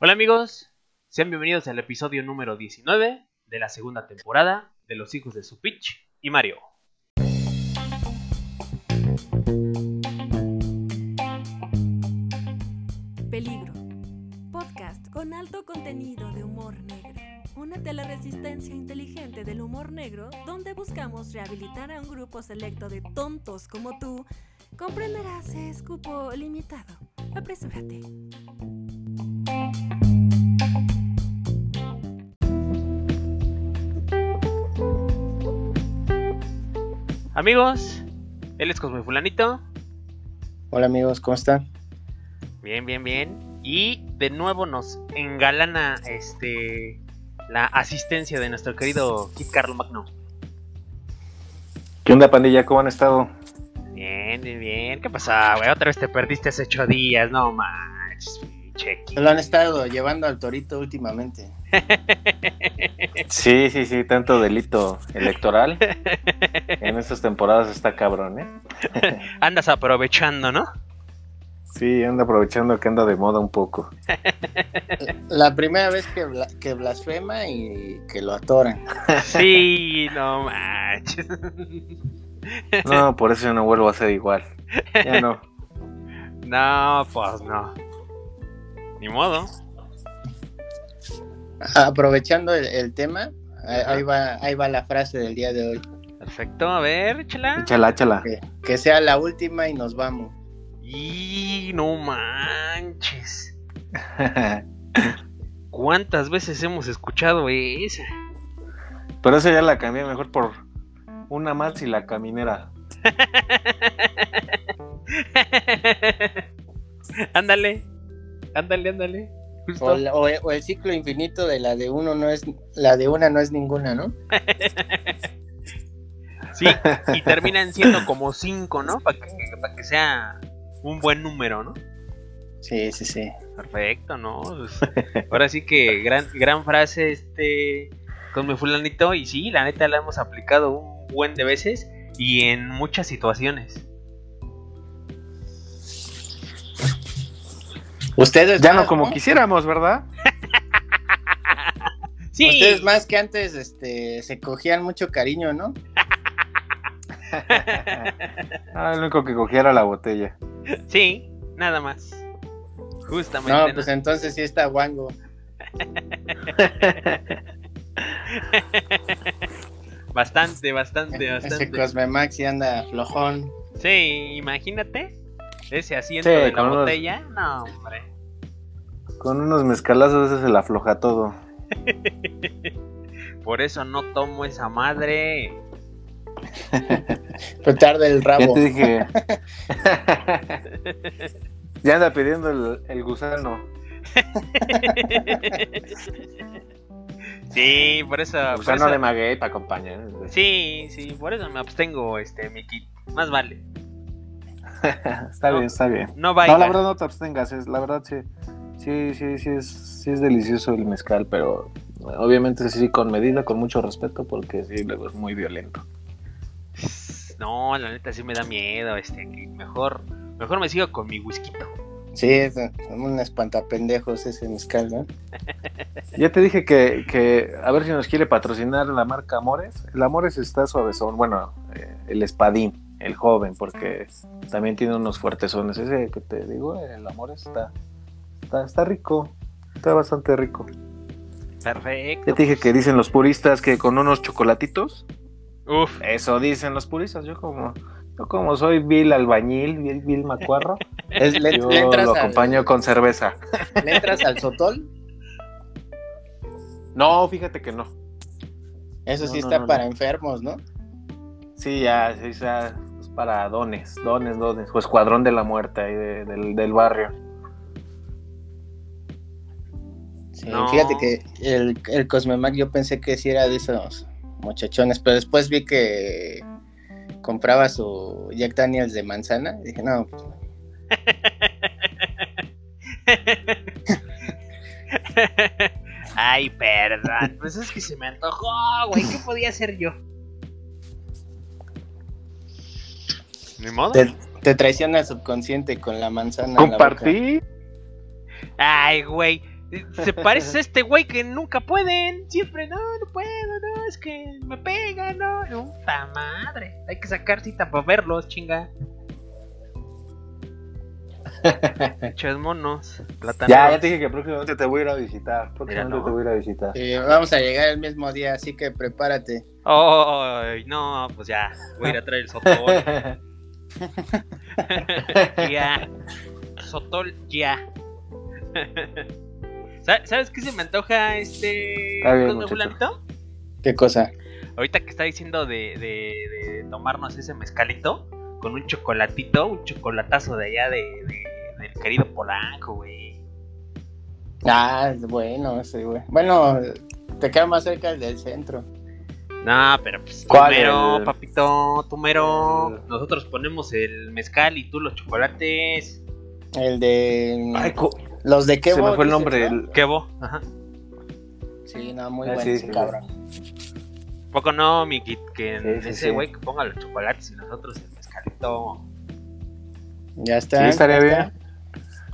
Hola amigos, sean bienvenidos al episodio número 19 de la segunda temporada de Los Hijos de Supich y Mario. Peligro. Podcast con alto contenido de humor negro. Únete a resistencia inteligente del humor negro, donde buscamos rehabilitar a un grupo selecto de tontos como tú. Comprenderás, es cupo limitado. Apresúrate. Amigos, él es Cosme Fulanito. Hola amigos, ¿cómo están? Bien, bien, bien. Y de nuevo nos engalana este la asistencia de nuestro querido Kit Carlo Magno. ¿Qué onda, pandilla? ¿Cómo han estado? Bien, bien, bien. ¿Qué pasa, güey? Otra vez te perdiste hace ocho días, no manches, chequi. Lo han estado llevando al torito últimamente. Sí, sí, sí, tanto delito electoral. En estas temporadas está cabrón, ¿eh? Andas aprovechando, ¿no? Sí, anda aprovechando que anda de moda un poco. La primera vez que, bla- que blasfema y que lo atoran. Sí, no manches. No, por eso yo no vuelvo a ser igual. Ya no. No, pues no. Ni modo. Aprovechando el, el tema, ahí- Ajá. ahí va, ahí va la frase del día de hoy. Perfecto, a ver, échala. Échala, échala. Que, que sea la última y nos vamos. Y no manches. ¿Cuántas veces hemos escuchado esa? Pero eso ya la cambié mejor por una más y la caminera. ándale, ándale, ándale. O, la- o- o el ciclo infinito de la de uno no es la de una no es ninguna, ¿no? Sí, y terminan siendo como cinco, ¿no? Para que, pa' que sea un buen número, ¿no? Sí, sí, sí. Perfecto, ¿no? Pues, ahora sí que gran, gran frase este con mi fulanito y sí, la neta la hemos aplicado un buen de veces y en muchas situaciones. Ustedes Ya más, no como quisiéramos, ¿verdad? Sí, Ustedes más que antes este, se cogían mucho cariño, ¿no? Ah, lo único que cogía era la botella. sí, nada más. Justamente. No, ¿no? pues entonces sí está guango. Bastante, bastante, Ese bastante. Cosme Maxi anda flojón. Sí, imagínate. Ese asiento Sí, de la con unos- botella. No, hombre. Con unos mezcalazos ese se la afloja todo. Por eso no tomo esa madre. Pero tarda el Ya rabo. te dije. ya anda pidiendo el, el gusano. Sí, por eso. por Gusano eso- de maguey para acompañar. Sí, sí, por eso me abstengo, este, mi kit. Más vale. Está No. bien, está bien. No vaya. No, la verdad no te abstengas, es, la verdad sí, sí, sí, sí es, sí es delicioso el mezcal, pero obviamente sí con medida, con mucho respeto, porque sí, luego es muy violento. No, la neta sí me da miedo, este, que mejor, mejor me sigo con mi whisky. Sí, es un espantapendejos ese mezcal, ¿no? Ya te dije que, que a ver si nos quiere patrocinar la marca Amores. El Amores está suavezón, bueno, eh, el espadín, el joven, porque también tiene unos fuertesones. Ese que te digo, el Amores está, está, está rico, está bastante rico. Perfecto. Ya te dije que dicen los puristas que con unos chocolatitos Uf, Eso dicen los puristas. Yo como, yo como soy Bill albañil, Bill, Bill macuarro, Es- le, yo le lo al- acompaño con cerveza. ¿Le entras al sotol? No, fíjate que no. Eso sí No, está no, para no. enfermos, ¿no? Sí, ya, sí, ya, para dones, dones, dones. O escuadrón de la muerte ahí de- del, del barrio. Sí, No. fíjate que el, el Cosmemac yo pensé que sí era de esos muchachones, pero después vi que compraba su Jack Daniels de manzana y dije, no, pues, Ay, perdón. Pues es que se me antojó, güey. ¿Qué podía hacer yo? Ni modo. te, te traiciona el subconsciente con la manzana. Compartí. Ay, güey. Eh, Se parece a este güey que nunca pueden. Siempre, no, no puedo, no, es que me pega, no. Puta madre. Hay que sacar cita para verlos, chinga. Muchos monos. Ya, ya te dije que próximamente te voy a ir a visitar. Próximamente no. te voy a ir a visitar. Sí, vamos a llegar el mismo día, así que prepárate. Ay, no, pues ya. Voy a ir a traer el sotol. ya. Sotol, ya. Sa- ¿Sabes qué se me antoja este. Bien? ¿Qué cosa? Ahorita que está diciendo de, de- de tomarnos ese mezcalito con un chocolatito, un chocolatazo de allá de, de- del querido Polanco, güey. Ah, bueno, sí, güey. Bueno, te queda más cerca el del centro. No, pero pues tú ¿Cuál? mero, papito, tú mero. El- Nosotros ponemos el mezcal y tú los chocolates. El de. Ay, los de qué se me fue el nombre. el- ¿Qué bo? Ajá. Sí, no, muy Ah, bueno sí, ese sí, cabrón. Poco no, mi kit, que en Sí, sí, ese sí. güey que ponga los chocolates y nosotros el mezcalito. Ya está. Sí, estaría ya bien.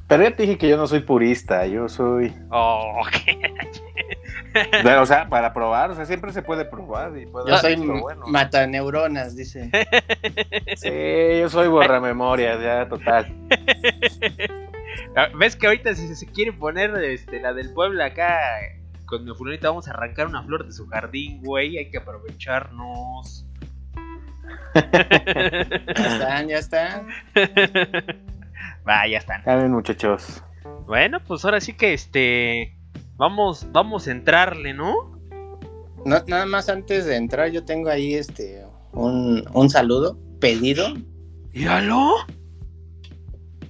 Pero ya te dije que yo no soy purista, yo soy. Oh, ok. Bueno, o sea, para probar, o sea, siempre se puede probar. Y puede Yo soy bueno. mataneuronas, dice. Sí, yo soy borra memorias, ya, total. Ah, ¿Ves que ahorita si se quiere poner este, la del pueblo acá con mi fulanita vamos a arrancar una flor de su jardín, güey? Hay que aprovecharnos. Ya están, ya están. Va, ya están. Ya ven, muchachos. Bueno, pues ahora sí que este vamos vamos a entrarle, ¿no? No, nada más antes de entrar, yo tengo ahí este un, un saludo pedido. Míralo.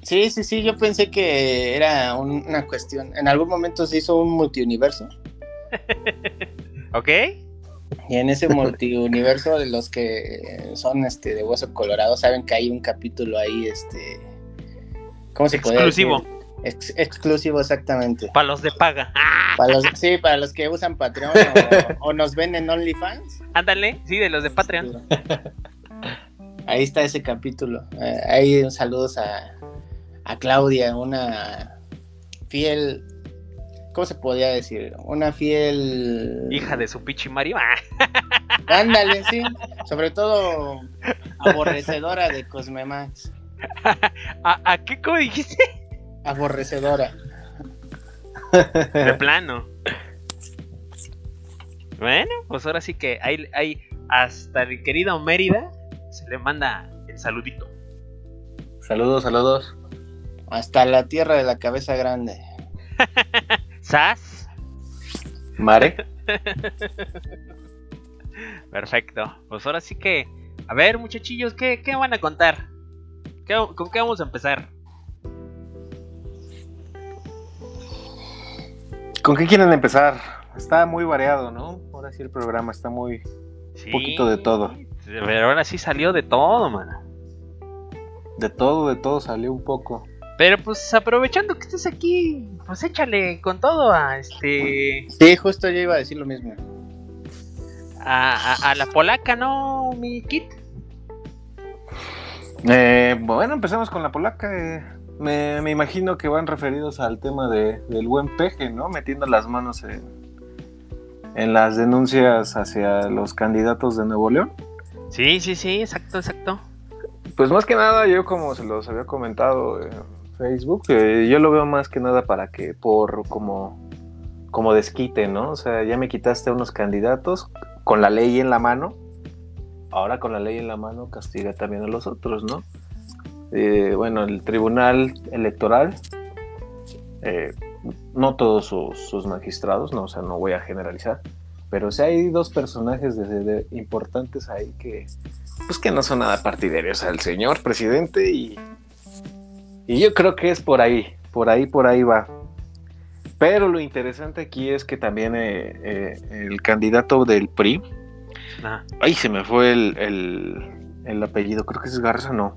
Sí, sí, sí, yo pensé que era un- una cuestión. En algún momento se hizo un multiuniverso. ¿Ok? Y en ese multiuniverso de los que son este de hueso colorado, saben que hay un capítulo ahí, este. ¿Cómo se puede Exclusivo. decir? Ex- exclusivo, exactamente. Para los de paga. Ah, Para los, sí, para los que usan Patreon o, o nos ven en OnlyFans. ándale, sí, de los de Patreon. Ahí está ese capítulo. Eh, ahí saludos a, a Claudia, una fiel. ¿Cómo se podría decir? Una fiel. Hija de su pichi Mario. Ah, Ándale, sí. Sobre todo aborrecedora de Cosmemax. ¿A, a qué cómo dijiste? Aborrecedora. De plano. Bueno, pues ahora sí que hay, hay hasta el querido Mérida se le manda el saludito. Saludos, saludos. Hasta la tierra de la cabeza grande. ¿Sas? Mare. Perfecto. Pues ahora sí que. A ver, muchachillos, ¿qué, qué van a contar? ¿Qué- ¿Con qué vamos a empezar? ¿Con qué quieren empezar? Está muy variado, ¿no? Ahora sí el programa está muy... Sí, Poquito de todo. Pero ahora sí salió de todo, mano. De todo, de todo salió un poco. Pero pues aprovechando que estés aquí, pues échale con todo a este. Sí, justo yo iba a decir lo mismo. A, a- a la polaca, ¿no, mi kit? Eh, bueno, empezamos con la polaca. eh. Me, me imagino que van referidos al tema de, del buen peje, ¿no? Metiendo las manos en, en las denuncias hacia los candidatos de Nuevo León. Sí, sí, sí, exacto, exacto. Pues más que nada, yo como se los había comentado en Facebook, eh, yo lo veo más que nada para que por como, como desquite, ¿no? O sea, ya me quitaste a unos candidatos con la ley en la mano, ahora con la ley en la mano castiga también a los otros, ¿no? Eh, bueno, el tribunal electoral, eh, no todos sus, magistrados, no, o sea, no voy a generalizar, pero sí hay dos personajes importantes ahí que, pues que no son nada partidarios al señor presidente y, y yo creo que es por ahí, por ahí, por ahí va. Pero lo interesante aquí es que también eh, el candidato del PRI, Ajá. ay, se me fue el, el, el apellido, creo que es Garza, no.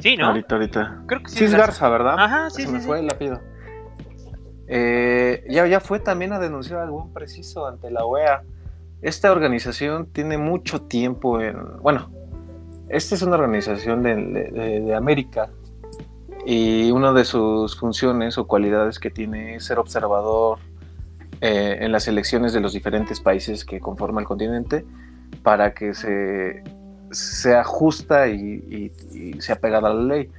Sí, ¿no? Ahorita, ahorita. Creo que sí. Sí es Garza, ¿verdad? Ajá, sí, se sí, me sí. fue el apellido. Eh, ya, ya fue también a denunciar algún preciso ante la OEA. Esta organización tiene mucho tiempo en. Bueno, esta es una organización de, de- de América Y una de sus funciones o cualidades que tiene es ser observador eh, en las elecciones de los diferentes países que conforman el continente para que se sea justa y, sea pegada a la ley.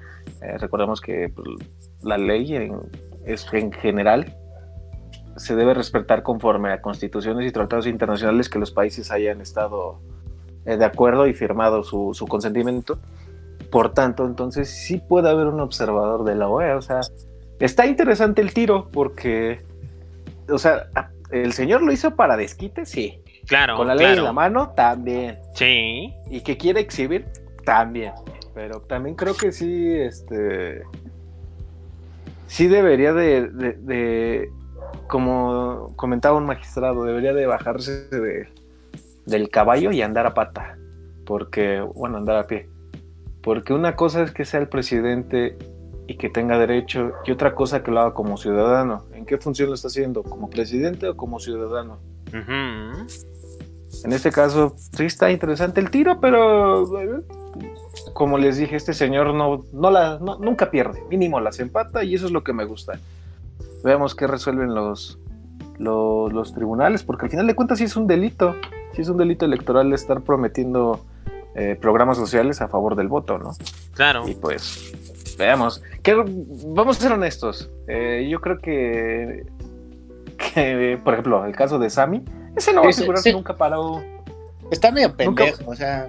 Eh, recordemos que pues, la ley es en general se debe respetar conforme a constituciones y tratados internacionales que los países hayan estado eh, de acuerdo y firmado su, su, consentimiento. Por tanto, entonces sí puede haber un observador de la OEA. O sea, está interesante el tiro porque, o sea, el señor lo hizo para desquite, sí. Claro. Con la ley en la mano, también. Sí. Y que quiere exhibir, también. Pero también creo que sí, este. Sí debería de, como comentaba un magistrado, debería de bajarse de, del caballo y andar a pata. Porque, bueno, andar a pie. Porque una cosa es que sea el presidente y que tenga derecho, y otra cosa que lo haga como ciudadano. ¿En qué función lo está haciendo? ¿Como presidente o como ciudadano? En este caso, sí está interesante el tiro, pero como les dije, este señor no, no la, nunca pierde, mínimo las empata y eso es lo que me gusta. Veamos qué resuelven los, los, tribunales, porque al final de cuentas sí es un delito, sí es un delito electoral estar prometiendo eh, programas sociales a favor del voto, ¿no? Claro. Y pues, veamos. vamos a ser honestos. Eh, yo creo que, que, por ejemplo, el caso de Sami, ese no va a asegurarse nunca paró. Está medio pendejo, o sea.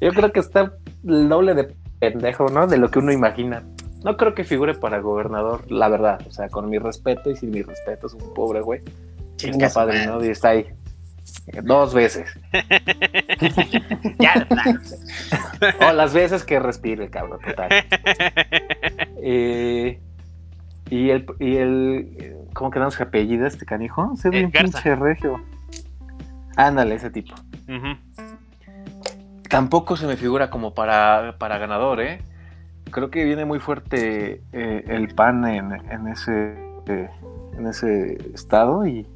Yo creo que está el doble de pendejo, ¿no? De lo que uno imagina. No creo que figure para gobernador, la verdad. O sea, con mi respeto y sin mi respeto, es un pobre güey. Está padre, ¿no? Y está ahí. Dos veces. ya, O las veces que respire, cabrón, total. Eh, y el, y el ¿cómo quedamos su apellido este canijo? Se ve un pinche regio. Ándale, ese tipo. Tampoco se me figura como para, para ganador, ¿eh? Creo que viene muy fuerte eh, el PAN en, en ese, eh, en ese estado y,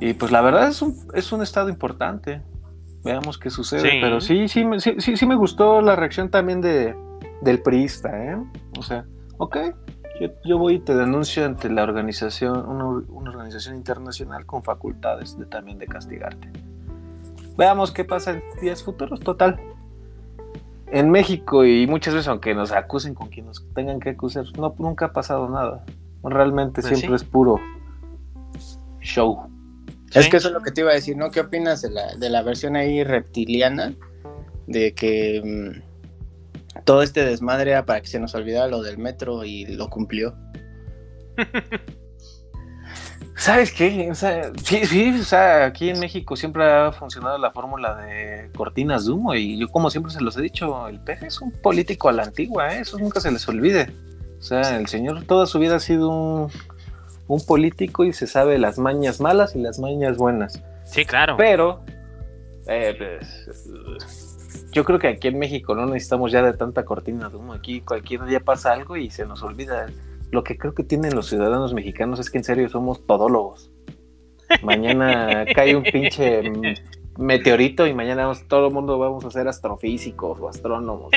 y pues la verdad es un, es un estado importante. Veamos qué sucede. Pero sí, sí, sí, sí, sí me gustó la reacción también de, del priista, ¿eh? O sea, ok, yo, voy y te denuncio ante la organización, una, organización internacional con facultades de, también de castigarte. Veamos qué pasa en días futuros, total. En México y muchas veces aunque nos acusen con quien nos tengan que acusar, no, nunca ha pasado nada. Realmente pues siempre es puro show. Es que eso es lo que te iba a decir, ¿no? ¿Qué opinas de la, de la versión ahí reptiliana? De que mm, todo este desmadre era para que se nos olvidara lo del metro y lo cumplió. ¿Sabes qué? O sea, sí, sí, o sea, aquí en México siempre ha funcionado la fórmula de cortinas de humo y yo como siempre se los he dicho, el peje es un político a la antigua, ¿eh? eso nunca se les olvide. O sea, el señor toda su vida ha sido un, un político y se sabe las mañas malas y las mañas buenas. Sí, claro. Pero, eh, pues, yo creo que aquí en México no necesitamos ya de tanta cortina de humo. Aquí cualquier día pasa algo y se nos olvida. Lo que creo que tienen los ciudadanos mexicanos es que en serio somos todólogos. Mañana cae un pinche meteorito y mañana todo el mundo vamos a ser astrofísicos o astrónomos.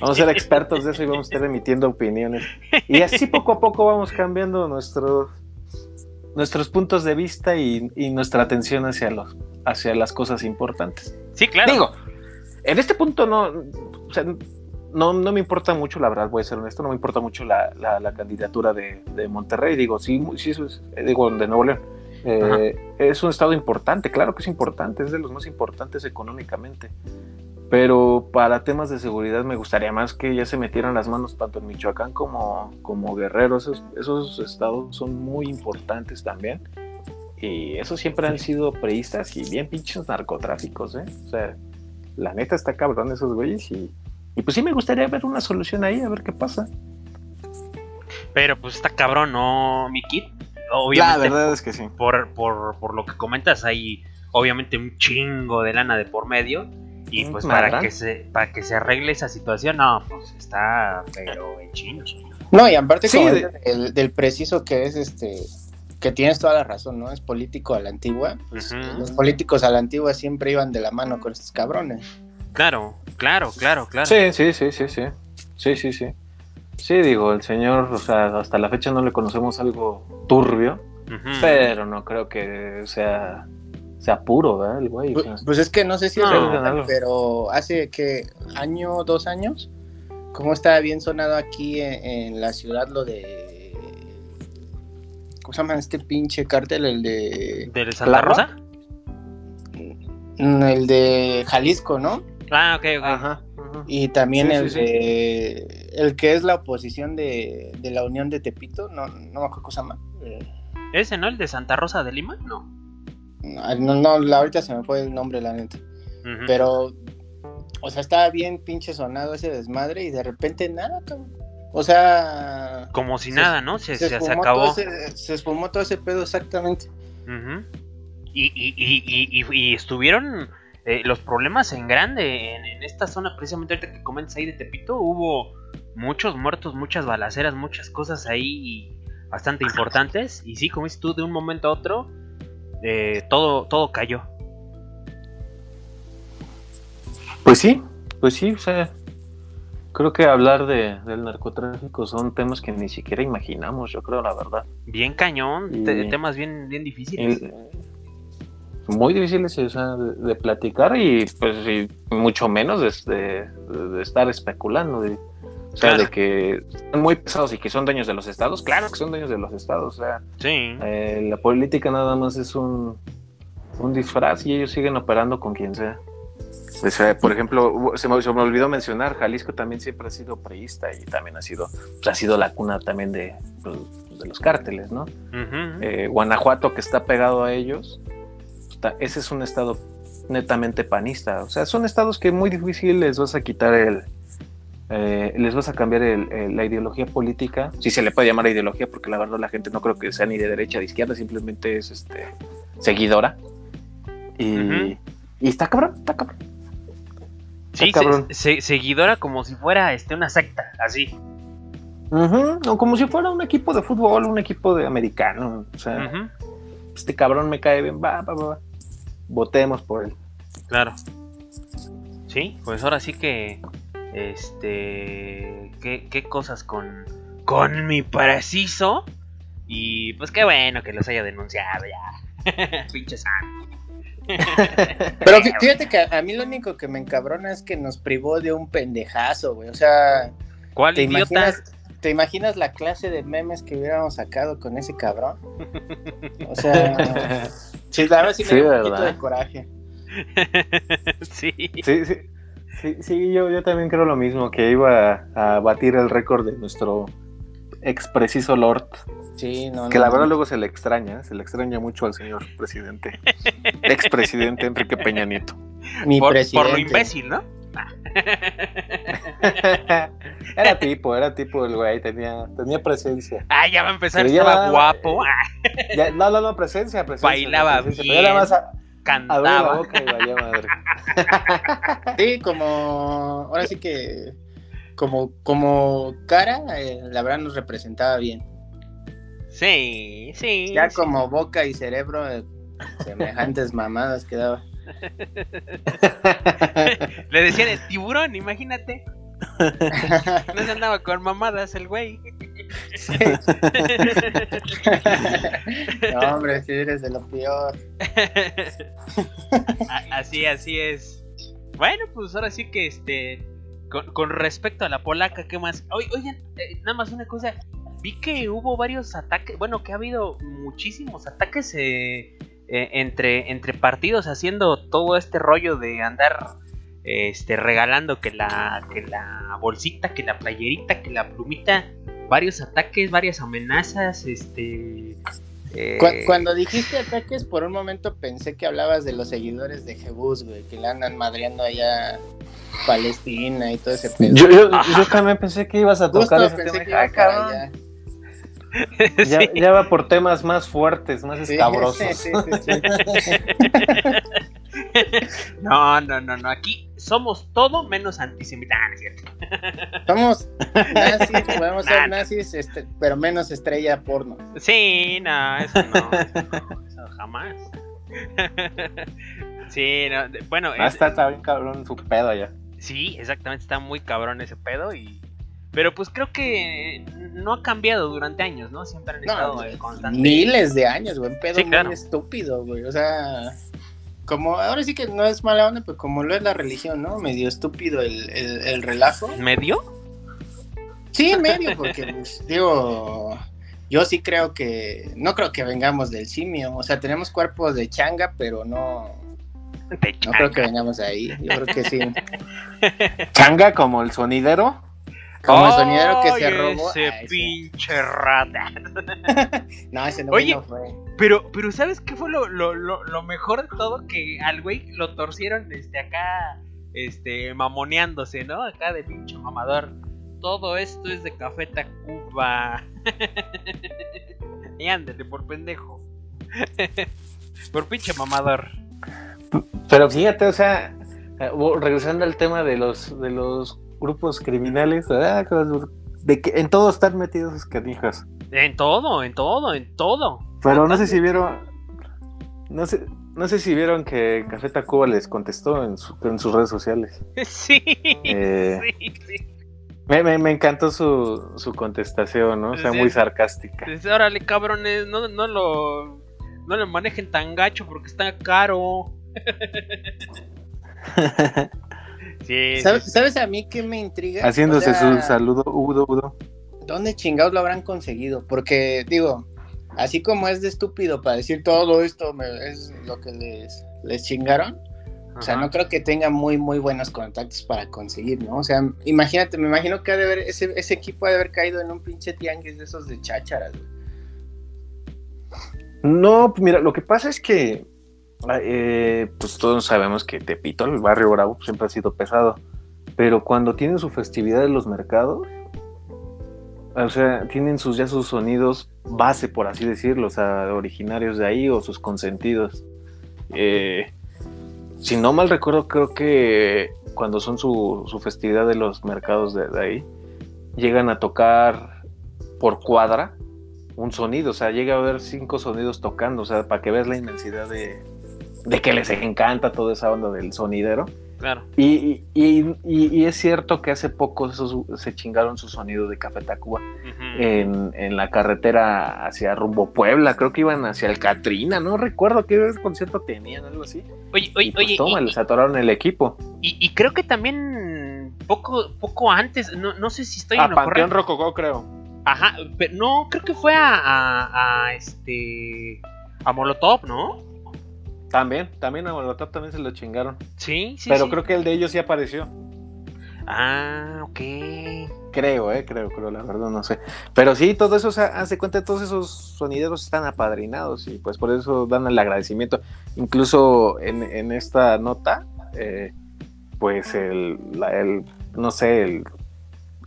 vamos a ser expertos de eso y vamos a estar emitiendo opiniones. Y así poco a poco vamos cambiando nuestros nuestros puntos de vista y, y nuestra atención hacia los hacia las cosas importantes. Sí, claro. Digo, en este punto no, o sea, no, no, me importa mucho, la verdad, voy a ser honesto, no me importa mucho la, la, candidatura de, de, Monterrey, digo, sí, sí, digo, de Nuevo León. Eh, es un estado importante, claro que es importante, es de los más importantes económicamente. Pero para temas de seguridad me gustaría más que ya se metieran las manos tanto en Michoacán como, como Guerrero. Esos, esos estados son muy importantes también. Y esos siempre han sido preistas y bien pinches narcotráficos, ¿eh? O sea, la neta está cabrón esos güeyes y, y pues sí me gustaría ver una solución ahí, a ver qué pasa. Pero pues está cabrón, ¿no, mi kit? Obviamente, la verdad es que sí. Por, por, por, lo que comentas, hay obviamente un chingo de lana de por medio. Y mm, pues para que se para que se arregle esa situación, no, pues está pero en chino. No, y aparte sí, del preciso que es este que tienes toda la razón, ¿no? Es político a la antigua. Pues, los políticos a la antigua siempre iban de la mano con estos cabrones. Claro, claro, claro, claro. Sí, sí, sí, sí, sí. Sí, sí, sí. Sí, digo, el señor, o sea, hasta la fecha no le conocemos algo turbio, pero no creo que sea, sea puro, ¿verdad? El güey. o sea. Pues, pues es que no sé si es No. real, pero hace que año, dos años, cómo estaba bien sonado aquí en, en la ciudad lo de. ¿Cómo se llama este pinche cártel? El de. ¿Del Santa. Rosa? mm, El de Jalisco, ¿no? Ah, ok, ok. Ajá. Ajá. Y también Sí, el sí, sí. de. El que es la oposición de, de la Unión de Tepito, no, no me acuerdo cómo se llama. ¿Ese, no? ¿El de Santa Rosa de Lima? No. No, no, la- ahorita se me fue el nombre, la neta. Pero, o sea, estaba bien pinche sonado ese desmadre y de repente nada. O sea, Como si se- nada, ¿no? Se, se, se acabó. ese- se esfumó todo ese pedo exactamente. Y, y, y, y, y- y estuvieron eh, los problemas en grande en, en esta zona, precisamente ahorita que comentas ahí de Tepito, hubo muchos muertos, muchas balaceras, muchas cosas ahí bastante importantes. Y sí, como dices tú, de un momento a otro, eh, todo, todo cayó. Pues sí, pues sí, o sea, creo que hablar de, del narcotráfico son temas que ni siquiera imaginamos, yo creo, la verdad. Bien cañón, Y- temas bien, bien difíciles. Muy difíciles o sea, de, de platicar y pues y mucho menos de, de- de estar especulando. de- o sea, Claro. de que son muy pesados y que son dueños de los estados. Claro que son dueños de los estados. O sea, Sí, eh, la política nada más es un, un disfraz y ellos siguen operando con quien sea. O sea, por ejemplo, se me, se me olvidó mencionar, Jalisco también siempre ha sido priista y también ha sido, pues, ha sido la cuna también de, pues, de los cárteles, ¿no? Eh, Guanajuato, que está pegado a ellos, ese es un estado netamente panista. O sea, son estados que muy difícil les vas a quitar el. eh, les vas a cambiar el- el- la ideología política, si se le puede llamar ideología, porque la verdad la gente no creo que sea ni de derecha ni de izquierda, simplemente es este seguidora. Y, está cabrón, está cabrón. Sí, cabrón. se- se- seguidora como si fuera este, una secta, así. O como si fuera un equipo de fútbol, un equipo de americano. O sea, este cabrón me cae bien, va, va, va, va. Votemos por él. Claro. Sí, pues ahora sí que. Este. ¿Qué, qué cosas con. Con mi preciso? Y pues qué bueno que los haya denunciado ya. Pinche santo. Pero fí- fíjate que a, a mí lo único que me encabrona es que nos privó de un pendejazo, güey. O sea, ¿Cuál ¿te idiota? imaginas, ¿te imaginas la clase de memes que hubiéramos sacado con ese cabrón? O sea, sí, la verdad sí me Sí, dio un poquito ¿verdad? de coraje. sí. Sí, sí, sí, sí, yo, yo también creo lo mismo, que iba a, a batir el récord de nuestro ex preciso Lord, Sí, no, que no, la verdad no. luego se le extraña, se le extraña mucho al señor presidente, ex presidente Enrique Peña Nieto. Mi Por, presidente. por lo imbécil, ¿no? era tipo, era tipo el güey, tenía, tenía presencia. Ah, ya va a empezar, Pero ya- estaba guapo. ah, Ya, no, no, no, presencia, presencia. Bailaba presencia, bien. Pero era más a, la cantaba. boca y valía madre. Sí, como ahora sí que como como cara, eh, la verdad nos representaba bien. Sí, sí. Ya sí. como boca y cerebro, eh, semejantes mamadas quedaba. Le decían el tiburón, imagínate. No se andaba con mamadas el güey. no, hombre, si eres de lo peor. Así, así es. Bueno, pues ahora sí que este. Con, con respecto a la polaca, ¿qué más? Oy- Oigan, eh, nada más una cosa. Vi que hubo varios ataques. Bueno, que ha habido muchísimos ataques eh, eh, entre, entre partidos haciendo todo este rollo de andar este, regalando que la, que la bolsita, que la playerita, que la plumita. Varios ataques, varias amenazas. Este. eh, Cu- Cuando dijiste ataques, por un momento pensé que hablabas de los seguidores de Jebus, güey, que le andan madreando allá Palestina y todo ese pedo. Yo, yo, yo también pensé que ibas a Justo tocar ese pensé tema. Ay, cabrón. Ya, sí. ya va por temas más fuertes, más escabrosos. sí, sí, sí. No, no, no, no. Aquí somos todo menos antisemitas. Somos nazis, podemos Nah. ser nazis, este, pero menos estrella porno. Sí, no, eso no. Eso, no, eso jamás. Sí, no, bueno, Ah, es- está, está bien cabrón su pedo allá. sí, exactamente, está muy cabrón ese pedo y... Pero pues creo que no ha cambiado durante años, ¿no? Siempre han estado No, en constante... miles de años, güey. Un pedo Sí, claro. muy estúpido, güey. O sea, como ahora sí que no es mala onda, pero como lo es la religión, ¿no? Medio estúpido el, el, el relajo. ¿Medio? Sí, medio, porque, pues, digo, yo sí creo que, no creo que vengamos del simio. O sea, tenemos cuerpos de changa, pero no, no creo que vengamos de ahí. Yo creo que sí. Changa como el sonidero. Como el sonidero que se robó. Ese sí. pinche rata. No, ese no, Oye, no fue. Pero, pero ¿sabes qué fue lo, lo, lo, lo mejor de todo? Que al güey lo torcieron este acá, este, mamoneándose, ¿no? Acá de pinche mamador. Todo esto es de Café Tacuba. y ándale, por pendejo. por pinche mamador. Pero fíjate, o sea, eh, regresando al tema de los de los grupos criminales, de que en todo están metidos esos canijas. En todo, en todo, en todo. Pero no sé si vieron, no sé, no sé si vieron que Café Tacuba les contestó en, su- en sus redes sociales. Sí, Eh, sí, sí. Me, me- me encantó su, su contestación, ¿no? O sea, Sí, muy sarcástica. Dice, órale, cabrones, no, no lo. No lo manejen tan gacho porque está caro. Sí, ¿Sabes, sí, ¿Sabes a mí qué me intriga? Haciéndose O sea, su saludo, Udo, Udo. ¿Dónde chingados lo habrán conseguido? Porque, digo, así como es de estúpido para decir todo esto me- es lo que les, les chingaron, o sea, no creo que tenga muy, muy buenos contactos para conseguir, ¿no? O sea, imagínate, me imagino que ha de haber, ese, ese equipo ha de haber caído en un pinche tianguis de esos de chácharas, güey. No, pues mira, lo que pasa es que, eh, pues todos sabemos que Tepito, el barrio Bravo, siempre ha sido pesado. Pero cuando tienen su festividad en los mercados, o sea, tienen sus ya sus sonidos base, por así decirlo, o sea, originarios de ahí o sus consentidos. Eh, si no mal recuerdo, creo que cuando son su, su festividad de los mercados de, de ahí, llegan a tocar por cuadra un sonido, o sea, llega a haber cinco sonidos tocando, o sea, para que veas la inmensidad de, de que les encanta toda esa onda del sonidero. Claro. Y, y, y- y- y es cierto que hace poco se chingaron su sonido de Café Tacuba en, en la carretera hacia rumbo Puebla, creo que iban hacia el Catrina, no recuerdo qué concierto tenían, algo así. Oye, Y oye, pues oye. toma, y- les atoraron el equipo. Y, y creo que también poco poco antes, no, no sé si estoy A en Panteón correcto. Rococó, creo. Ajá, pero no, creo que fue a, a, a, este a Molotov, ¿no? También, también a Molotov también se lo chingaron. Sí, sí. Pero sí. creo que el de ellos sí apareció. Ah, ok. Creo, eh, creo, creo, la verdad no sé. Pero sí, todo eso, o sea, hace cuenta, todos esos sonideros están apadrinados y pues por eso dan el agradecimiento. Incluso en, en esta nota, eh, pues el, la- el, no sé, el,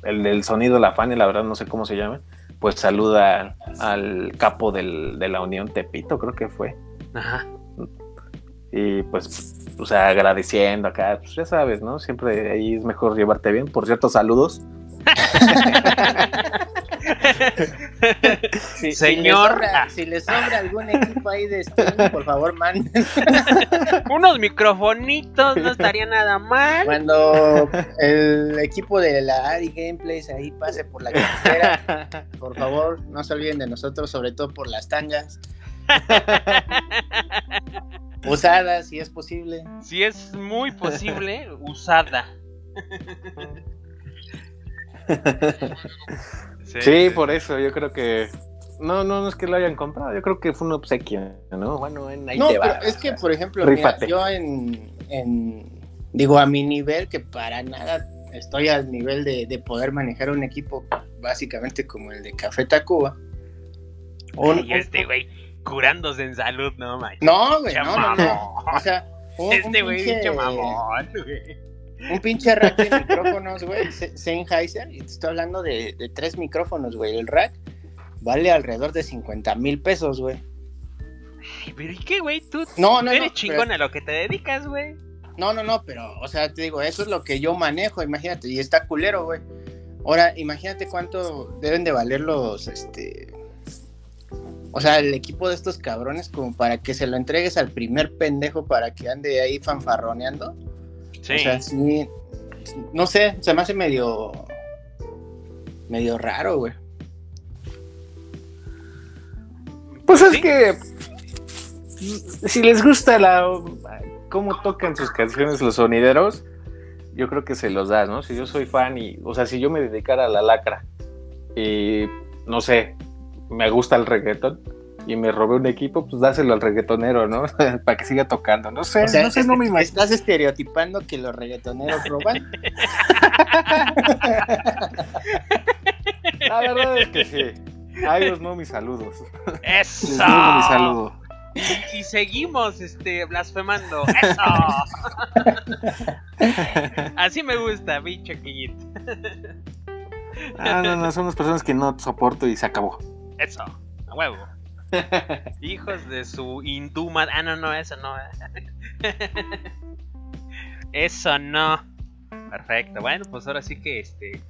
el del sonido La Fania, la verdad no sé cómo se llama, pues saluda al capo del, de la Unión Tepito, creo que fue. Ajá. Y pues, o sea, agradeciendo acá, pues ya sabes, ¿no? Siempre ahí es mejor llevarte bien. Por cierto, saludos. Si, Señor. Si le, sobra, si le sobra algún equipo ahí de stream, por favor, manden. Unos microfonitos no estaría nada mal. Cuando el equipo de la Ari Gameplays ahí pase por la carretera, por favor, no se olviden de nosotros, sobre todo por las tangas. Usadas, si es posible. Si es muy posible, usada. Sí, por eso, yo creo que. No, no, no es que lo hayan comprado, yo creo que fue un obsequio, ¿no? Bueno, en ahí No, te pero es que, por ejemplo, mira, yo en, en- Digo, a mi nivel, que para nada estoy al nivel de, de poder manejar un equipo básicamente como el de Café Tacuba. Un- Ay, este güey curándose en salud, no manches. No, güey, Pinche no, no. O sea, un, Este güey, pinche, mamón, güey. un pinche rack de micrófonos, güey, Se- Sennheiser, y te estoy hablando de, de tres micrófonos, güey. El rack vale alrededor de 50 mil pesos, güey. Ay, Pero ¿y qué, güey? Tú No, no, eres no, chingón pero- a lo que te dedicas, güey. No, no, no, pero, o sea, te digo, eso es lo que yo manejo, imagínate, y está culero, güey. Ahora, imagínate cuánto deben de valer los, este, o sea, el equipo de estos cabrones como para que se lo entregues al primer pendejo para que ande ahí fanfarroneando. Sí. O sea, sí, no sé, se me hace medio, medio raro, güey. Pues es ¿Sí? que si les gusta la cómo tocan sus canciones los sonideros, yo creo que se los das, ¿no? Si yo soy fan y, o sea, si yo me dedicara a la lacra y no sé, me gusta el reggaetón y me robé un equipo, pues dáselo al reggaetonero, ¿no? Para que siga tocando. No sé, O sea, no sé, no me imagino. estás estereotipando que los reggaetoneros roban. La verdad es que sí. A ellos no mis saludos. Les ¡Eso! digo mi saludo. Y, y seguimos este, blasfemando. ¡Eso! Así me gusta, bicho chiquillito. Ah, no, no, son las personas que no soporto y se acabó. Eso, a huevo. Hijos de su hindú Ah, no, no, eso no. Eso no. Perfecto. Bueno, pues ahora sí que este.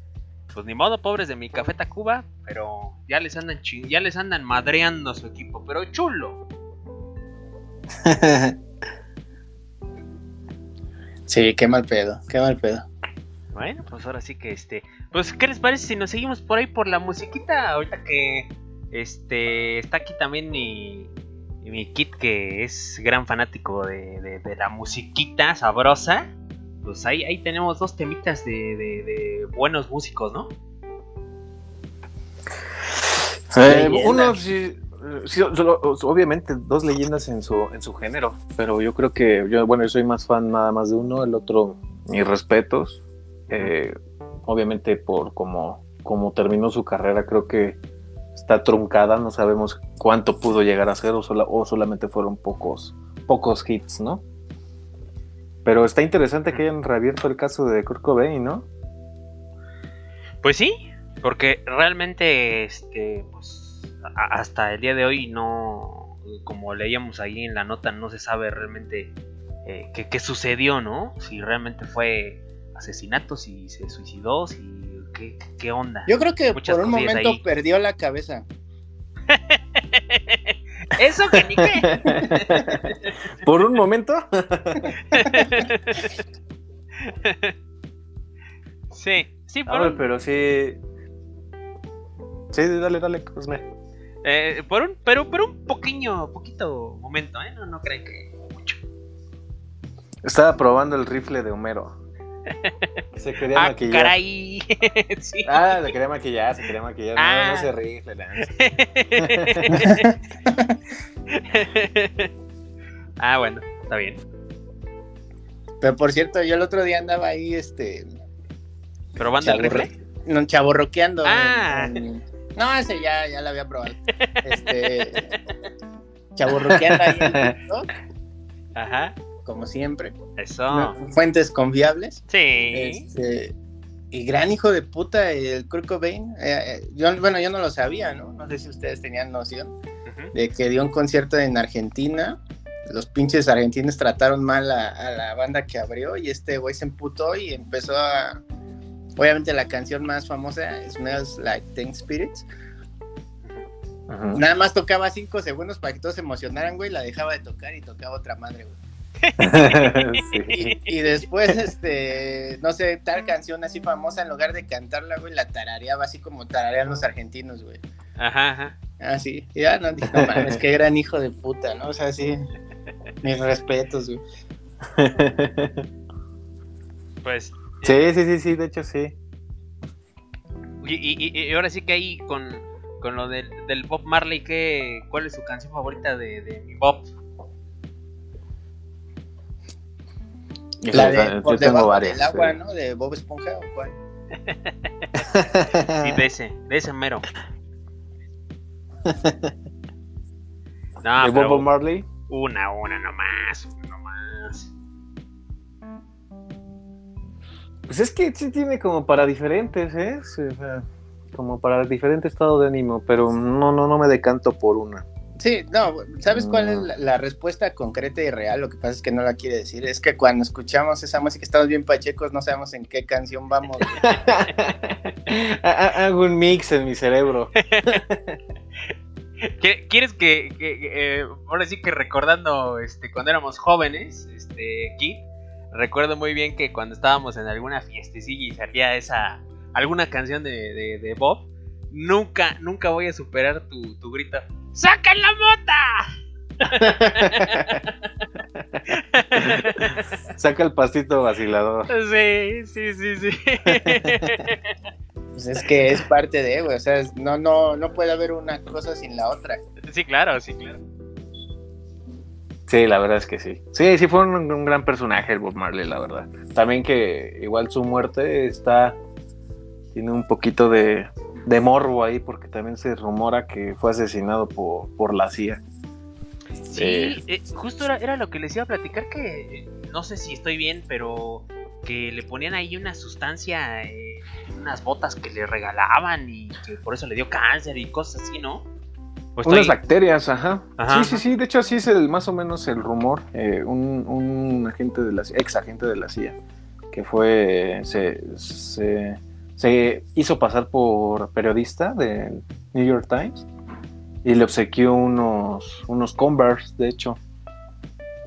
Pues ni modo, pobres de mi Café Tacuba. Pero ya les andan ching- ya les andan madreando a su equipo. Pero chulo. Sí, qué mal pedo, qué mal pedo. Bueno, pues ahora sí que este. Pues, ¿qué les parece si nos seguimos por ahí por la musiquita? Ahorita que este está aquí también mi, mi kit que es gran fanático de, de- de la musiquita sabrosa. Pues ahí, ahí tenemos dos temitas de, de- buenos músicos, ¿no? Eh, uno, sí, sí, solo- obviamente, dos leyendas en su, en su género, pero yo creo que, yo, bueno, yo soy más fan nada más de uno, el otro, mis respetos. Eh, obviamente, por cómo, cómo terminó su carrera, creo que está truncada, no sabemos cuánto pudo llegar a ser o, sola- o solamente fueron pocos, pocos hits, ¿no? Pero está interesante que hayan reabierto el caso de Kurt Cobain, ¿no? Pues sí, porque realmente este pues hasta el día de hoy no como leíamos ahí en la nota no se sabe realmente eh, qué, qué sucedió, ¿no? Si realmente fue asesinato, si se suicidó, si qué, qué onda. Yo creo que Muchas por un momento ahí. perdió la cabeza. Eso que ni qué. Por un momento. Sí, sí, por A ver, un, pero sí. Sí, dale, dale, Cosme. eh, por un, pero por un pequeño, poquito momento, ¿eh? No, no creen que mucho. Estaba probando el rifle de Homero. Se quería Ah, maquillar. caray. sí. Ah, se quería maquillar, se quería maquillar. Ah. No, no se rifle, Lance. ah, bueno, está bien. Pero por cierto, yo el otro día andaba ahí, este, Probando el rifle. no, chaborroqueando. Ah. en- en- no, ese ya, ya lo había probado. Este, chaborroqueando ahí en TikTok, Ajá. Como siempre. Eso. Fuentes confiables. Sí. Este, y gran hijo de puta, el Kurt Cobain. eh, eh, yo, bueno, yo no lo sabía, ¿no? No sé si ustedes tenían noción de que dio un concierto en Argentina. Los pinches argentinos trataron mal a, a la banda que abrió y este güey se emputó y empezó a... Obviamente la canción más famosa, Smells Like Teen Spirits. Nada más tocaba cinco segundos para que todos se emocionaran, güey, la dejaba de tocar y tocaba otra madre, güey. sí. Y, y después, este, no sé, tal canción así famosa, en lugar de cantarla, güey, la tarareaba así como tararean los argentinos, güey. Ajá, ajá. Así, y ya no dije, no mames, qué gran hijo de puta, ¿no? O sea, sí, mis respetos, güey. Pues. sí, sí, sí, sí, de hecho sí. Y, y- y- y ahora sí que ahí con, con lo del, del Bob Marley, ¿qué, ¿cuál es su canción favorita de, de mi Bob? La Yo de por tengo varias. del agua, sí. ¿no? De Bob Esponja o cuál. Sí, de ese, de ese mero. No, ¿De Bob Marley? una, una nomás, una nomás. Pues es que sí tiene como para diferentes, ¿eh? Sí, o sea, como para diferente estado de ánimo, pero no, no, no me decanto por una. Sí, no, ¿sabes cuál es la, la respuesta concreta y real? Lo que pasa es que no la quiere decir. Es que cuando escuchamos esa música estamos bien pachecos, no sabemos en qué canción vamos. Hago un mix en mi cerebro. ¿Qué- ¿Quieres que, que- que, eh, ahora sí que recordando este cuando éramos jóvenes, este recuerdo muy bien que cuando estábamos en alguna fiestecilla y salía esa alguna canción de, de, de Bob, nunca nunca voy a superar tu, tu grito. ¡Saca la mota! Saca el pastito vacilador. Sí, sí, sí, sí. Pues es que es parte de, güey. O sea, no, no, no puede haber una cosa sin la otra. Sí, claro, sí, claro. Sí, la verdad es que sí. Sí, sí fue un, un gran personaje el Bob Marley, la verdad. También que igual su muerte está... Tiene un poquito de, de morbo ahí porque también se rumora que fue asesinado por, por la CIA. Sí, Eh. eh, justo era, era lo que les iba a platicar que eh, no sé si estoy bien, pero que le ponían ahí una sustancia, eh, unas botas que le regalaban y que por eso le dio cáncer y cosas así, ¿no? Pues Unas estoy- bacterias, ajá. Ajá, sí, sí, sí. De hecho, así es el, más o menos el rumor. Eh, un, un agente de la CIA, ex agente de la CIA, que fue. Se, se, se hizo pasar por periodista del New York Times y le obsequió unos, unos Converse, de hecho.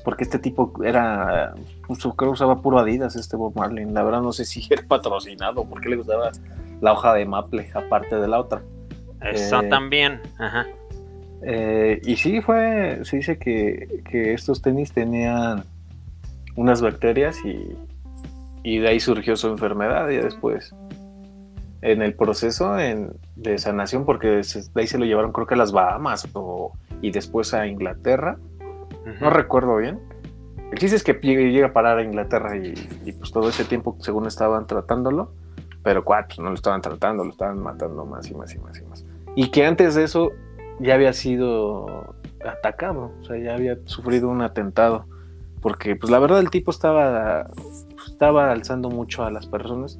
Porque este tipo era. pues, creo que usaba puro Adidas, este Bob Marley. La verdad, no sé si era patrocinado, porque le gustaba la hoja de maple, aparte de la otra. Eso eh, también, ajá. Eh, y sí, fue, se dice que, que estos tenis tenían unas bacterias y, y de ahí surgió su enfermedad y después en el proceso en- de sanación, porque se- de ahí se lo llevaron creo que a las Bahamas o, y después a Inglaterra, no recuerdo bien. El chiste es que llega, a parar a Inglaterra y, y, pues todo ese tiempo según estaban tratándolo, pero cuál, pues no lo estaban tratando, lo estaban matando más y más y más y más. Y que antes de eso ya había sido atacado, o sea, ya había sufrido un atentado, porque pues la verdad el tipo estaba, estaba alzando mucho a las personas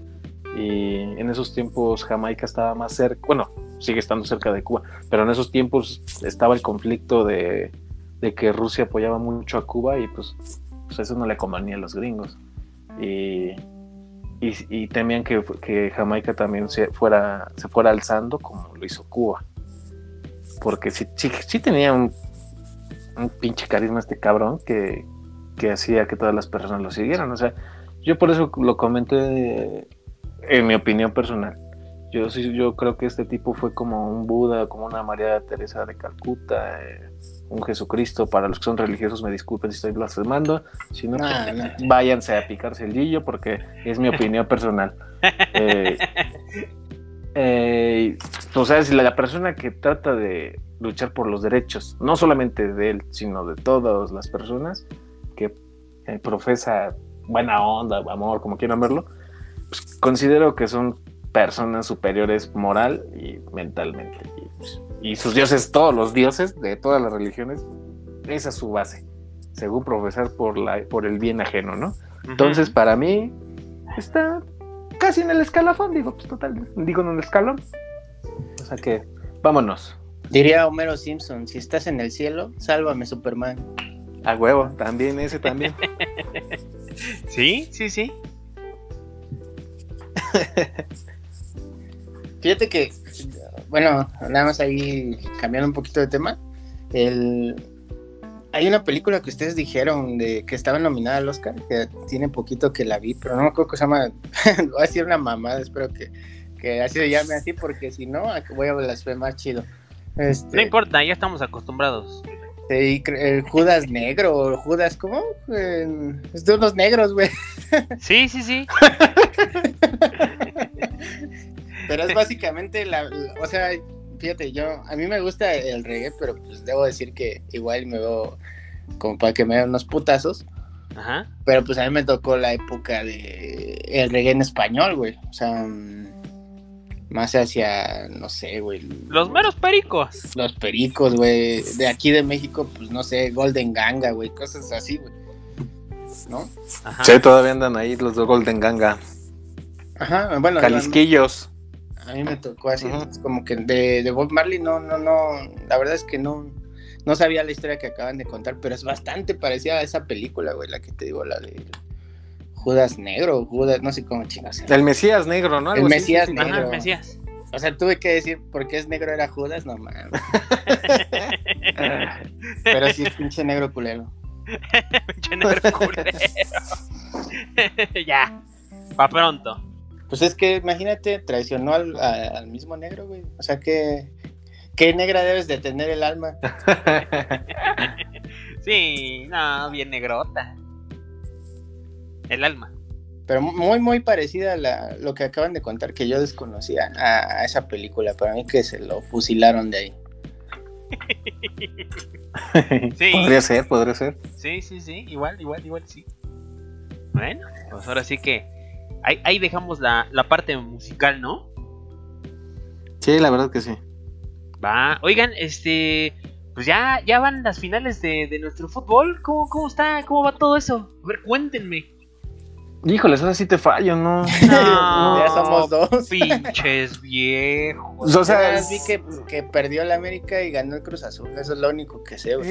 y en esos tiempos Jamaica estaba más cerca, bueno, sigue estando cerca de Cuba, pero en esos tiempos estaba el conflicto de, de que Rusia apoyaba mucho a Cuba y pues, pues eso no le convenía a los gringos. Y, y, temían que, que Jamaica también se fuera, se fuera alzando como lo hizo Cuba. Porque sí, sí, sí tenía un, un pinche carisma este cabrón que, que hacía que todas las personas lo siguieran. O sea, yo por eso lo comenté en mi opinión personal. Yo sí, yo creo que este tipo fue como un Buda, como una María Teresa de Calcuta, eh, un Jesucristo. Para los que son religiosos, me disculpen si estoy blasfemando. Si no, No, pues, váyanse a picarse el guillo porque es mi opinión personal. Eh, eh, o sea, si la, la persona que trata de luchar por los derechos, no solamente de él, sino de todas las personas que eh, profesa buena onda, amor, como quieran verlo, pues, considero que son personas superiores moral y mentalmente. Y, pues, y sus dioses, todos los dioses de todas las religiones, esa es su base, según profesar por, la, por el bien ajeno, ¿no? Entonces, para mí, está casi en el escalafón, digo, pues total, digo en el escalón. O sea que, vámonos. Diría Homero Simpson, si estás en el cielo, sálvame Superman. A huevo, también, ese también. Sí, sí, sí. Fíjate que, bueno, nada más ahí cambiando un poquito de tema. El... Hay una película que ustedes dijeron de que estaba nominada al Oscar, que tiene poquito que la vi, pero no me acuerdo que se llama. Voy a decir una mamada, espero que, que así se llame así, porque si no, voy a blasfemar chido. Este, No importa, ya estamos acostumbrados. Sí, el Judas Negro, Judas, ¿cómo? Eh, es de unos negros, güey. Sí, sí, sí. Pero es básicamente la, o sea, fíjate, yo, a mí me gusta el reggae, pero pues debo decir que igual me veo como para que me den unos putazos, Ajá. pero pues a mí me tocó la época de el reggae en español, güey, o sea, mm, más hacia, no sé, güey, Los meros pericos. los pericos, güey, de aquí de México, pues no sé, Golden Ganga, güey, cosas así, güey, ¿no? Ajá. Sí, todavía andan ahí los de Golden Ganga. Ajá, bueno, Calisquillos. A mí me tocó así, es como que de, de Bob Marley no, no, no, la verdad es que no, no sabía la historia que acaban de contar, pero es bastante parecida a esa película, güey, la que te digo, la de Judas Negro, Judas, no sé cómo chingas. se llama. El Mesías negro, ¿no? El Algo así, Mesías sí, sí. negro. Ajá, Mesías. O sea, tuve que decir por qué es negro era Judas, no mames. Pero sí es pinche negro culero. Pinche negro culero. ya, pa' pronto. Pues es que imagínate, traicionó al, a- al mismo negro, güey. O sea que. ¿Qué negra debes de tener el alma? Sí, no, bien negrota. El alma. Pero muy, muy parecida a la- lo que acaban de contar, que yo desconocía a, a esa película. Para mí que se lo fusilaron de ahí. Sí. Podría ser, podría ser. Sí, sí, sí, igual, igual, igual, sí. Bueno, pues ahora sí que ahí, ahí dejamos la, la parte musical, ¿no? Sí, la verdad que sí. Va, oigan, este, pues ya, ya van las finales de, de nuestro fútbol. ¿Cómo, ¿Cómo está? ¿Cómo va todo eso? A ver, cuéntenme. Híjoles, ahora sí te fallo, ¿no? No, ya somos dos. Pinches viejos. O sea, vi que, que perdió el América y ganó el Cruz Azul. Eso es lo único que sé. güey.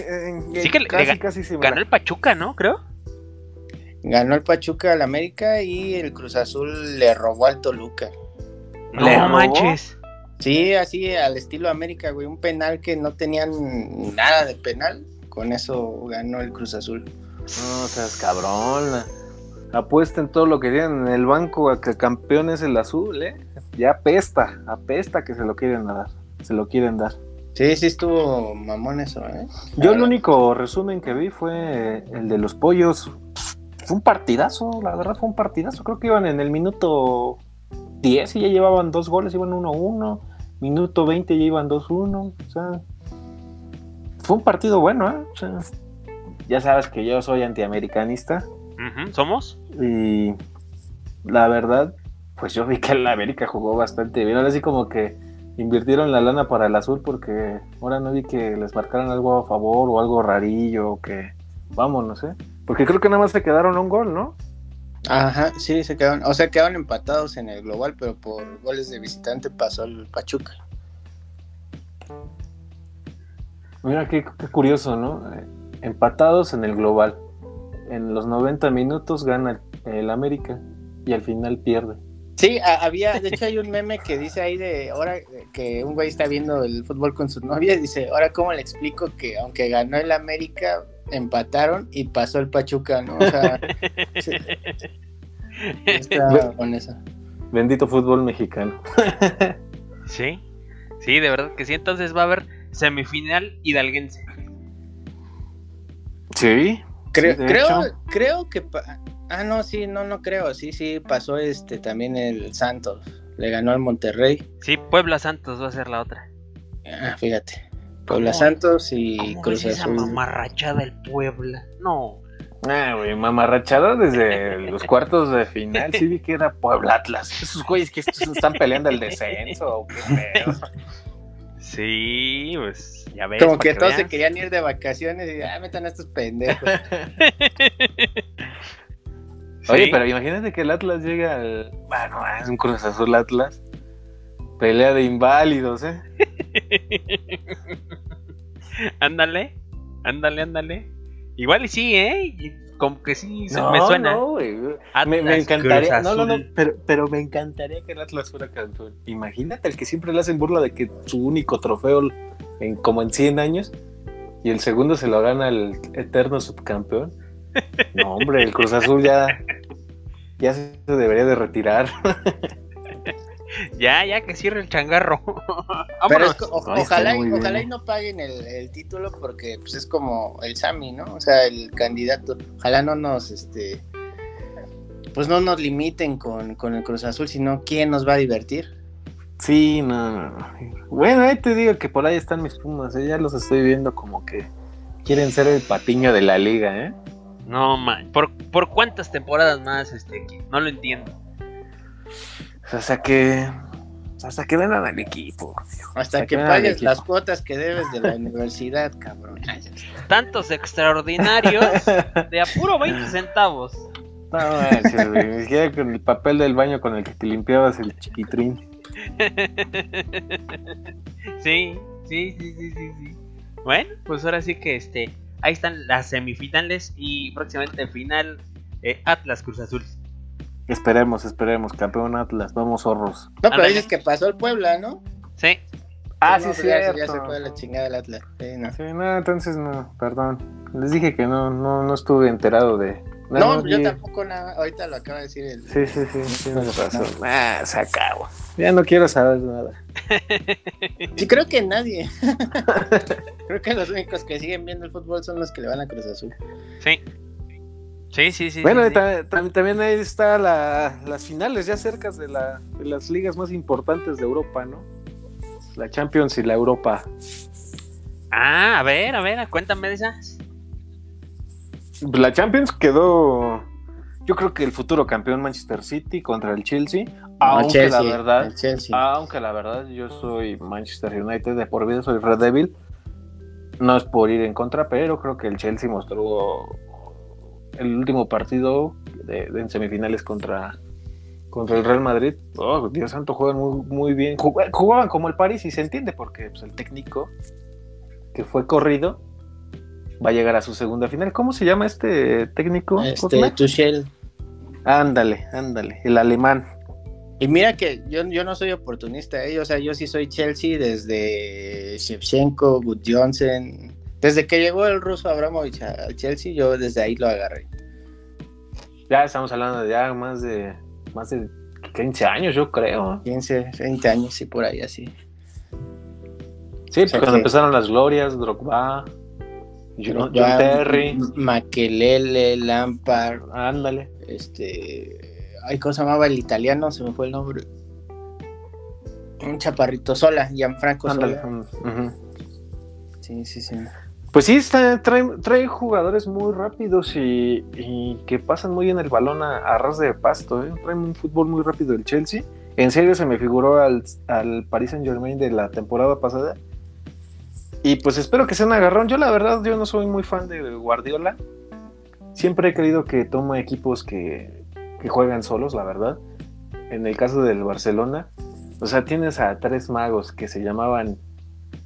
Sí que casi, le ga- casi Ganó la- el Pachuca, ¿no? Creo. Ganó el Pachuca al América y el Cruz Azul le robó al Toluca. No manches. Sí, así al estilo América, güey. Un penal que no tenían nada de penal. Con eso ganó el Cruz Azul. No seas cabrón. Apuesten todo lo que tienen en el banco a que campeón es el azul, ¿eh? Ya apesta, apesta que se lo quieren dar. Se lo quieren dar. Sí, sí estuvo mamón eso, ¿eh? Yo el único resumen que vi fue el de los pollos. Fue un partidazo, la verdad fue un partidazo. Creo que iban en el minuto 10 y ya llevaban dos goles, iban 1-1. Minuto 20 ya iban 2-1. O sea, fue un partido bueno, ¿eh? O sea, ya sabes que yo soy antiamericanista ¿Somos? Y la verdad, pues yo vi que el América jugó bastante bien. Ahora sí como que invirtieron la lana para el azul porque ahora no vi que les marcaran algo a favor o algo rarillo o que vamos, no sé. Porque creo que nada más se quedaron un gol, ¿no? Ajá, sí, se quedaron, o sea, quedaron empatados en el global, pero por goles de visitante pasó el Pachuca. Mira qué, qué curioso, ¿no? Eh, empatados en el global. En los 90 minutos gana el, el América y al final pierde. Sí, a- había, de hecho hay un meme que dice ahí de ahora que un güey está viendo el fútbol con su novia, dice, ahora cómo le explico que aunque ganó el América, empataron y pasó el Pachuca, ¿no? O sea, sí, está con eso. Bendito fútbol mexicano. Sí. Sí, de verdad que sí. Entonces va a haber semifinal hidalguense. Sí. Creo, Sí, creo, creo que pa- ah no, sí, no, no creo, sí, sí, pasó este también el Santos, le ganó al Monterrey, Sí, Puebla Santos va a ser la otra. ah, fíjate, Puebla ¿Cómo? Santos y ¿Cómo Cruz ves esa Azul. mamarrachada el Puebla? No. Ah, güey, mamarrachada desde los cuartos de final. Sí vi que era Puebla Atlas. Esos güeyes que estos están peleando el descenso. ¿o qué pedo? Sí, pues ya ves. Como que todos se querían ir de vacaciones y ah, metan a estos pendejos. Oye, Sí. pero imagínate que el Atlas llega al. Bueno, es un Cruz Azul Atlas. Pelea de inválidos, ¿eh? Ándale, ándale, ándale. Igual y sí, ¿eh? Como que sí se No, me suena. no, güey. Me, me encantaría. No, no, no. Pero, pero me encantaría que el Atlas fuera campeón. Imagínate el que siempre le hacen burla de que su único trofeo en como en 100 años y el segundo se lo gana el eterno subcampeón. No, hombre, el Cruz Azul ya. Ya se debería de retirar. Ya, ya que cierre el changarro. Pero Vámonos. es co- o- Ay, está ojalá, y- ojalá y no paguen el, el título porque pues es como el Sami, ¿no? O sea, el candidato. Ojalá no nos, este, pues no nos limiten con, con el Cruz Azul, sino quién nos va a divertir. Sí, no, no, no. Bueno, ahí te digo que por ahí están mis pumas, ¿eh? ya los estoy viendo como que quieren ser el patiño de la liga, ¿eh? No, man. ¿Por, ¿Por cuántas temporadas más, este? aquí? No lo entiendo. Hasta que. Hasta que vendan al equipo. Hasta que pagues las cuotas que debes de la universidad, cabrón. Tantos extraordinarios de a puro 20 centavos. No manches, güey, Ni siquiera con el papel del baño con el que te limpiabas el chiquitrín. Sí, sí, sí, sí, sí, sí. Bueno, pues ahora sí que este, ahí están las semifinales y próximamente final eh, Atlas Cruz Azul. Esperemos, esperemos. Campeón Atlas. Vamos, zorros. No, pero dices que pasó el Puebla, ¿no? Sí, Ah, No, sí, pues ya, se fue a la chingada el Atlas. Sí, no. Sí, no, entonces no, perdón. Les dije que no, no, no estuve enterado de. No, no yo vi- tampoco nada. Ahorita lo acaba de decir el. Sí, sí, sí, tienes razón. Ah, se acabó. Ya no quiero saber nada. Sí, creo que nadie. creo que los únicos que siguen viendo el fútbol son los que le van a Cruz Azul. Sí. Sí, sí, sí. bueno, sí, también ahí está la, las finales ya cerca de, la, de las ligas más importantes de Europa, ¿no? La Champions y la Europa. Ah, a ver, a ver, cuéntame de esas. La Champions quedó, yo creo que el futuro campeón Manchester City contra el Chelsea, aunque Chelsea, la verdad, el Chelsea. aunque la verdad yo soy Manchester United de por vida, soy Red Devil. No es por ir en contra, pero creo que el Chelsea mostró el último partido de, de- en semifinales contra, contra el Real Madrid. Oh, Dios santo, juegan muy, muy bien. Jug- Jugaban como el París y se entiende porque pues, el técnico que fue corrido va a llegar a su segunda final. ¿Cómo se llama este técnico? Este? Tuchel. Ándale, ándale, el alemán. Y mira que yo, yo no soy oportunista, ¿eh? o sea, yo sí soy Chelsea desde Shevchenko, Good Johnson. Desde que llegó el ruso Abramovich al Chelsea, yo desde ahí lo agarré. Ya estamos hablando de ya más de más de 15 años, yo creo. 15, 20 años y por ahí así. Sí, O sea cuando que- empezaron las glorias, Drogba, John, John Terry, M- Makelele, Lampard, ándale. este. Ay, ¿cómo se llamaba el italiano? Se me fue el nombre. Un chaparrito Sola, Gianfranco ándale. Sola. ujú. Sí, sí, sí. Pues sí, trae, trae jugadores muy rápidos y, y que pasan muy bien el balón a, a ras de pasto. ¿eh? Trae un fútbol muy rápido el Chelsea. En serio se me figuró al, al Paris Saint Germain de la temporada pasada. Y pues espero que sea un agarrón. Yo la verdad, yo no soy muy fan de Guardiola. Siempre he creído que toma equipos que, que juegan solos, la verdad. En el caso del Barcelona, o sea, tienes a tres magos que se llamaban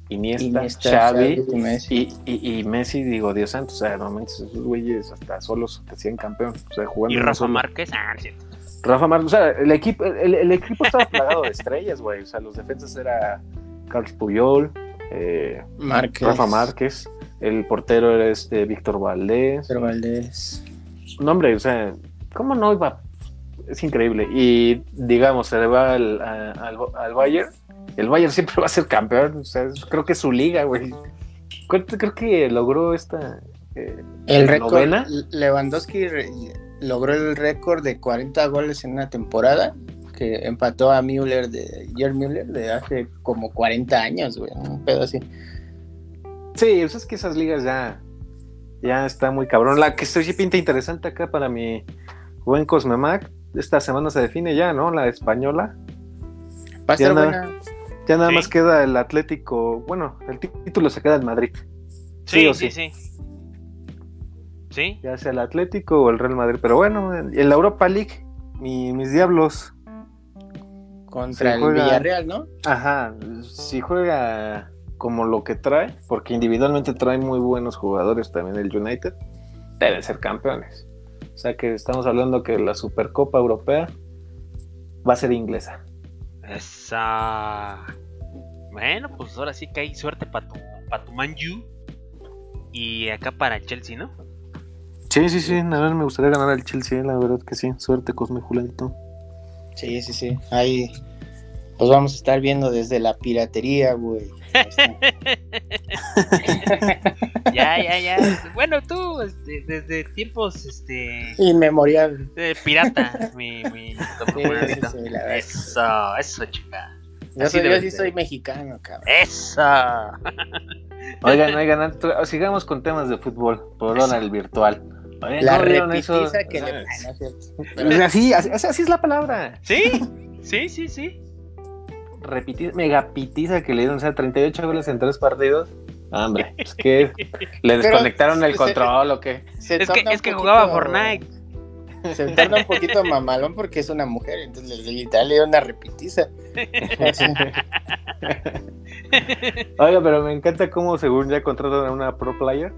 Iniesta, Iniesta, Xavi Xavi y Messi. y, y, y Messi, digo, Dios santo, o sea, normalmente esos güeyes hasta solos te hacían campeón. O sea, jugando Y Rafa solo. Márquez, ah, es cierto. Rafa Márquez, o sea, el equipo, el, el equipo estaba plagado de estrellas, güey. O sea, los defensas era Carlos Puyol, eh, Márquez. Rafa Márquez, el portero era este Víctor Valdés. Pedro Valdés. No, hombre, o sea, ¿cómo no iba? Es increíble. Y digamos, se le va al, al, al Bayern. El Bayern siempre va a ser campeón. O sea, creo que es su liga, güey. ¿Cuánto creo que logró esta? eh, El récord. Lewandowski re- logró el récord de 40 goles en una temporada. Que empató a Müller de Gerd Müller de hace como 40 años, güey. Un pedo así. Sí, pues es que esas ligas ya, ya está muy cabrón. La que se pinta interesante acá para mi buen Cosmemac. Esta semana se define ya, ¿no? La española. Va a estar buena. Ya nada Sí. más queda el Atlético. Bueno, el tí- título se queda en Madrid. Sí Sí, o sí, sí. Ya sea el Atlético o el Real Madrid. Pero bueno, en la Europa League, mi- mis diablos. Contra el juega- Villarreal, ¿no? Ajá, si juega como lo que trae, porque individualmente trae muy buenos jugadores también el United, deben ser campeones. O sea que estamos hablando que la Supercopa Europea va a ser inglesa. Esa. Bueno, pues ahora sí que hay suerte para tu, pa' tu Manju. Y acá para el Chelsea, ¿no? Sí, sí, sí, a ver, me gustaría ganar al Chelsea, la verdad que sí. Suerte, Cosme Julanito. Sí, sí, sí. Ahí. Pues vamos a estar viendo desde la piratería, güey. Ya, ya, ya. Bueno, tú, este, desde tiempos, este. Inmemorial. de pirata, mi, mi Sí, la. Eso, eso, chica. Yo, soy, sí ser. soy mexicano, cabrón. Eso. Oigan, oigan, sigamos con temas de fútbol. Por ahora el virtual. Oigan, La ¿no vieron eso? repetiza que le. Ah, Ay, no es cierto. Así, así, así es la palabra. ¿Sí? Sí, sí, sí. Repiti- megapitiza que le dieron, o sea, 38 goles en tres partidos. Ah, Hombre, es que le Pero desconectaron el se- control o qué. Se Es que, torna es un que poquito- jugaba Fortnite. Se torna un poquito mamalón porque es una mujer, entonces le- literal le dio una repetiza. Oiga, pero me encanta cómo según ya contratan a una pro player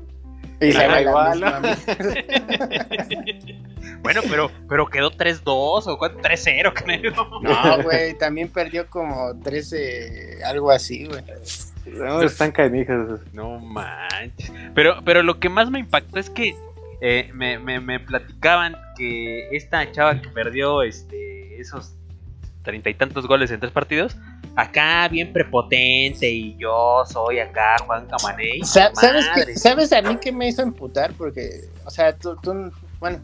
Y se igual, ¿no? Bueno, pero, pero quedó 3-2 o cuánto, 3-0, creo. No, güey, también perdió como 13, algo así, güey. No, están canijas. No manches. Pero, pero lo que más me impactó es que eh, me, me, me platicaban que esta chava que perdió este esos treinta y tantos goles en tres partidos, acá bien prepotente y yo soy acá Juan Camaney. Sa- ¿Sabes. ¿Sabes a mí qué me hizo emputar? Porque, o sea, tú, tú bueno,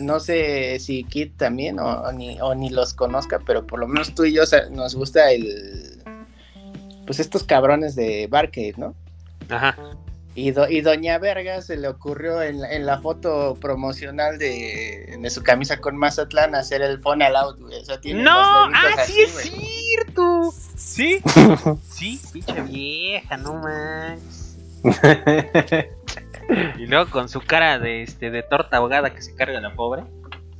no sé si Kit también o, o ni, o ni los conozca, pero por lo menos tú y yo o sea, nos gusta el. Pues estos cabrones de Barcade, ¿no? Ajá. Y, do- y Doña Verga se le ocurrió en, la- en la foto promocional de, de su camisa con Mazatlán hacer el phone out, güey. O sea, tiene No, ah, así, sí es cierto. Sí, sí, pinche vieja, no manches. Y luego con su cara de este de torta ahogada que se carga la pobre.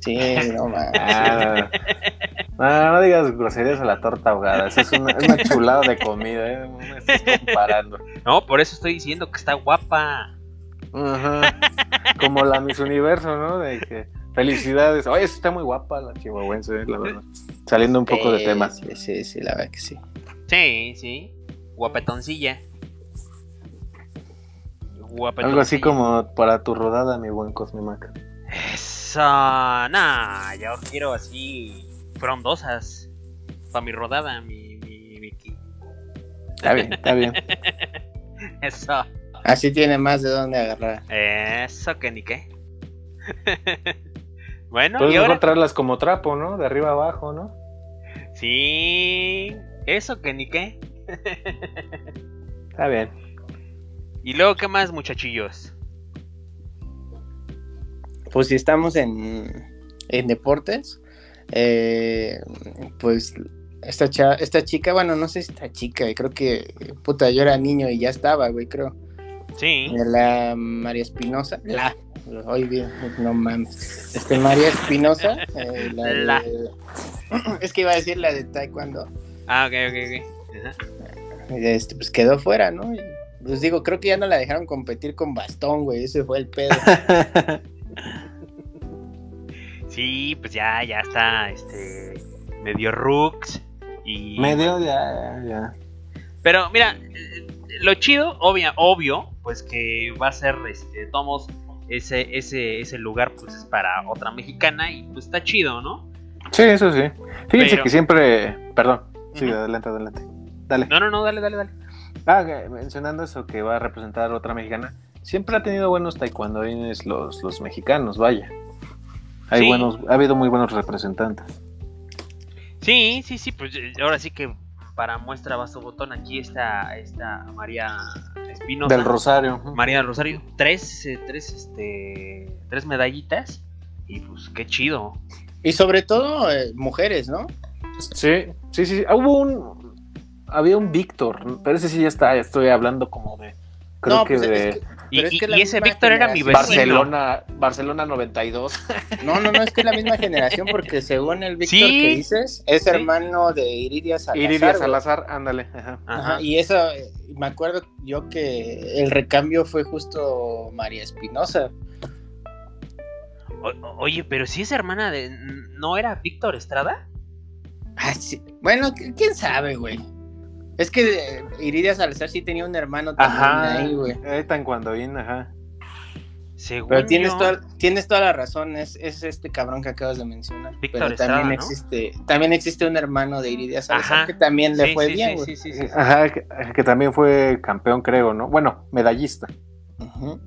Sí, no mames. Ah, no, no digas groserías a la torta ahogada. Eso es una, es una chulada de comida, ¿eh? No me estés comparando. No, por eso estoy diciendo que está guapa. Como la Miss Universo, ¿no? De que felicidades. Oye, está muy guapa la chihuahuense, la verdad. Saliendo un poco de tema. Sí, sí, sí, la verdad que sí. Sí, sí. Guapetoncilla. Guapetoncilla. Algo así como para tu rodada, mi buen Cosmimac. Eso. Nah, yo quiero así. Frondosas. Para mi rodada, mi, mi Vicky. Está bien, está bien. Eso. Así tiene más de dónde agarrar. Eso que ni qué. bueno, Puedes y ahora. mejor traerlas como trapo, ¿no? De arriba abajo, ¿no? Sí. Eso que ni qué. Está bien. Y luego, ¿qué más, muchachillos? Pues si estamos en, en deportes, eh, pues esta, cha- esta chica, bueno, no sé si esta chica, creo que, puta, yo era niño y ya estaba, güey, creo. Sí. La María Espinosa, la, hoy bien, no mames. Este, María Espinosa, eh, la, de- es que iba a decir la de Taekwondo, Ah, ok, ok, ok. Este, pues quedó fuera, ¿no? Y, pues digo, creo que ya no la dejaron competir con bastón, güey, ese fue el pedo. Sí, pues ya, ya está, este, medio rooks y... Medio, ya, ya. Pero mira, lo chido, obvia, obvio, pues que va a ser, este, tomos, ese, ese, ese lugar, pues es para otra mexicana y pues está chido, ¿no? Sí, eso sí. Fíjense Pero- que siempre. Perdón. Sí, adelante, adelante. Dale. No, no, no, dale, dale, dale. Ah, mencionando eso que va a representar otra mexicana, siempre ha tenido buenos taekwondoines los, los mexicanos, vaya. Hay Sí. buenos, ha habido muy buenos representantes. Sí, sí, sí, pues eh, ahora sí que para muestra vaso botón aquí está, está María Espinosa. Del Rosario. María del Rosario, tres, eh, tres, este, tres medallitas y pues qué chido. Y sobre todo, eh, mujeres, ¿no? Sí, sí, sí. Ah, Hubo un. Había un Víctor, pero ese sí ya está, estoy hablando como de. Creo no, que pues, de es que- Y, es que ese Víctor era mi vecino. Barcelona, Barcelona 92. No, no, no, es que es la misma generación porque según el Víctor Sí. que dices, es Sí. hermano de Iridia Salazar. Iridia. Salazar, ándale. Ajá. Y eso, eh, me acuerdo yo que el recambio fue justo María Espinosa. Oye, pero si es hermana de. ¿No era Víctor Estrada? Ah, sí. Bueno, qu- quién sabe, güey. Es que eh, Iridia Salazar sí tenía un hermano también Ajá. ahí, güey. Ahí taekwondoín, ajá. Según Pero tienes yo- toda, tienes toda la razón, es, es este cabrón que acabas de mencionar. Víctor Pero Estrada, también ¿no? existe, también existe un hermano de Iridia Salazar Ajá. que también le Sí, fue sí, bien, sí, güey. sí, sí, sí. Ajá, que, que también fue campeón, creo, ¿no? Bueno, medallista. Ujú.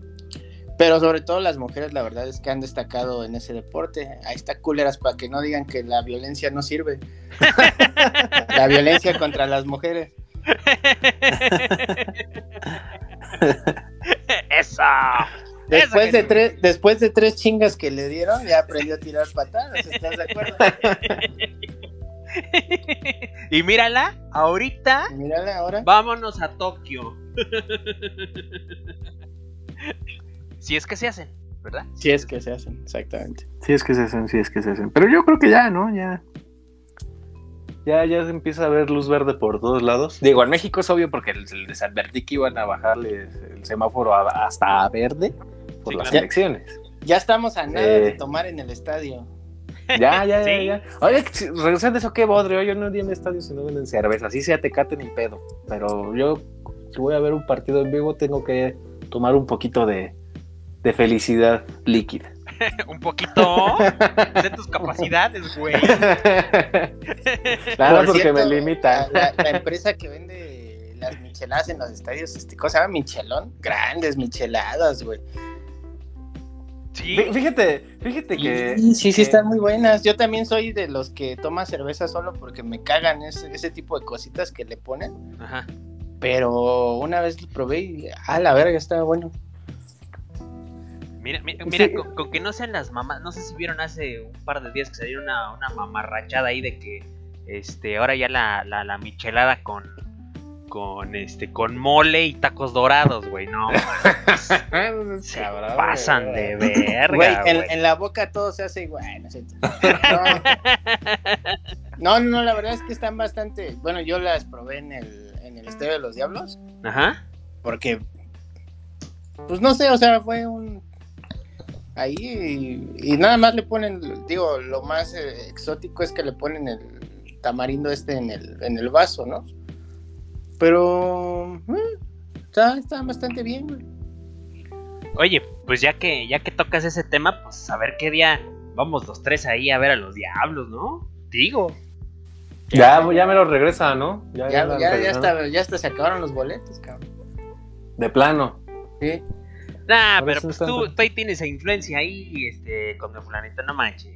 Pero sobre todo las mujeres, la verdad es que han destacado en ese deporte. Ahí está culeras para que no digan que la violencia no sirve. la violencia contra las mujeres. ¡Eso! Después de tres, después de tres chingas que le dieron, ya aprendió a tirar patadas, ¿estás de acuerdo? y mírala, ahorita Mírala ahora. vámonos a Tokio. Si es que se hacen, ¿verdad? Si es que se hacen, exactamente. Sí, es que se hacen, sí, es que se hacen. Pero yo creo que ya, ¿no? Ya. Ya, ya se empieza a ver luz verde por todos lados. Digo, en México es obvio porque les, advertí que iban a bajarle el semáforo a- hasta a verde. por Sí, las claro. elecciones. Ya estamos a nada de Eh. tomar en el estadio. Ya, ya, Sí. ya, ya. Oye, si- regresando a eso, qué bodrio. Yo no iría en estadio si no venden cerveza. Así sea tecate ni pedo. Pero yo, si voy a ver un partido en vivo, tengo que tomar un poquito de, de felicidad líquida. Un poquito. de tus capacidades, güey. Claro, Por porque cierto, me limitan. La, empresa que vende las micheladas en los estadios, este, ¿cómo se llama? Michelón. Grandes micheladas, güey. Sí. Fí- Fíjate, fíjate que. Sí, sí, están muy buenas. Yo también soy de los que toma cerveza solo porque me cagan ese, ese tipo de cositas que le ponen. Ajá. Pero una vez lo probé y, a la verga, estaba bueno. Mira, mira, mira, Sí. con, con que no sean las mamás, no sé si vieron hace un par de días que salió una, una mamarrachada ahí de que este ahora ya la, la, la michelada con con este con mole y tacos dorados, güey, no, se Cabrón, pasan de verga, Güey, en, la boca todo se hace igual. No, sé. no, no, no, la verdad es que están bastante. Bueno, yo las probé en el, en el Estadio de los Diablos. Ajá. Porque, pues no sé, o sea, fue un. Ahí y, y nada más le ponen, digo, lo más eh, exótico es que le ponen el tamarindo este en el, en el vaso, ¿no? Pero. eh, está, está bastante bien, güey. Oye, pues ya que ya que tocas ese tema, pues a ver qué día vamos los tres ahí a ver a los diablos, ¿no? Digo. Ya, ya me lo regresa, ¿no? Ya, ya, ya, regresaron. hasta, ya hasta se acabaron los boletos, cabrón. De plano. Sí. Nah, Por pero pues tú, tú ahí tienes esa influencia ahí, este, con el fulanito, no manches.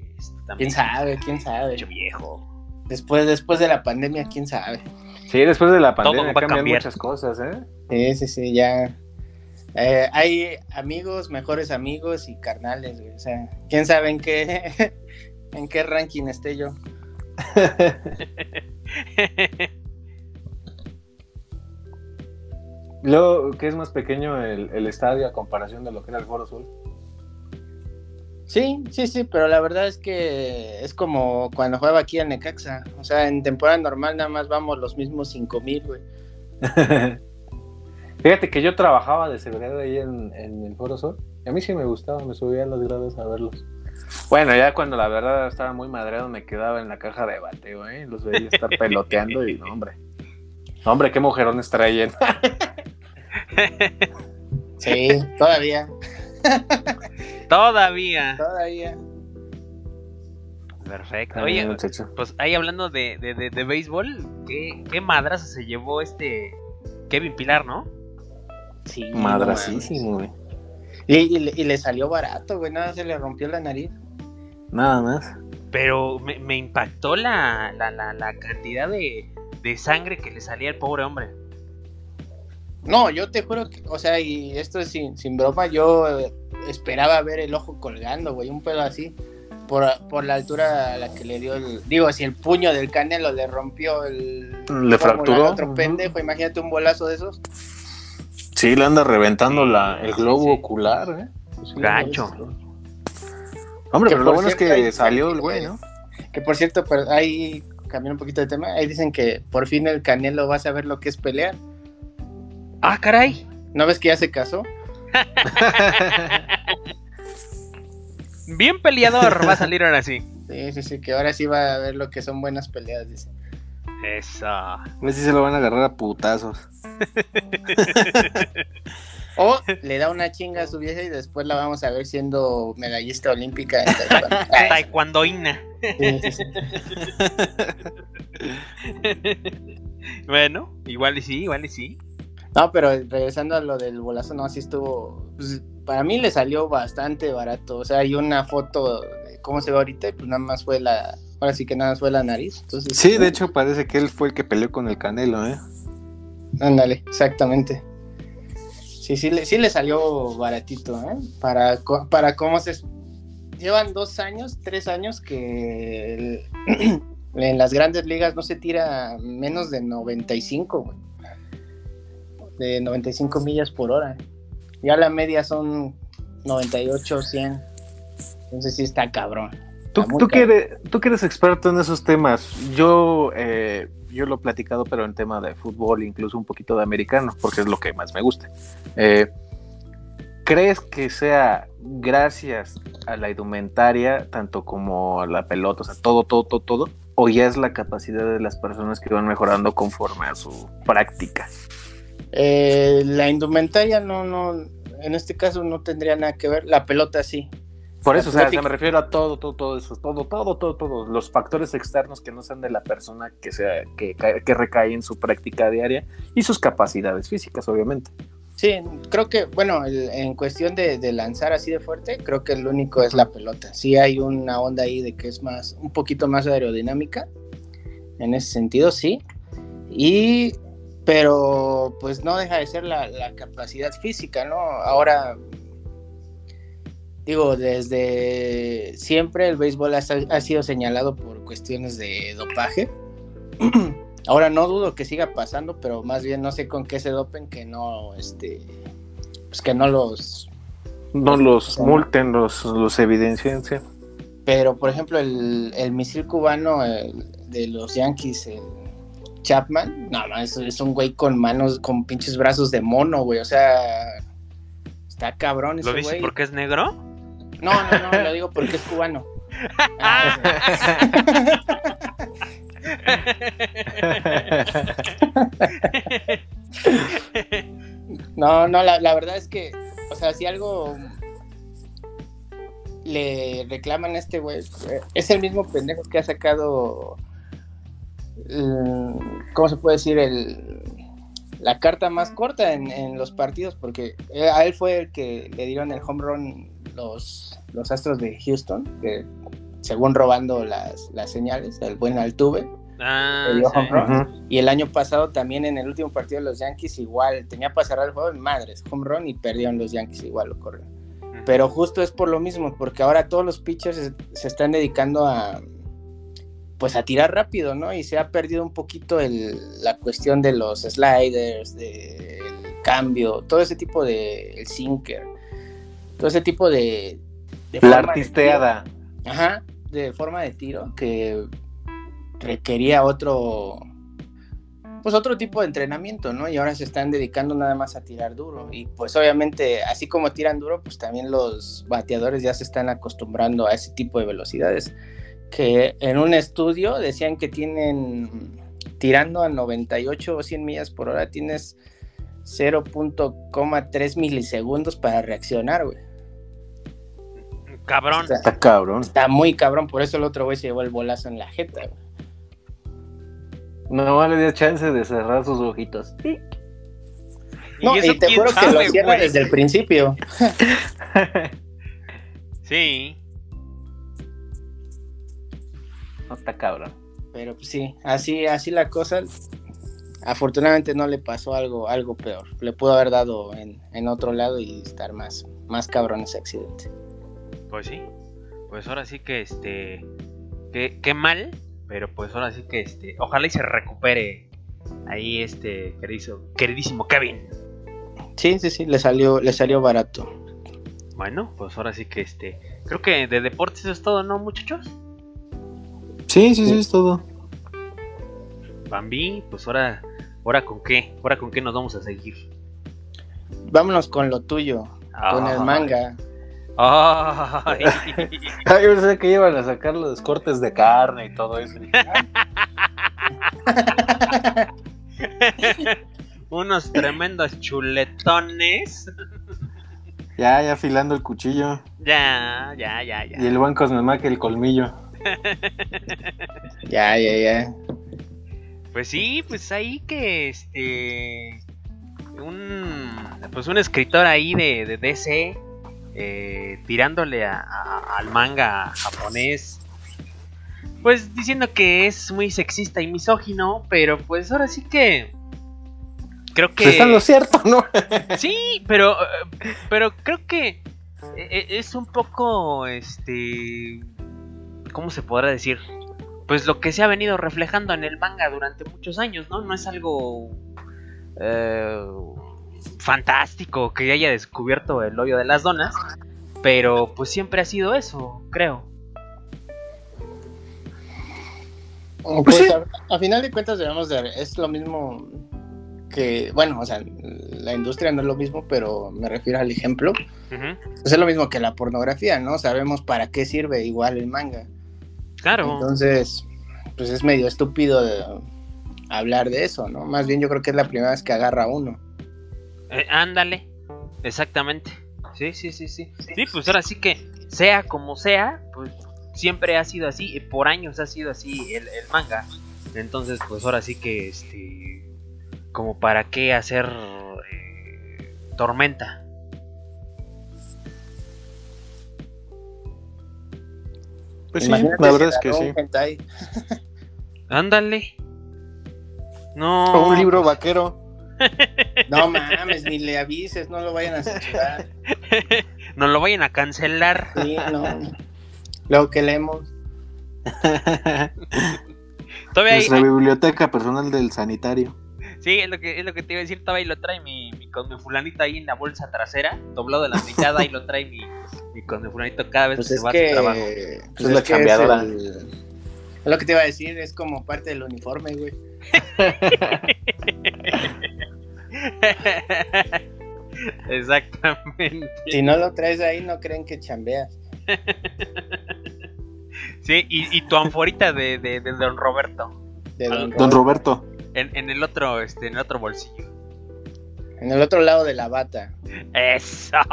También. ¿Quién sabe? ¿Quién sabe? Mucho viejo. Después, después de la pandemia, ¿quién sabe? Sí, después de la Todo pandemia cambian cambiar. muchas cosas, ¿eh? Sí, sí, sí, ya. Eh, hay amigos, mejores amigos y carnales, güey. O sea, quién sabe en qué, en qué ranking esté yo. Luego, ¿qué es más pequeño el, el estadio a comparación de lo que era el Foro Sur? Sí, sí, sí, pero la verdad es que es como cuando juega aquí en Necaxa. O sea, en temporada normal nada más vamos los mismos cinco mil, güey. Fíjate que yo trabajaba de seguridad ahí en, en el Foro Sur. Y a mí sí me gustaba, me subía a las gradas a verlos. Bueno, ya cuando la verdad estaba muy madreado me quedaba en la caja de bateo, ¿eh? Los veía estar peloteando y no, hombre. No, hombre, qué mujerones traen. Sí, todavía, Todavía. todavía. Perfecto. Ay, Oye, muchacho. pues ahí hablando de, de, de, de béisbol, ¿qué, qué madrazo se llevó este Kevin Pilar, ¿no? Sí, Madracísimo, güey. y, y le- y le salió barato, güey. Nada, se le rompió la nariz. Nada más. Pero me, me impactó la, la, la, la cantidad de, de sangre que le salía al pobre hombre. No, yo te juro que, o sea, y esto es sin, sin broma, yo esperaba ver el ojo colgando, güey, un pedo así, por, por la altura a la que le dio el, digo, si el puño del canelo le rompió el... Le fracturó. Otro pendejo, imagínate un bolazo de esos. Sí, le anda reventando la, el globo sí. ocular, ¿eh? Sí, Gacho. Hombre, Que pero lo bueno es que hay- salió el güey, ¿no? Que por cierto, pero ahí, cambiando un poquito de tema, ahí dicen que por fin el canelo va a saber lo que es pelear. ¡Ah, caray! ¿No ves que ya se casó? Bien peleador va a salir ahora sí. Sí, sí, sí, que ahora sí va a ver lo que son buenas peleas, dice. Eso. A ver si se lo van a agarrar a putazos. O le da una chinga a su vieja y después la vamos a ver siendo medallista olímpica. en taekwondo. Taekwondoína. sí, sí, sí. Bueno, igual y sí, igual y sí. No, pero regresando a lo del bolazo, no, así estuvo. pues, para mí le salió bastante barato. O sea, hay una foto de cómo se ve ahorita y pues nada más fue la. Ahora sí que nada más fue la nariz. Entonces, Sí, de hecho parece que él fue el que peleó con el Canelo, ¿eh? Ándale, exactamente. Sí, sí, le, sí le salió baratito, ¿eh? Para, para cómo se... Llevan dos años, tres años que el- en las grandes ligas no se tira menos de 95, güey. De 95 millas por hora. Ya la media son 98, 100. Entonces sí está cabrón. Tú, Está tú, que eres, tú que eres experto en esos temas, yo, eh, yo lo he platicado, pero en tema de fútbol, incluso un poquito de americano, porque es lo que más me gusta. Eh, ¿crees que sea gracias a la indumentaria, tanto como a la pelota, o sea, todo, todo, todo, todo? ¿O ya es la capacidad de las personas que van mejorando conforme a su práctica? Eh, la indumentaria no, no, en este caso no tendría nada que ver. La pelota sí. Por eso, o sea, Atlético. me refiero a todo, todo, todo eso, todo, todo, todo, todo, los factores externos que no sean de la persona que sea, que, que recae en su práctica diaria y sus capacidades físicas, obviamente. Sí, creo que, bueno, el- en cuestión de, de lanzar así de fuerte, creo que el único es la pelota. Sí hay una onda ahí de que es más, un poquito más aerodinámica. En ese sentido, sí. Y, pero pues no deja de ser la, la capacidad física, ¿no? Ahora, digo, desde siempre el béisbol ha, ha sido señalado por cuestiones de dopaje. Ahora no dudo que siga pasando, pero más bien no sé con qué se dopen que no, este, pues que no los. No los multen, los, los evidencien. sí. Pero por ejemplo el, el misil cubano el de los Yankees, el Chapman, no, no, es, es un güey con manos, con pinches brazos de mono, güey, o sea, está cabrón ¿Lo ese dices güey. porque es negro? No, no, no, lo digo porque es cubano. No, no, la, la verdad es que, o sea, si algo le reclaman a este güey, es el mismo pendejo que ha sacado, ¿cómo se puede decir? El, la carta más corta en, en los partidos, porque eh, a él fue el que le dieron el home run los, los Astros de Houston, que según robando las, las señales, el buen Altuve. Ah, sí. home run. Y el año pasado también en el último partido de los Yankees igual, tenía para cerrar el juego en madres, home run y perdieron los Yankees igual lo corrieron. Pero justo es por lo mismo, porque ahora todos los pitchers se, se están dedicando a pues a tirar rápido, ¿no? Y se ha perdido un poquito el, la cuestión de los sliders, del cambio, todo ese tipo de el sinker, todo ese tipo de, de La de artisteada. tiro. Ajá, de forma de tiro que requería otro pues otro tipo de entrenamiento, ¿no? Y ahora se están dedicando nada más a tirar duro. Y pues obviamente, así como tiran duro, pues también los bateadores ya se están acostumbrando a ese tipo de velocidades. Que en un estudio decían que tienen, tirando a 98 o 100 millas por hora, tienes 0.3 milisegundos para reaccionar, güey. Cabrón. O sea, Está cabrón. está muy cabrón, por eso el otro güey se llevó el bolazo en la jeta, güey. No le dio chance de cerrar sus ojitos. No, y, eso te juro que lo cierra desde el principio. Sí. No está cabrón. Pero pues sí, así, así la cosa. Afortunadamente no le pasó algo, algo peor. Le pudo haber dado en, en otro lado y estar más, más cabrón ese accidente. Pues sí. Pues ahora sí que este. Qué, qué mal. Pero pues ahora sí que este. Ojalá y se recupere. Ahí este queridísimo, queridísimo Kevin. Sí, sí, sí, le salió, le salió barato. Bueno, pues ahora sí que este. Creo que de deportes eso es todo, ¿no, muchachos? Sí, sí, sí, es todo. Bambi, pues ahora. ¿Ahora con qué? ¿Ahora con qué nos vamos a seguir? Vámonos con lo tuyo, con el Ay. manga. Ay. Ah, yo pensé que iban a sacar los cortes de carne y todo eso. Unos tremendos chuletones. Ya, ya afilando el cuchillo. Ya, ya, ya, ya. Y el buen Cosmemaque el colmillo. Ya, ya, ya. Pues sí, pues ahí que este. Un. Pues un escritor ahí de, de DC. eh, tirándole a- a- al manga japonés. Pues diciendo que es muy sexista y misógino. Pero pues ahora sí que. Creo que. Pues está en lo cierto, ¿no? Sí, pero, eh, pero creo que eh, es un poco, este, ¿cómo se podrá decir? Pues lo que se ha venido reflejando en el manga durante muchos años, ¿no? No es algo eh, fantástico que haya descubierto el hoyo de las donas, pero pues siempre ha sido eso, creo. Pues, sí. a, a final de cuentas debemos de... Es lo mismo... que, bueno, o sea, la industria no es lo mismo, pero me refiero al ejemplo. Pues es lo mismo que la pornografía, ¿no? Sabemos para qué sirve igual el manga. Claro. Entonces, pues es medio estúpido de hablar de eso, ¿no? Más bien yo creo que es la primera vez que agarra uno. Eh, ándale, exactamente. Sí, sí, sí, sí. Sí, pues ahora sí que, sea como sea, pues siempre ha sido así, y por años ha sido así el, el manga. Entonces, pues ahora sí que, este, como para qué hacer eh, tormenta. Pues sí, la si verdad es que sí. hentai. Ándale. No. O un libro vaquero. No mames, ni le avises, no lo vayan a censurar. No lo vayan a cancelar. Sí, no. Luego que leemos. Todavía hay, Nuestra biblioteca personal del sanitario. Sí, es lo que es lo que te iba a decir, todavía ahí lo trae mi, mi con mi fulanito ahí en la bolsa trasera, doblado de la mitad, ahí lo trae mi, mi con mi fulanito cada vez Pues que se va a su trabajo. pues Es la el- Es lo que te iba a decir, es como parte del uniforme, güey. Exactamente. Si no lo traes ahí, no creen que chambeas. Sí, y, y tu anforita de, de, de Don Roberto. De don Don Roberto. En, en el otro, este, en el otro bolsillo. En el otro lado de la bata. Eso.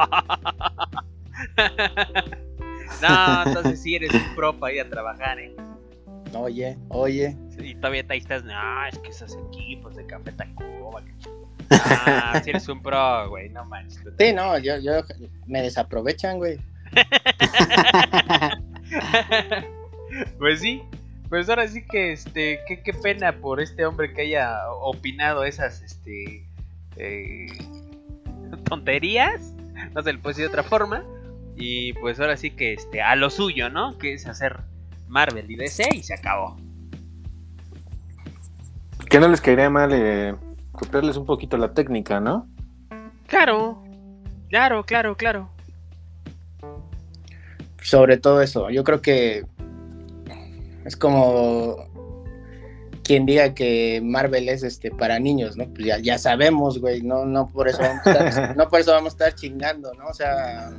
No, entonces sí eres un pro para ir a trabajar, eh. Oye, oye. Y todavía te estás, no, es que esos equipos de Café Tacuba. Ah, si eres un pro, güey, no manches. Sí, no, yo, yo me desaprovechan, güey. pues sí, pues ahora sí que, este, qué, qué pena por este hombre que haya opinado esas, este, eh, tonterías, no se le puede decir de otra forma, y pues ahora sí que, este, a lo suyo, ¿no? Que es hacer Marvel y DC y se acabó. Que no les caería mal eh, copiarles un poquito la técnica, ¿no? Claro, claro, claro, claro. Sobre todo eso. Yo creo que es como quien diga que Marvel es este para niños, ¿no? Pues ya, ya sabemos, güey. No, no por eso vamos a estar, no por eso vamos a estar chingando, ¿no? O sea,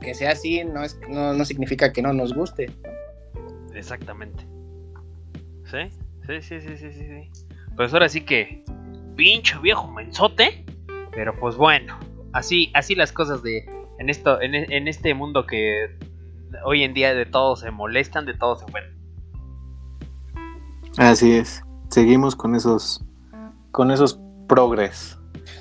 que sea así no es, no, no significa que no nos guste. Exactamente. ¿Sí? Sí, sí, sí, sí, sí, sí. Pues ahora sí que pincho viejo mensote, pero pues bueno, así así las cosas de en esto en, en este mundo que hoy en día de todos se molestan, de todos se ofenden. Así es. Seguimos con esos con esos progres.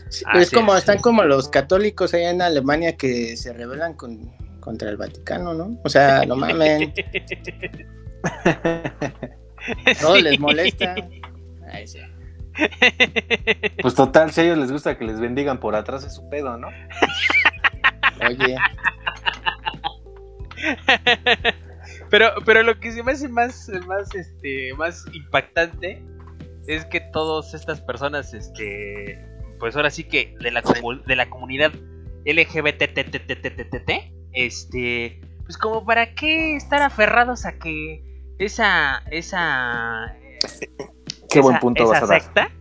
Sí, es como, es. están como los católicos allá en Alemania que se rebelan con, contra el Vaticano, ¿no? O sea, no mamen, todo Sí. les molesta. Ay, sí. Pues total, si a ellos les gusta que les bendigan por atrás es su pedo, ¿no? Oye, pero, pero lo que se me hace más, más, este, más impactante es que todas estas personas, este, pues ahora sí que de la, comu- de la comunidad LGBTTTTTT, este, pues como para qué estar aferrados a que esa, esa, Qué buen punto esa vas a dar. secta,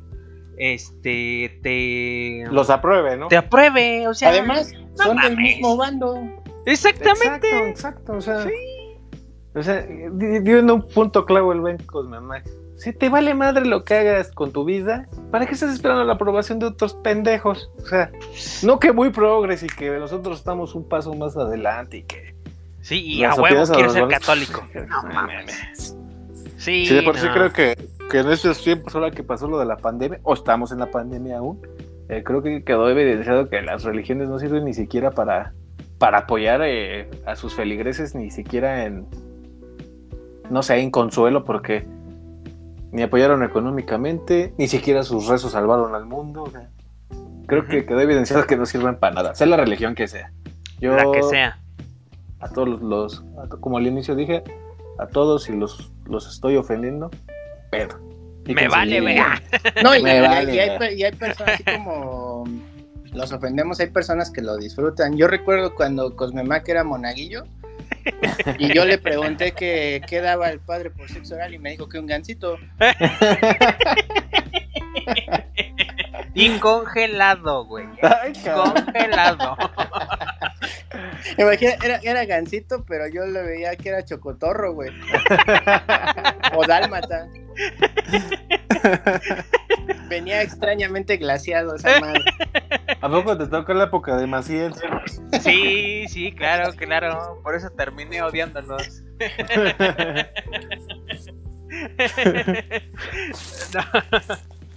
este, te, Los apruebe, ¿no? te apruebe, o sea, además, no son del mames. mismo bando. Exactamente. Exacto, exacto. O sea, o sea di- dio en un punto clavo el buen Cosmemax. Si te vale madre lo que hagas con tu vida, ¿para qué estás esperando la aprobación de otros pendejos? O sea, no que muy progres y que nosotros estamos un paso más adelante y que. Sí, y a huevo quiero ser valores- católico. No mames. Sí, Sí, de por sí no. creo que, que en estos tiempos, ahora que pasó lo de la pandemia, o estamos en la pandemia aún, eh, creo que quedó evidenciado que las religiones no sirven ni siquiera para, para apoyar eh, a sus feligreses, ni siquiera en, no sé, en consuelo, porque ni apoyaron económicamente, ni siquiera sus rezos salvaron al mundo. o sea, creo que quedó evidenciado que no sirven para nada, sea la religión que sea. Yo, La que sea. a todos los, a como al inicio dije, a todos y los, los estoy ofendiendo, pero. Me vale, vea. No, y, Me y- vale, y hay, y hay personas así como los ofendemos, hay personas que lo disfrutan. Yo recuerdo cuando Cosmemac era monaguillo y yo le pregunté que qué daba el padre por sexo oral y me dijo que un gancito. y congelado, güey. Ay. Congelado. Imagina, era, era gansito, pero yo le veía que era chocotorro, güey. o dálmata. Venía extrañamente glaciado esa madre. ¿A poco te toca la época de Maciel? Sí, sí, claro, claro. Por eso terminé odiándolos. No,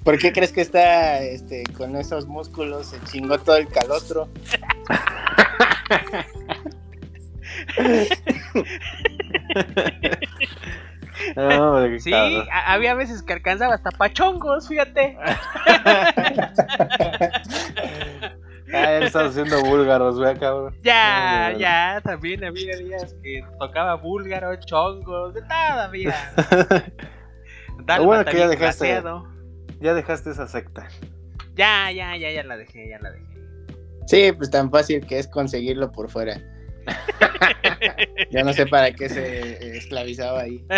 ¿Por qué crees que está este, con esos músculos? Se chingó todo el calostro. No, sí, había veces que alcanzaba hasta pachongos, fíjate. Ah, ya estás haciendo búlgaros, vea, cabrón. Ya, Ay, ya, también había días que tocaba búlgaro, chongos, de todavía. Lo bueno que ya dejaste. glaseado. Ya dejaste esa secta. Ya, ya, ya, ya la dejé, ya la dejé. Sí, pues tan fácil que es conseguirlo por fuera. Yo no sé para qué se esclavizaba ahí.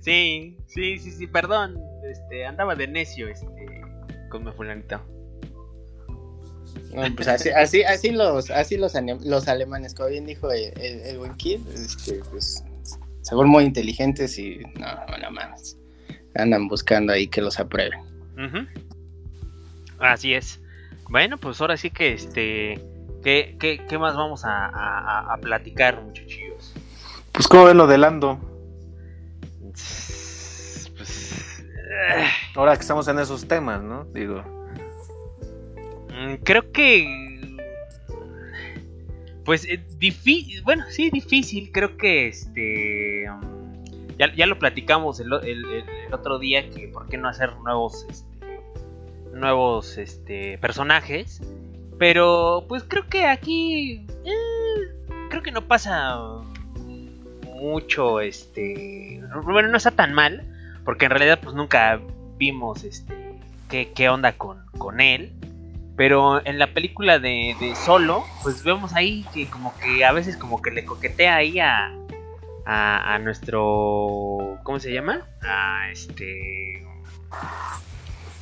Sí, sí, sí, sí, perdón. Este, andaba de necio, este, con mi fulanito. No, pues así, así, así los, así los, ane- los alemanes, como bien dijo el, el, el buen Kid, este, pues, según muy inteligentes y no, no, no mames. Andan buscando ahí que los aprueben. Así es. Bueno, pues ahora sí que este. ¿Qué, qué, qué más vamos a, a- platicar, muchachillos? Pues, ¿cómo ven lo de Lando? Pues. eh, Ahora que estamos en esos temas, ¿no? Digo. mm, creo que. Pues difícil. Bueno, sí, difícil. Creo que este. mm, Ya, ya lo platicamos el, otro día que por qué no hacer nuevos. Este, nuevos este, personajes. Pero pues creo que aquí eh, creo que no pasa mucho este bueno no está tan mal porque en realidad pues nunca vimos este qué, qué onda con, con él pero en la película de, de Solo pues vemos ahí que como que a veces como que le coquetea ahí a a, a nuestro ¿cómo se llama? a este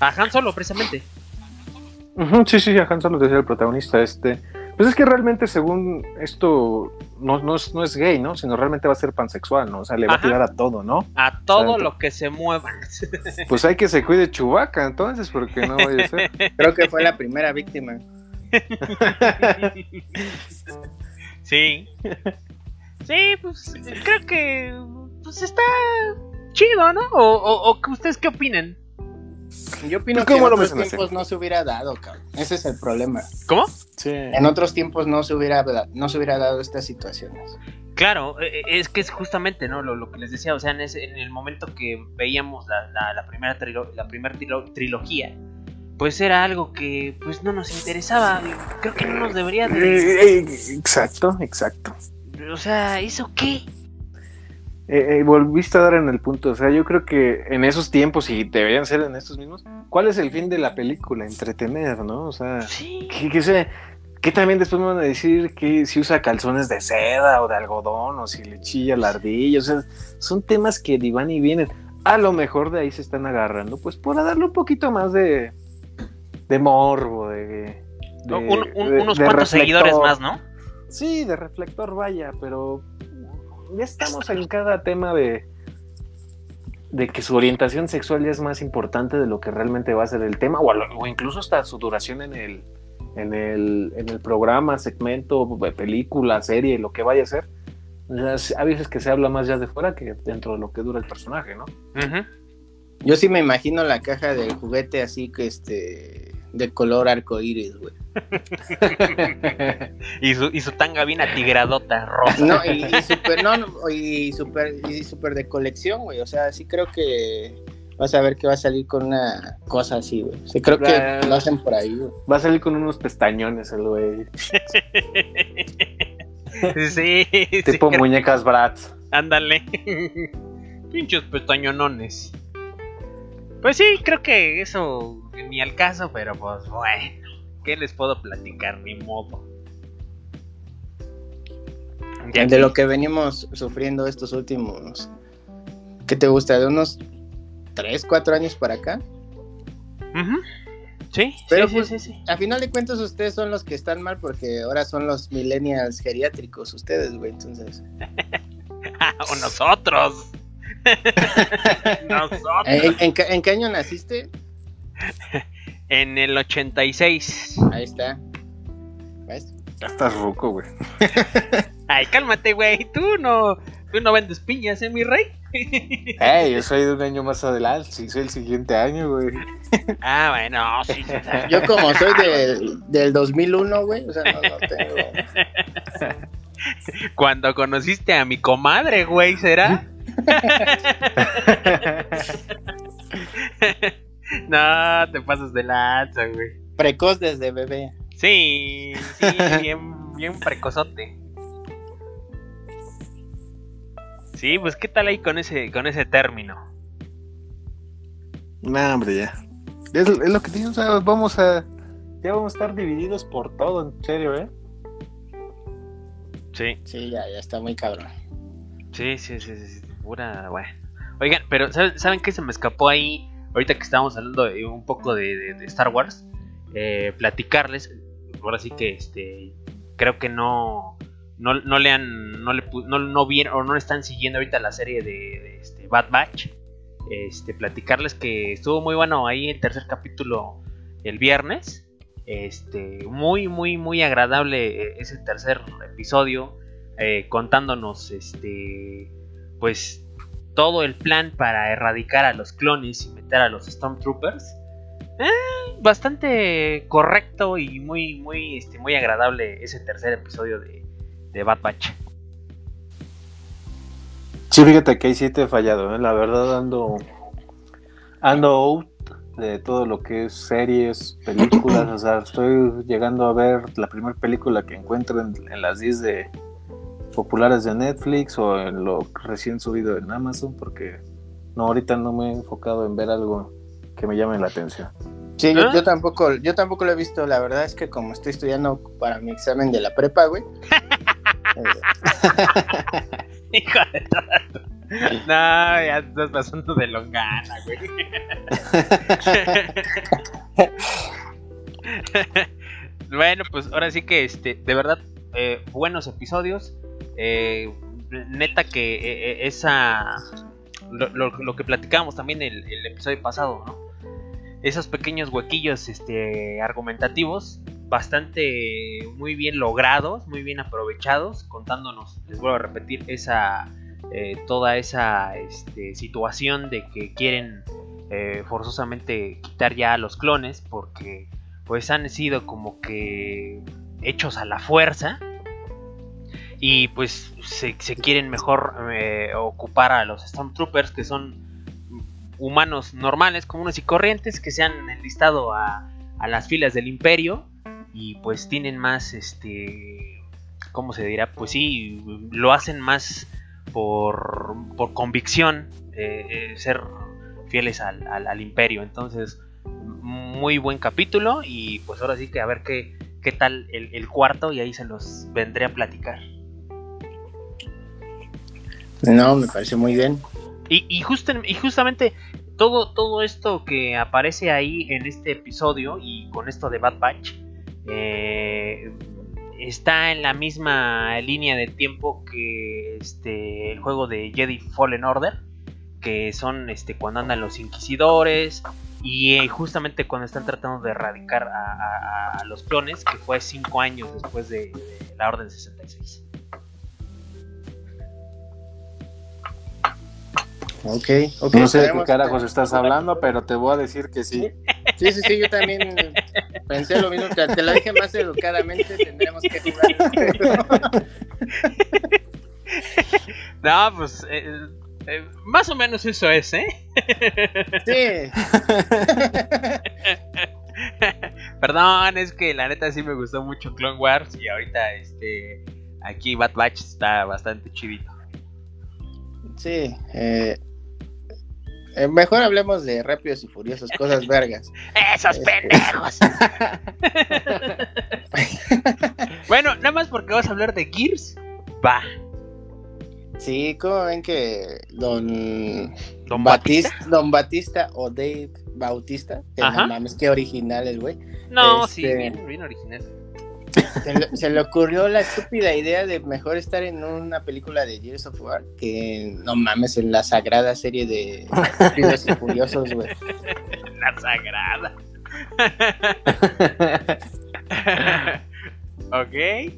a Han Solo precisamente sí, sí, a Han Solo decía el protagonista. Este. Pues es que realmente, según esto, no, no, es, no es gay, ¿no? Sino realmente va a ser pansexual, ¿no? O sea, le va a tirar a todo, ¿no? a todo Santo. lo que se mueva Pues hay que se cuide Chubaca, entonces, porque no vaya a ser. Creo que fue la primera víctima. Sí. Sí, pues creo que pues está chido, ¿no? O, o, ustedes qué opinan? Yo opino Pues, que en ¿cómo lo otros tiempos no se hubiera dado, cabrón. Ese es el problema. ¿Cómo? Sí. En otros tiempos no se hubiera, no se hubiera dado estas situaciones. Claro, eh, es que es justamente, ¿no? Lo, lo que les decía, o sea, en, ese- en el momento que veíamos la, la, la primera, trilo- la primera trilo- trilogía, pues era algo que pues no nos interesaba. Creo que no nos debería de... Eh, eh, Exacto, exacto. O sea, ¿eso qué? Eh, eh, volviste a dar en el punto, o sea, yo creo que en esos tiempos, y deberían ser en estos mismos, ¿cuál es el fin de la película? Entretener, ¿no? O sea, Sí. que, que, se- que también después me van a decir que si usa calzones de seda o de algodón, o si le chilla la ardilla, o sea, son temas que ni van y vienen. A lo mejor de ahí se están agarrando, pues para darle un poquito más de, de morbo, de... de- Un- un- de- unos de cuantos seguidores más, ¿no? Sí, de reflector, vaya, pero ya estamos en cada tema de, de que su orientación sexual ya es más importante de lo que realmente va a ser el tema, o, a lo- o incluso hasta su duración en el, en el, en el programa, segmento, película, serie, lo que vaya a ser. A veces que se habla más ya de fuera que dentro de lo que dura el personaje, ¿no? Yo sí me imagino la caja del juguete así que este de color arcoíris, güey. Y su, y su tanga bien atigradota, rosa. No, y, y super, no, no, y super, y super de colección, güey. O sea, sí creo que vas a ver que va a salir con una cosa así, güey. Sí creo que lo hacen por ahí, güey. Va a salir con unos pestañones el güey, Sí, sí, tipo muñecas Bratz. Ándale. Pinchos pestañonones. Pues sí, creo que eso ni al caso, pero pues bueno. ¿Qué les puedo platicar? Ni modo. De lo que venimos sufriendo estos últimos, ¿qué te gusta? De unos 3, 4 años para acá. Sí, Pero sí, pues- sí. A final de cuentas, ustedes son los que están mal porque ahora son los millennials geriátricos, ustedes, güey. Entonces, o nosotros. nosotros. ¿en, en en qué año naciste? En el 86. Ahí está. ¿Ves? Ya estás ruco, güey. Ay, cálmate, güey. Tú no, tú no vendes piñas, ¿eh, mi rey? Ey, yo soy de un año más adelante, sí, soy el siguiente año, güey. ah, bueno, sí. sí, sí. Yo como soy del, del 2001, güey, o sea, no, no tengo... Cuando conociste a mi comadre, güey, ¿será? no, te pasas de lanza, güey. Precoz desde bebé. Sí, sí, bien, bien precozote. Sí, pues qué tal ahí con ese, con ese término. No, hombre, ya. Es, es lo que digo, o sea, vamos a. Ya vamos a estar divididos por todo, en serio, ¿eh? Sí, Sí, ya, ya está muy cabrón. sí, sí, sí, sí, sí, pura, bueno. Oigan, pero ¿saben, ¿saben qué se me escapó ahí? Ahorita que estábamos hablando un poco de, Star Wars, eh, platicarles, ahora sí que este, creo que no, no, no le han, no le, no, no vieron o no están siguiendo ahorita la serie de, de, este, Bad Batch. Este, platicarles que estuvo muy bueno ahí el tercer capítulo el viernes. Este, muy, muy, muy agradable eh, ese tercer episodio. eh, contándonos, este, pues, todo el plan para erradicar a los clones y meter a los Stormtroopers. Eh, bastante correcto y muy, muy, este, muy agradable ese tercer episodio de, de Bad. Sí, fíjate que ahí sí te ¿eh? La verdad ando. Ando out de todo lo que es series, películas. o sea, estoy llegando a ver la primera película que encuentro en, en las 10 de populares de Netflix o en lo recién subido en Amazon, porque no, ahorita no me he enfocado en ver algo que me llame la atención. Sí, yo, ¿Ah? yo tampoco, yo tampoco lo he visto. La verdad es que como estoy estudiando para mi examen de la prepa, güey. eh, Hijo de todo. No, ya te estás pasando de longana, güey. bueno, pues ahora sí que este, de verdad, eh, buenos episodios. Eh, neta que eh, eh, esa lo, que platicábamos también el, el episodio pasado, ¿no? Esos pequeños huequillos este, argumentativos, bastante muy bien logrados, muy bien aprovechados, contándonos, les vuelvo a repetir, esa toda esa este, situación de que quieren forzosamente quitar ya a los clones porque pues han sido como que hechos a la fuerza y pues se, quieren mejor eh, ocupar a los Stormtroopers que son humanos normales, comunes y corrientes que se han enlistado a, a las filas del imperio y pues tienen más este ¿cómo se dirá? Pues sí, lo hacen más por, por convicción eh, eh, ser fieles al, al- imperio. Entonces, muy buen capítulo y pues ahora sí que a ver qué, qué tal el cuarto y ahí se los vendré a platicar. No, me parece muy bien. Y, y, justa- y justamente todo, todo esto que aparece ahí en este episodio y con esto de Bad Batch eh, está en la misma línea de tiempo que este, el juego de Jedi Fallen Order, que son este, cuando andan los inquisidores y eh, justamente cuando están tratando de erradicar a los clones, que fue cinco años después de, de la Orden 66. Ok, ok. No sé de qué carajos estás hablando, pero te voy a decir que sí. Sí, sí, sí, yo también pensé lo mismo. Te, te lo dije más educadamente, tendremos que jugar. No, pues eh, eh, más o menos eso es, ¿eh? Sí, Perdón, es que la neta sí me gustó mucho Clone Wars y ahorita este aquí Bad Batch está bastante chidito. Sí. eh, eh, mejor hablemos de Rápidos y Furiosos, cosas vergas. ¡Esos Este. pendejos! bueno, nada más porque vas a hablar de Gears, va. Sí, como ven que don Don Batista, Batista. Don Batista o Dave Bautista. Que Ajá. no mames, qué original el güey. No, sí, Este- bien, bien original. Se le, se le ocurrió la estúpida idea de mejor estar en una película de Gears of War que no mames en la sagrada serie de Rápidos y Furiosos, güey. La sagrada. ok.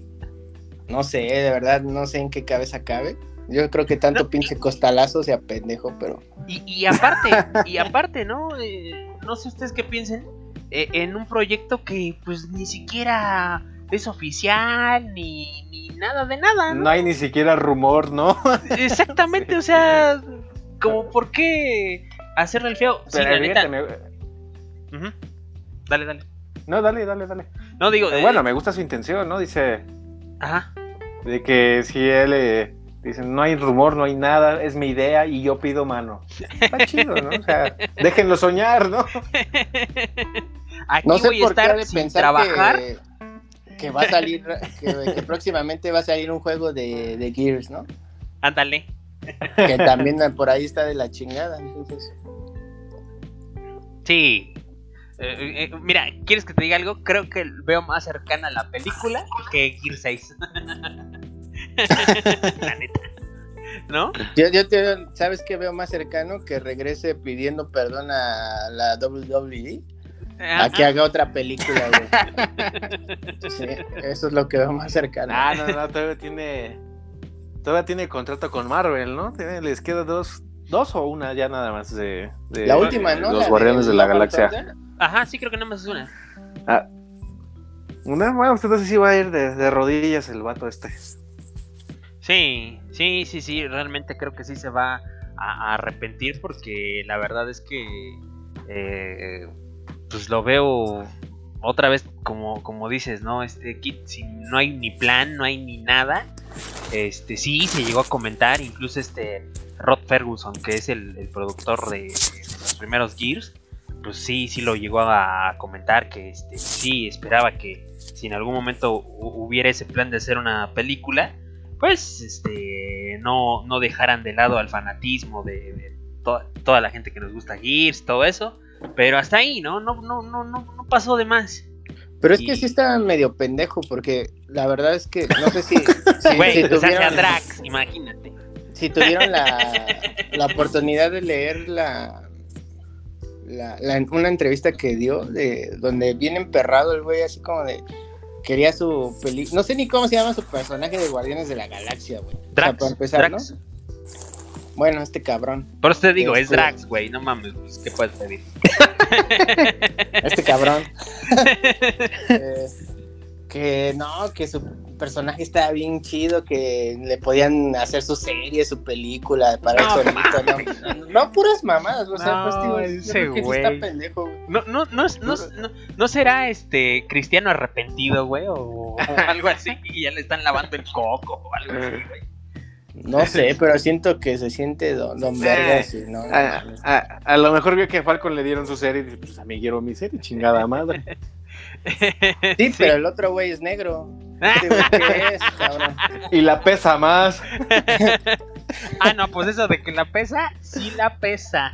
No sé, de verdad, no sé en qué cabeza cabe. Yo creo que tanto No, pinche costalazo sea pendejo, pero Y, y aparte, y aparte, ¿no? Eh, no sé ustedes qué piensen. eh, en un proyecto que pues ni siquiera es oficial, ni, ni nada de nada, ¿no? No hay ni siquiera rumor, ¿no? Exactamente, o sea, como por qué hacerle el feo. Sí, Pero la neta. me- Ujú. Dale, dale. No, dale, dale, dale. No digo, Pero eh, bueno, me gusta su intención, ¿no? Dice ajá. de que si él eh, dice no hay rumor, no hay nada, es mi idea y yo pido mano. Está chido, ¿no? O sea, déjenlo soñar, ¿no? Aquí no sé voy a por qué ha estar sin pensar trabajar. que, que va a salir, que, que próximamente va a salir un juego de, de Gears, ¿no? Ándale. Que también por ahí está de la chingada, entonces. Sí. Eh, eh, mira, ¿quieres que te diga algo? Creo que veo más cercana la película que Gear 6. la neta. ¿No? Yo, yo te, ¿sabes qué veo más cercano? Que regrese pidiendo perdón a la WWE a que haga otra película, güey. Sí, eso es lo que veo más cercano. Ah, no, no, todavía tiene. Todavía tiene contrato con Marvel, ¿no? Tiene- les queda dos, dos o una ya nada más de, de- la última, ¿no? Los Guardianes de la Galaxia. Ajá, sí, creo que nada más es una. Ah, una, bueno, pues entonces sí va a ir de, de rodillas el vato este. Sí, sí, sí, sí, realmente creo que sí se va a, a arrepentir porque la verdad es que eh, pues lo veo otra vez como, como dices, ¿no? Este Kit, si no hay ni plan, no hay ni nada. Este sí se llegó a comentar, incluso este Rod Ferguson, que es el, productor de, los primeros Gears, pues sí, sí lo llegó a comentar que este sí esperaba que si en algún momento hu- hubiera ese plan de hacer una película, pues este no, no dejaran de lado al fanatismo de, de to- toda la gente que nos gusta Gears, todo eso. Pero hasta ahí, ¿no? No, no, no, no, no pasó de más. Pero es Y- que sí está medio pendejo, porque la verdad es que no sé si, si, Güey, si hace a tuvieron, Drax, imagínate. si tuvieron la, la oportunidad de leer la, la- la- una entrevista que dio, de donde viene emperrado el güey, así como de. Quería su película. No sé ni cómo se llama su personaje de Guardianes de la Galaxia, güey. O sea, Drax, para empezar, Drax. ¿no? Bueno, este cabrón. Por eso te digo, es Este- Drax, güey, no mames, pues, ¿qué puedes pedir? Este cabrón. Eh, que no, que su personaje estaba bien chido, que le podían hacer su serie, su película para No, él solito. No, no, puras mamadas, o sea, No, pues ese que sí está pendejo. güey. No, no, no, no, no, no será este cristiano arrepentido, güey, o, o algo así, y ya le están lavando el coco o algo así, güey. No sé, pero siento que se siente don, don Vergas y no. no A, mames. a- a lo mejor vio que a Falcon le dieron su serie y dice, pues a mí quiero mi serie, chingada madre. Sí, pero el otro güey es negro. ¿Qué es, cabrón? Y la pesa más. ah, no, pues eso de que la pesa, sí la pesa.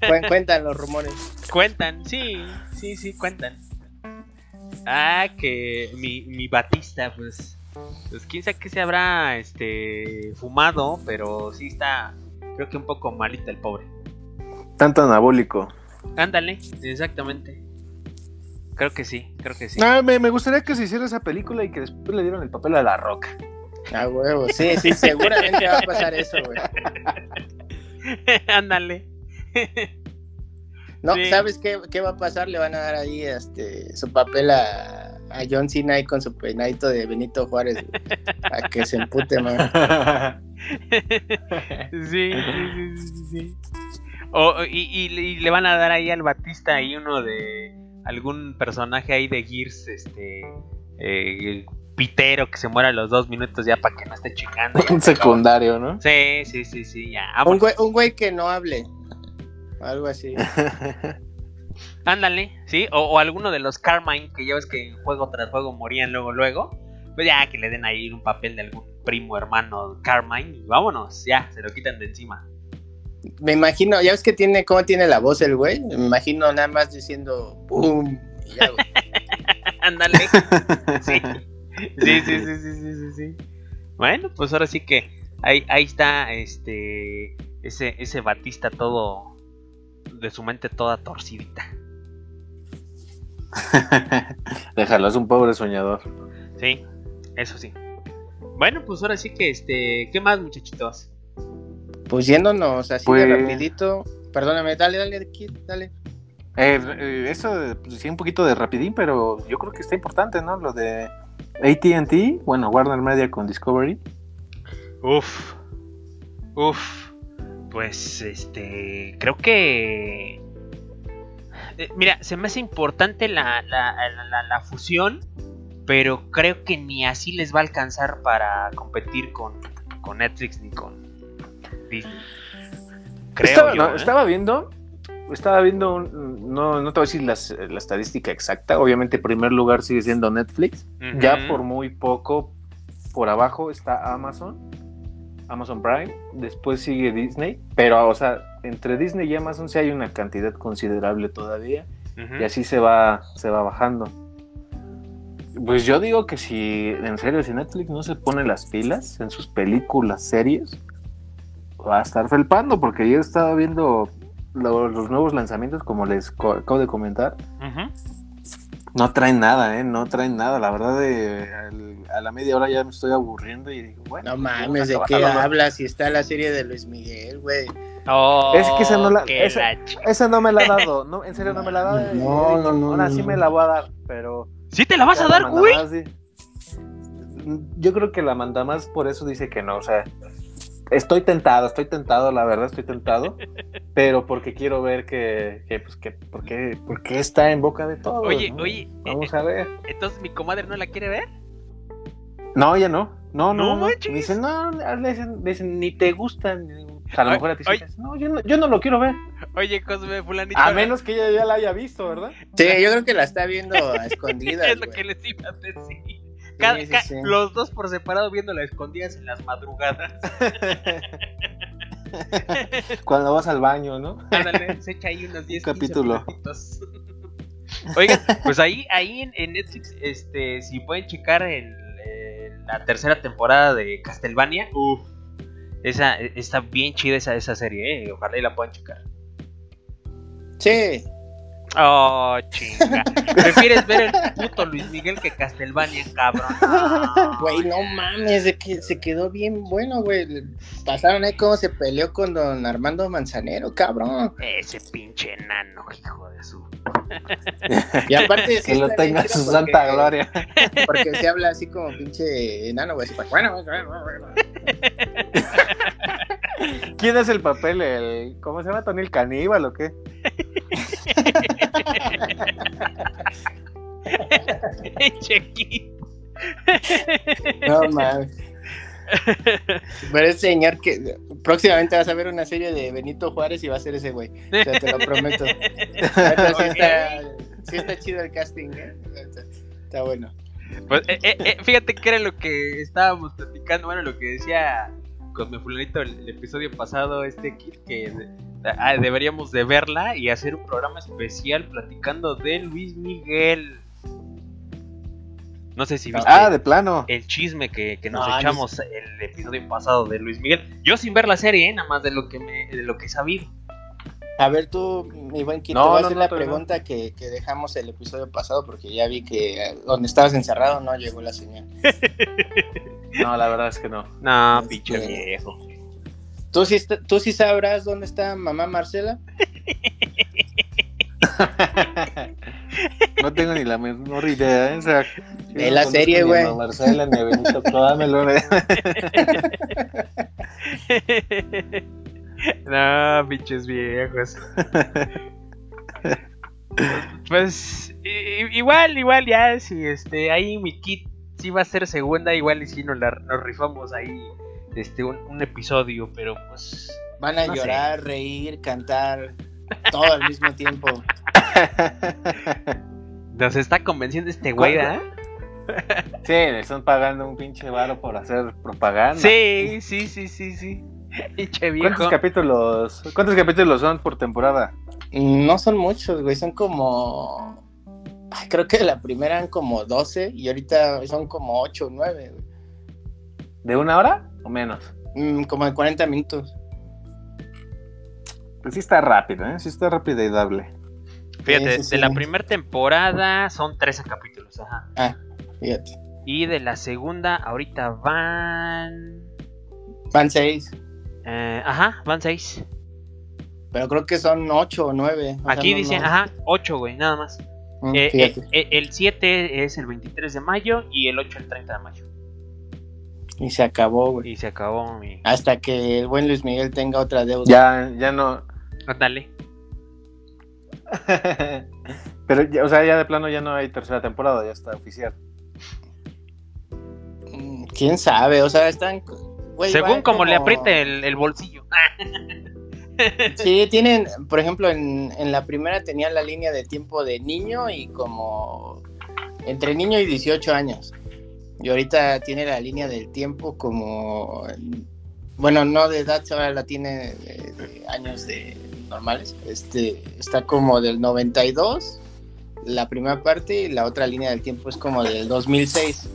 Cuen- Cuentan los rumores. Cuentan, sí, sí, sí, cuentan. Ah, que mi, mi Batista, pues, pues quién sabe qué se habrá este fumado, pero sí está, creo que un poco malita el pobre. Tanto anabólico. Ándale, exactamente. Creo que sí, creo que sí. Ah, me, me gustaría que se hiciera esa película y que después le dieron el papel a la roca. A huevo, sí, sí, seguramente va a pasar eso, güey. Ándale. No, Sí. ¿sabes qué, qué va a pasar? Le van a dar ahí este su papel a, a John Cena ahí con su peinadito de Benito Juárez, güey, a que se empute, man. Sí, sí, sí, sí, sí. O, y, y le- y le van a dar ahí al Batista ahí uno de algún personaje ahí de Gears, este eh, pitero que se muera a los dos minutos ya para que no esté chingando. Un secundario, ¿no? Sí, sí, sí, sí, ya. Un güey, un güey que no hable. Algo así. Ándale, sí. O, o alguno de los Carmine que ya ves que juego tras juego morían luego, luego. Pues ya que le den ahí un papel de algún primo hermano Carmine y vámonos, ya, se lo quitan de encima. Me imagino, ya ves que tiene, cómo tiene la voz el güey. Me imagino nada más diciendo ¡pum! Y ya. Ándale. sí. Sí, sí, sí, sí, sí, sí, sí. Bueno, pues ahora sí que ahí, ahí está este ese, ese Batista todo de su mente toda torcidita. Déjalo, es un pobre soñador. Sí, eso sí. Bueno, pues ahora sí que este, ¿qué más muchachitos? Pues yéndonos así Pues- de rapidito. Perdóname, dale, dale, Kid, dale. Eh, eh, eso, pues, sí, un poquito de rapidín, pero yo creo que está importante, ¿no? Lo de ATT, bueno, Warner Media con Discovery. Uf. Uf. Pues este. Creo que. Eh, mira, se me hace importante la, la, la- fusión. Pero creo que ni así les va a alcanzar para competir con, con Netflix ni con Disney. Creo estaba, yo. no, ¿eh? estaba viendo, estaba viendo, un- no, no te voy a decir las- la estadística exacta, obviamente en primer lugar sigue siendo Netflix, ya por muy poco, por abajo está Amazon, Amazon Prime, después sigue Disney, pero o sea, entre Disney y Amazon sí hay una cantidad considerable todavía, y así se va, se va bajando. Pues yo digo que si, en serio, si Netflix no se pone las pilas en sus películas, series, va a estar felpando, porque yo he estado viendo lo- los nuevos lanzamientos, como les acabo de comentar. No traen nada, ¿eh? No traen nada. La verdad, de, al- a la media hora ya me estoy aburriendo y digo, bueno. No a mames, ¿de qué hablas? Si está la serie de Luis Miguel, güey. Oh, Es que esa no la- esa- Esa no me la ha dado, no, en serio no me la ha dado. No, no, no, Ahora no, sí no. me la voy a dar, pero... ¿Sí te la vas a dar, güey? sí. Yo creo que la manda más por eso dice que no, o sea, estoy tentado, estoy tentado, la verdad estoy tentado, pero porque quiero ver que, que, pues, que, por qué, por qué está en boca de todos. Oye, ¿no? oye, Vamos eh, a ver. entonces mi comadre no la quiere ver. No, ya no. No, No no, no. dicen, no, le dicen, le dicen, ni te gustan. O sea, a lo mejor a ti dicen, no, yo no, yo no lo quiero ver. Oye, Cosme, fulanito. A menos que ella ya la haya visto, ¿verdad? Sí, yo creo que la está viendo a escondidas, es lo que les iba a decir. Cada- sí, ca- sí. Los dos por separado viéndola escondidas en las madrugadas. Cuando vas al baño, ¿no? Ándale, se echa ahí unos 10 capítulo. minutitos. Oigan, pues ahí, ahí en, en Netflix, este, si pueden checar el, la tercera temporada de Castlevania, uff, esa está bien chida esa, esa serie, eh, ojalá y la puedan checar. Sí, Oh, chinga. ¿Prefieres ver el puto Luis Miguel que Castlevania, cabrón? Güey, no mames, que se quedó bien bueno, güey. Pasaron ahí cómo se peleó con don Armando Manzanero, cabrón. Ese pinche enano, hijo de su. Y aparte, sí que lo tenga su porque- santa gloria. Porque se habla así como pinche enano, güey. bueno, bueno, bueno. ¿Quién es el papel? El, ¿Cómo se llama? ¿Tony el caníbal o qué? No mames. Pero ese señor que próximamente vas a ver una serie de Benito Juárez y va a ser ese güey. O sea, te lo prometo. Neta, sí, está, sí está chido el casting, ¿eh? Está, está bueno. Pues, eh, eh, eh, fíjate que era lo que estábamos platicando, bueno, lo que decía con mi fulanito el, el episodio pasado, este kit, que deberíamos de verla y hacer un programa especial platicando de Luis Miguel. No sé si viste Ah, de plano. el chisme que, que nos No, echamos el episodio pasado de Luis Miguel. Yo sin ver la serie, ¿eh? nada más de lo que me, de lo que he sabido. A ver, tú, mi buen Kito, No, voy a hacer no, la pregunta que, que dejamos el episodio pasado porque ya vi que eh, donde estabas encerrado no llegó la señal. No, la verdad es que no. No, Este- pinche viejo. ¿Tú sí, ¿Tú sí sabrás dónde está mamá Marcela? No tengo ni la menor idea, ¿eh? O sea, no la serie, ni a güey. Marcela ni a Benito, dámelo. no, pinches viejos. pues igual, igual ya, si este, ahí mi kit sí va a ser segunda, igual y si nos, la, nos rifamos ahí este un, un episodio, pero pues Van a No sé. llorar, reír, cantar, todo al mismo tiempo. nos está convenciendo este güey, ¿Cuál- ¿ah? Sí, le están pagando un pinche varo por hacer propaganda. Sí, sí, sí, sí, sí. Pinche viejo. ¿Cuántos capítulos, ¿Cuántos capítulos son por temporada? No son muchos, güey, son como... Ay, creo que la primera eran como 12 y ahorita son como 8 o 9, güey. ¿De una hora o menos? Mm, como de 40 minutos. Pues sí está rápido, ¿eh? Sí está rápido y dable. Fíjate, Sí, sí, de la sí. primera temporada son 13 capítulos, ajá. Ah, fíjate. Y de la segunda, ahorita van. Van 6, eh, ajá, van 6. pero creo que son 8 o 9. Aquí dice, ajá, 8, güey, nada más. Eh, eh, fíjate. eh, el 7 es el 23 de mayo y el 8 el 30 de mayo. Y se acabó, güey. Y se acabó mi. Hasta que el buen Luis Miguel tenga otra deuda. Ya, ya no. Dale. Pero, ya- o sea, ya de plano ya no hay tercera temporada, ya está oficial. Mm, ¿Quién sabe? O sea, están... güey, Según como, le apriete el, el bolsillo. Sí, tienen, por ejemplo, en, en la primera tenía la línea de tiempo de niño y como entre niño y 18 años. Y ahorita tiene la línea del tiempo como, bueno, no de edad, ahora la tiene de, años de normales. Este, está como del 92, la primera parte, y la otra línea del tiempo es como del 2006.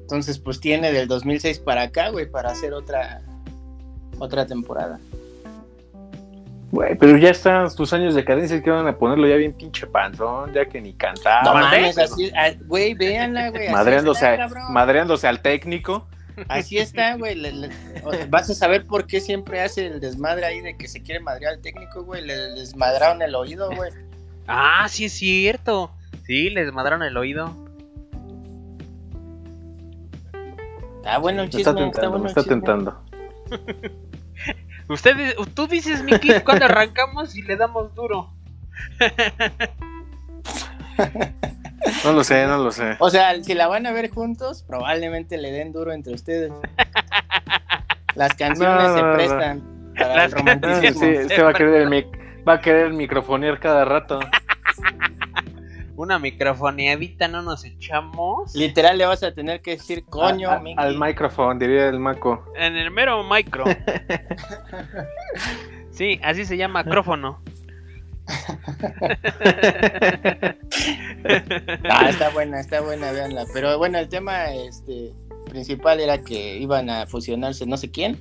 Entonces, pues tiene del 2006 para acá, güey, para hacer otra, otra temporada. Güey, pero ya están tus años de cadencia que van a ponerlo ya bien pinche panzón, ya que ni cantaba. No mames, así, ah, güey, véanla, güey. así madreándose, está, a- cabrón. madreándose al técnico. Así está, güey. le- le- Vas a saber por qué siempre hace el desmadre ahí de que se quiere madrear al técnico, güey. Le desmadraron el oído, güey. Ah, sí es cierto. Sí, les madraron el oído. Está bueno el Me está chisme, está tentando, bueno me está chisme. tentando. Usted, tú dices, Miki, cuando arrancamos y le damos duro. No lo sé, no lo sé. O sea, si la van a ver juntos, probablemente le den duro entre ustedes. Las canciones No, se no, no. prestan para Las el romanticismo. sí, este va a querer el mic- va a querer microfonear cada rato. Una microfoneadita no nos echamos. Literal le vas a tener que decir, coño, A- a- Miki. al micrófono, diría el maco. En el mero micro. Sí, así se llama micrófono. Ah, está buena, está buena, véanla. Pero bueno, el tema este, principal era que iban a fusionarse no sé quién.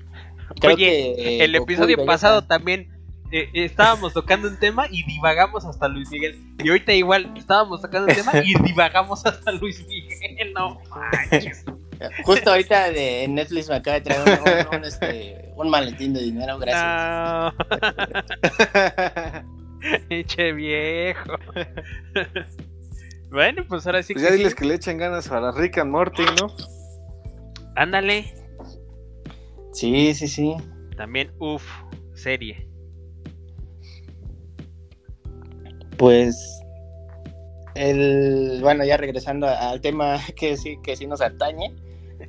Creo Oye, que, eh, el Goku episodio pasado también eh, estábamos tocando un tema y divagamos hasta Luis Miguel. Y ahorita igual estábamos tocando un tema y divagamos hasta Luis Miguel. No manches. Justo ahorita de en Netflix me acaba de traer un, un, un, este, un maletín de dinero, gracias. No, viejo. bueno, pues ahora sí Pues que ya sí. diles que le echen ganas para Rick and Morty, ¿no? Ándale. Sí, sí, sí. También, uff, serie. Pues el bueno, ya regresando al tema que sí que sí nos atañe,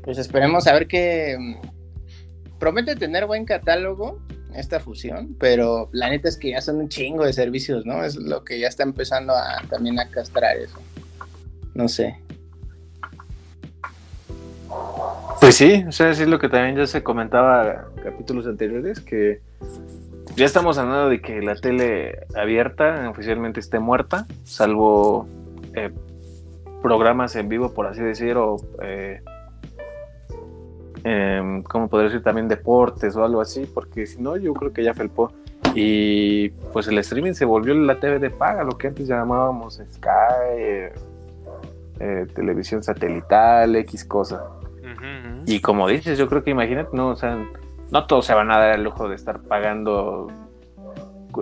pues esperemos a ver que mm, promete tener buen catálogo esta fusión, pero la neta es que ya son un chingo de servicios, ¿no? Es lo que ya está empezando a también a castrar eso. No sé. Pues sí, o sea, es lo que también ya se comentaba en capítulos anteriores, que ya estamos hablando de que la tele abierta oficialmente esté muerta, salvo eh, programas en vivo, por así decir, o, eh, em, ¿cómo podría decir? También deportes o algo así, porque si no, yo creo que ya felpó. Y pues el streaming se volvió la TV de paga, lo que antes llamábamos Sky, eh, eh, televisión satelital, X cosa. Y como dices, yo creo que imagínate, no, o sea, no todos se van a dar el lujo de estar pagando.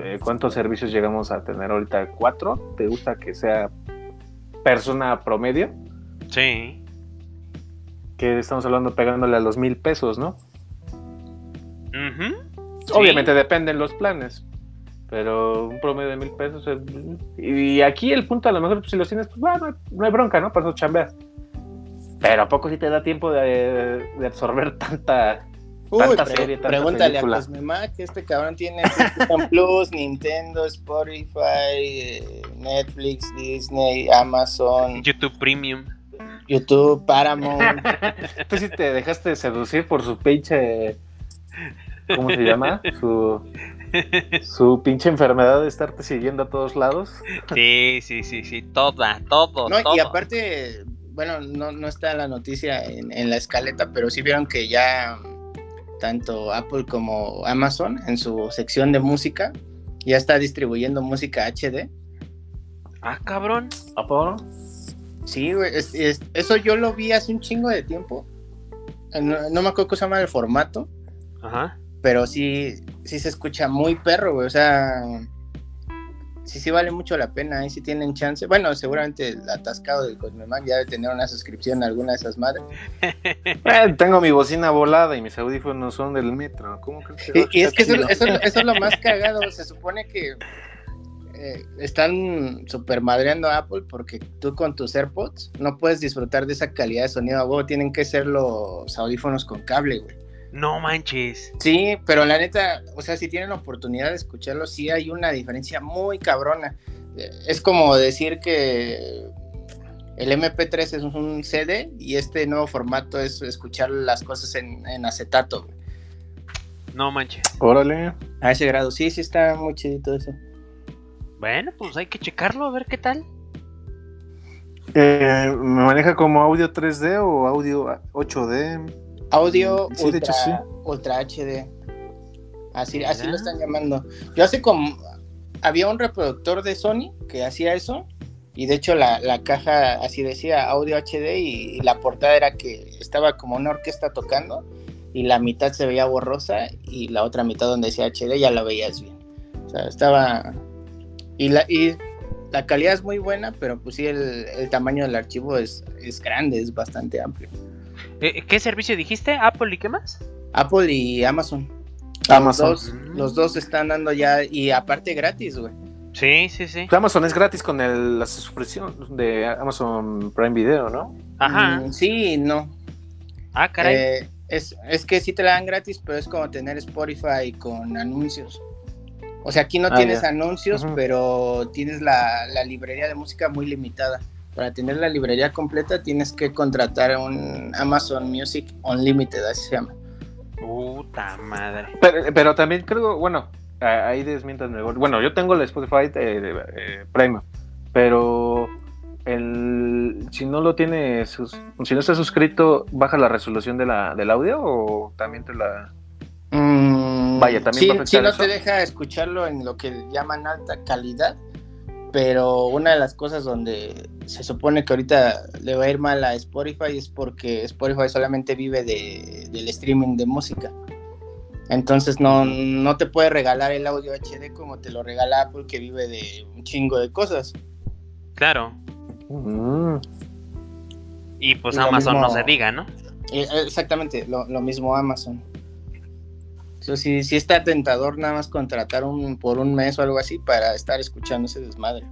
eh, ¿Cuántos servicios llegamos a tener ahorita? ¿Cuatro? ¿Te gusta que sea persona promedio? Sí. Que estamos hablando pegándole a los mil pesos, ¿no? Obviamente dependen los planes. Pero un promedio de mil pesos. eh, Y aquí el punto, a lo mejor, pues, si los tienes, pues bueno, no hay bronca, ¿no? Para eso chambeas. Pero ¿a poco sí te da tiempo de, de absorber tanta. Uy, Tanta pre- serie, tanta pregúntale película. a Cosmemac, este cabrón tiene Plus, Nintendo, Spotify, eh, Netflix, Disney, Amazon. YouTube Premium. YouTube, Paramount. Tú sí te dejaste seducir por su pinche. ¿Cómo se llama? Su. Su pinche enfermedad de estarte siguiendo a todos lados. Sí, sí, sí, sí, toda, todo, No, todo. y aparte, bueno, no, no está la noticia en, en la escaleta, pero sí vieron que ya tanto Apple como Amazon en su sección de música ya está distribuyendo música HD. Ah, cabrón. ¿A poco? Sí, güey, es- es- eso yo lo vi hace un chingo de tiempo. No, no me acuerdo cómo se llama el formato, Ajá. pero sí, sí se escucha muy perro, güey. O sea, sí, sí vale mucho la pena. Ahí si tienen chance. Bueno, seguramente el atascado del Cosmemac ya debe tener una suscripción a alguna de esas madres. Eh, tengo mi bocina volada y mis audífonos son del metro. ¿Cómo crees que Y, y es que eso, chido? eso- eso es lo más cagado. Se supone que eh, están super madreando a Apple porque tú con tus AirPods no puedes disfrutar de esa calidad de sonido. A tienen que ser los audífonos con cable, güey. No manches. Sí, pero la neta, o sea, si tienen la oportunidad de escucharlo, sí hay una diferencia muy cabrona. Eh, Es como decir que el MP3 es un CD y este nuevo formato es escuchar las cosas en, en acetato. No manches. Órale. A ese grado, sí, sí está muy chidito eso. Bueno, pues hay que checarlo, a ver qué tal. Eh, ¿Me maneja como audio 3D o audio 8D? Audio Sí, de ultra, hecho, sí. ultra HD. Así, así lo están llamando. Yo hace como. Había un reproductor de Sony que hacía eso. Y de hecho, la, la caja así decía audio HD. Y, y la portada era que estaba como una orquesta tocando. Y la mitad se veía borrosa. Y la otra mitad donde decía HD ya la veías bien. O sea, estaba. Y la, y la calidad es muy buena. Pero pues sí, el, el tamaño del archivo es, es grande, es bastante amplio. ¿Qué servicio dijiste? ¿Apple y qué más? Apple y Amazon. Amazon. Los dos, los dos están dando ya, y aparte gratis, güey. Sí, sí, sí. Amazon es gratis con el, la suscripción de Amazon Prime Video, ¿no? Ajá. Mm, sí, no. Ah, caray. Eh, es, es que sí te la dan gratis, pero es como tener Spotify con anuncios. O sea, aquí no Ah, tienes ya. anuncios, pero tienes la, la librería de música muy limitada. Para tener la librería completa tienes que contratar un Amazon Music Unlimited, así se llama. Puta madre. Pero, pero también creo, bueno, ahí desmientan. Bueno, yo tengo el Spotify de- eh, Prime, pero el, si no lo tienes, si no estás suscrito, ¿baja la resolución de la, del audio o también te la... Mm, Vaya, también sí, va a afectar sí no eso. te deja escucharlo en lo que llaman alta calidad, pero una de las cosas donde se supone que ahorita le va a ir mal a Spotify es porque Spotify solamente vive de, del streaming de música. Entonces no, no te puede regalar el audio HD como te lo regala Apple que vive de un chingo de cosas. Claro. Mm, Y pues lo Amazon no se diga, ¿no? Eh, Exactamente, lo, lo mismo Amazon. So, sí, sí está tentador nada más contratar un por un mes o algo así para estar escuchando ese desmadre.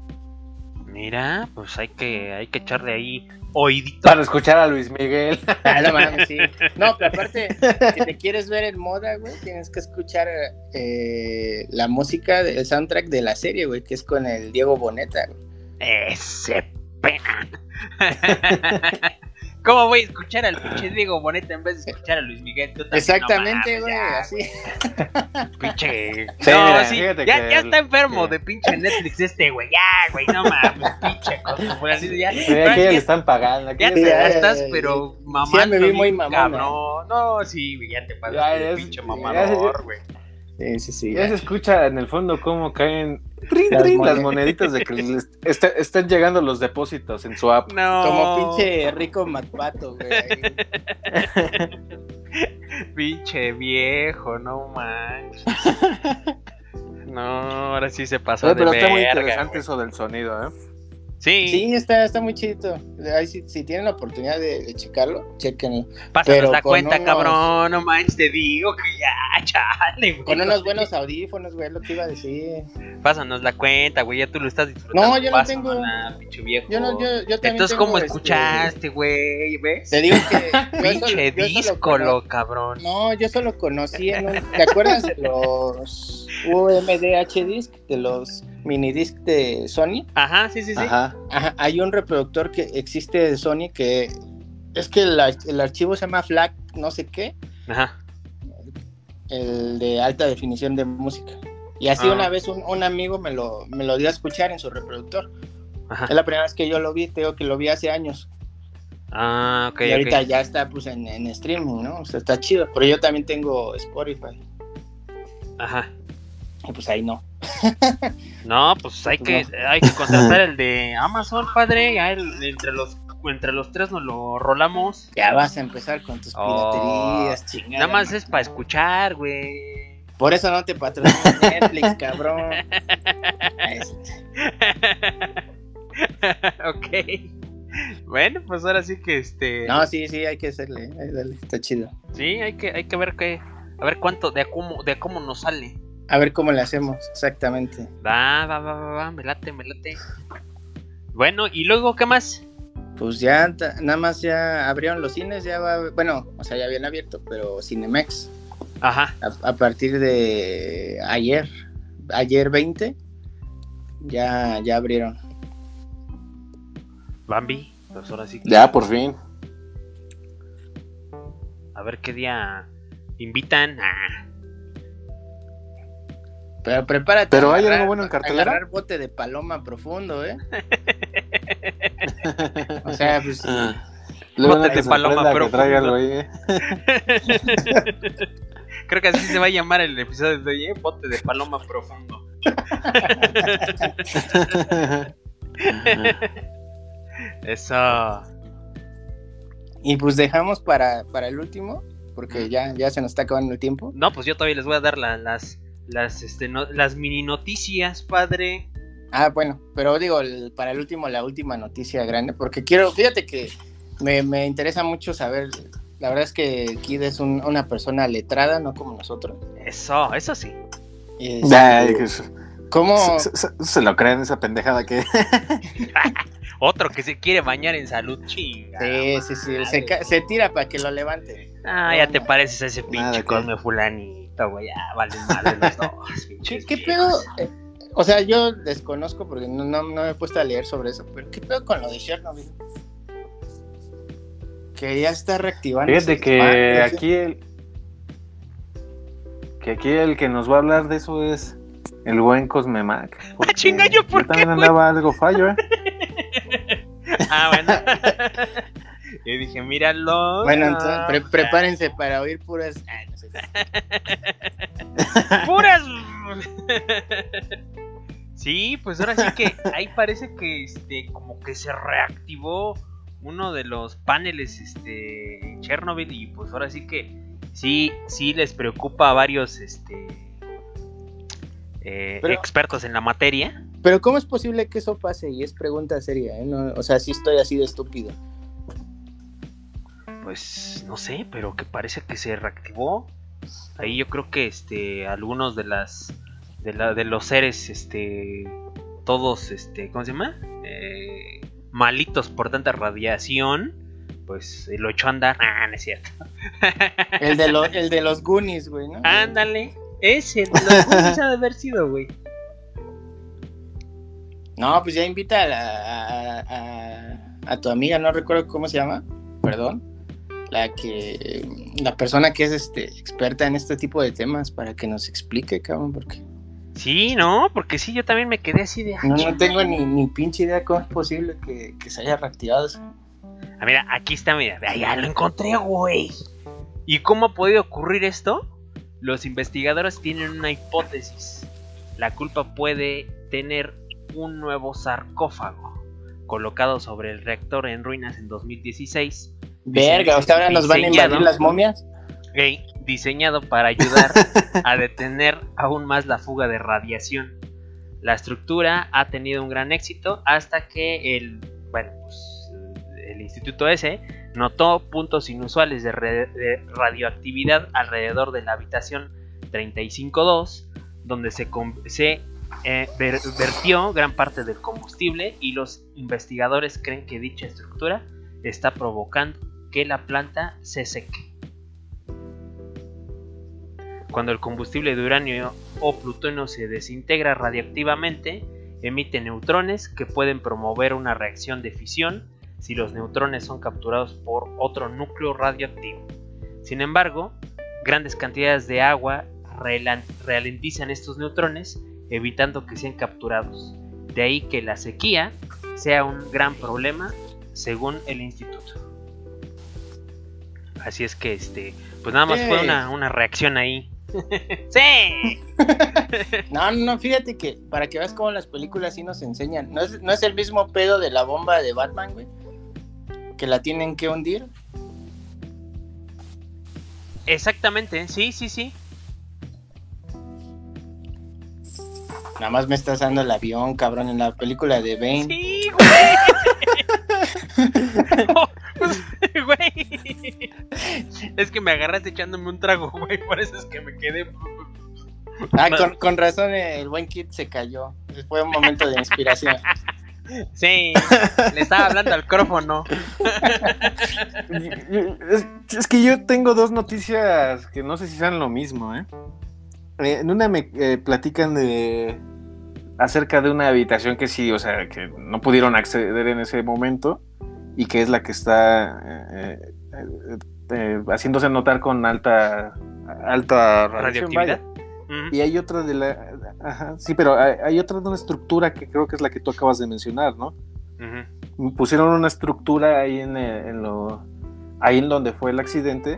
Mira, pues hay que, hay que echarle ahí oídito. Para escuchar a Luis Miguel. Ah, no mames, sí. No, pero aparte, si te quieres ver en moda, güey, tienes que escuchar eh, la música, el soundtrack de la serie, güey, que es con el Diego Boneta, güey. Ese pena. ¿Cómo voy a escuchar al pinche Diego Boneta en vez de escuchar a Luis Miguel? Tú también, Exactamente, güey, así. ya, Pinche. Sí, no, mira, sí, fíjate ya, que ya el- está enfermo de pinche Netflix este, güey. Ya, güey, no mames, pinche cosa. de- Ya, Sí, aquí ya ya- le están pagando. Aquí ya ya te Sí, ya, ya, pero ya mamando. me vi muy mamona. Cabrón. No, sí, güey, ya te Ya, de ya, pinche ya, mamador, güey. Sí, sí, sí. Ya se escucha en el fondo cómo caen rin, Las rin, las monedas. moneditas de que les está- están llegando los depósitos en su app. No. Como pinche rico Macpato, güey. Pinche viejo, no manches. No, ahora sí se pasó Oye, de pero está muy interesante güey. eso del sonido, ¿eh? Sí, Sí, está, está muy chido. Ahí, si, si tienen la oportunidad de, de checarlo, chequenlo. pásanos la cuenta, unos- cabrón. No manches, te digo que ya, chale, güey. Con unos buenos audífonos, güey, lo que iba a decir. Pásanos la cuenta, güey. Ya tú lo estás disfrutando. No, yo no tengo. pinche viejo. Yo, no, yo, yo también Entonces, tengo, ¿cómo este, escuchaste, güey? ¿Ves? Te digo que. Pinche díscolo, cabrón. No, yo solo conocí en un. ¿Te acuerdas de los UMDH disc? De los minidisc de Sony. Ajá, sí, sí, sí. Ajá. Ajá, hay un reproductor que existe de Sony que es que el, ar- el archivo se llama FLAC no sé qué, Ajá. el de alta definición de música. Y así Ah. una vez un, un amigo me lo, me lo dio a escuchar en su reproductor. Ajá. Es la primera vez que yo lo vi, te digo que lo vi hace años. Ah, ok, y ahorita ya está pues en, en streaming, ¿no? O sea, está chido. Pero yo también tengo Spotify. Ajá. Y pues ahí no. No, pues hay que, hay que contratar el de Amazon, padre. Ya el- entre los entre los tres nos lo rolamos. Ya vas a empezar con tus Oh, piraterías, chingada. Nada más es para escuchar, güey. Por eso no te patrocina Netflix, cabrón. Ok. Bueno, pues ahora sí que este. No, sí, sí, hay que hacerle. eh, ahí dale, está chido. Sí, hay que, hay que ver qué. A ver cuánto, de cómo, de cómo nos sale. A ver cómo le hacemos, exactamente. Va, va, va, va, va, me late, me late. Bueno, y luego, ¿qué más? Pues ya, nada más ya abrieron los cines, ya va, bueno, o sea, ya habían abierto, pero Cinemex, Ajá. a, a partir de ayer, ayer 20, ya, ya abrieron. Bambi, pues ahora sí que. Ya, por fin. A ver qué día invitan. Ah, Pero prepárate. ¿Pero hay algo bueno en cartelera? Agarrar bote de paloma profundo, ¿eh? o sea, pues... Luego Bote de paloma sorprenda que traiga algo profundo. ahí, ¿eh? Creo que así se va a llamar el episodio de hoy, ¿eh? Bote de paloma profundo. Eso. Y pues dejamos para, para el último, porque ya, ya se nos está acabando el tiempo. No, pues yo todavía les voy a dar la- las las este no- las mini noticias, padre. Ah, bueno, pero digo, el- para el último, la última noticia grande, porque quiero, fíjate que me, me interesa mucho saber, la verdad es que Kid es un- una persona letrada, no como nosotros. Eso, eso sí. Ya, este, que se, ¿Cómo? se- se- se lo creen esa pendejada que. Otro que se quiere bañar en salud, chinga. Sí, sí, sí, se, tira para que lo levante. Ah, ya te pareces a ese pinche que- Cosme güey. Ya valen madre los dos. ¿Qué, pedo? Eh, O sea, yo desconozco porque no, no, no me he puesto a leer sobre eso, pero ¿qué pedo con lo de Chernobyl? Que ya está reactivando. Fíjate que aquí el. Que aquí el que nos va a hablar de eso es el buen Cosmemac. porque chinga, ¿yo por qué, también andaba algo fallo, ¿eh? Ah, bueno. y dije, míralo. Bueno, entonces ah, pre- prepárense para oír puras. ah, no sé. puras. sí, pues ahora sí que ahí parece que este como que se reactivó uno de los paneles este en Chernobyl y pues ahora sí que sí sí les preocupa a varios este eh, Pero- expertos en la materia. Pero ¿cómo es posible que eso pase? Y es pregunta seria, ¿eh? No, o sea, sí estoy así de estúpido. Pues no sé, pero que parece que se reactivó. Ahí yo creo que este algunos de las de, la, de los seres este todos este ¿cómo se llama? Eh, malitos por tanta radiación, pues lo echó a andar. Ah, no es cierto. El de, lo- el de los Goonies, güey, ¿no? Ándale, ese de los Goonies ha de haber sido, güey. No, pues ya invita a, la- a, a- a tu amiga, no recuerdo cómo se llama, perdón. La que. La persona que es este experta en este tipo de temas para que nos explique, cabrón, porque. Sí, no, porque sí, yo también me quedé así de. ah, No, no tengo ni, ni pinche idea cómo es posible que, que se haya reactivado eso. Ah, mira, aquí está, mira, ya lo encontré, güey. ¿Y cómo ha podido ocurrir esto? Los investigadores tienen una hipótesis. La culpa puede tener un nuevo sarcófago colocado sobre el reactor en ruinas en 2016, Verga, o sea, ahora nos van a invadir las momias. gay, diseñado para ayudar a detener aún más la fuga de radiación. La estructura ha tenido un gran éxito hasta que el, bueno, pues, el instituto ese notó puntos inusuales de, radioactividad alrededor de la habitación 352, donde se, se eh, ver- vertió gran parte del combustible y los investigadores creen que dicha estructura está provocando que la planta se seque. Cuando el combustible de uranio o plutonio se desintegra radiactivamente, emite neutrones que pueden promover una reacción de fisión si los neutrones son capturados por otro núcleo radioactivo. Sin embargo, grandes cantidades de agua ralentizan estos neutrones, evitando que sean capturados. De ahí que la sequía sea un gran problema, según el instituto. Así es que, este, pues nada más fue una, una reacción ahí. ¡Sí! no, no, fíjate que para que veas cómo las películas sí nos enseñan. ¿No es, no es el mismo pedo de la bomba de Batman, güey? Que la tienen que hundir. Exactamente, sí, sí, sí. Nada más me estás dando el avión, cabrón, en la película de Bane. Sí, güey. güey. Es que me agarraste echándome un trago, güey. Por eso es que me quedé. Ah, con, con razón el buen Kit se cayó. Fue un momento de inspiración. Sí, le estaba hablando al micrófono. Es, que yo tengo dos noticias que no sé si sean lo mismo, ¿eh? eh en una me eh, platican de acerca de una habitación que sí, o sea, que no pudieron acceder en ese momento y que es la que está eh, haciéndose notar con alta alta radioactividad. Y hay otra de la. Ajá, sí, pero hay, otra de una estructura que creo que es la que tú acabas de mencionar, ¿no? Pusieron una estructura ahí en, eh, en, lo. Ahí en donde fue el accidente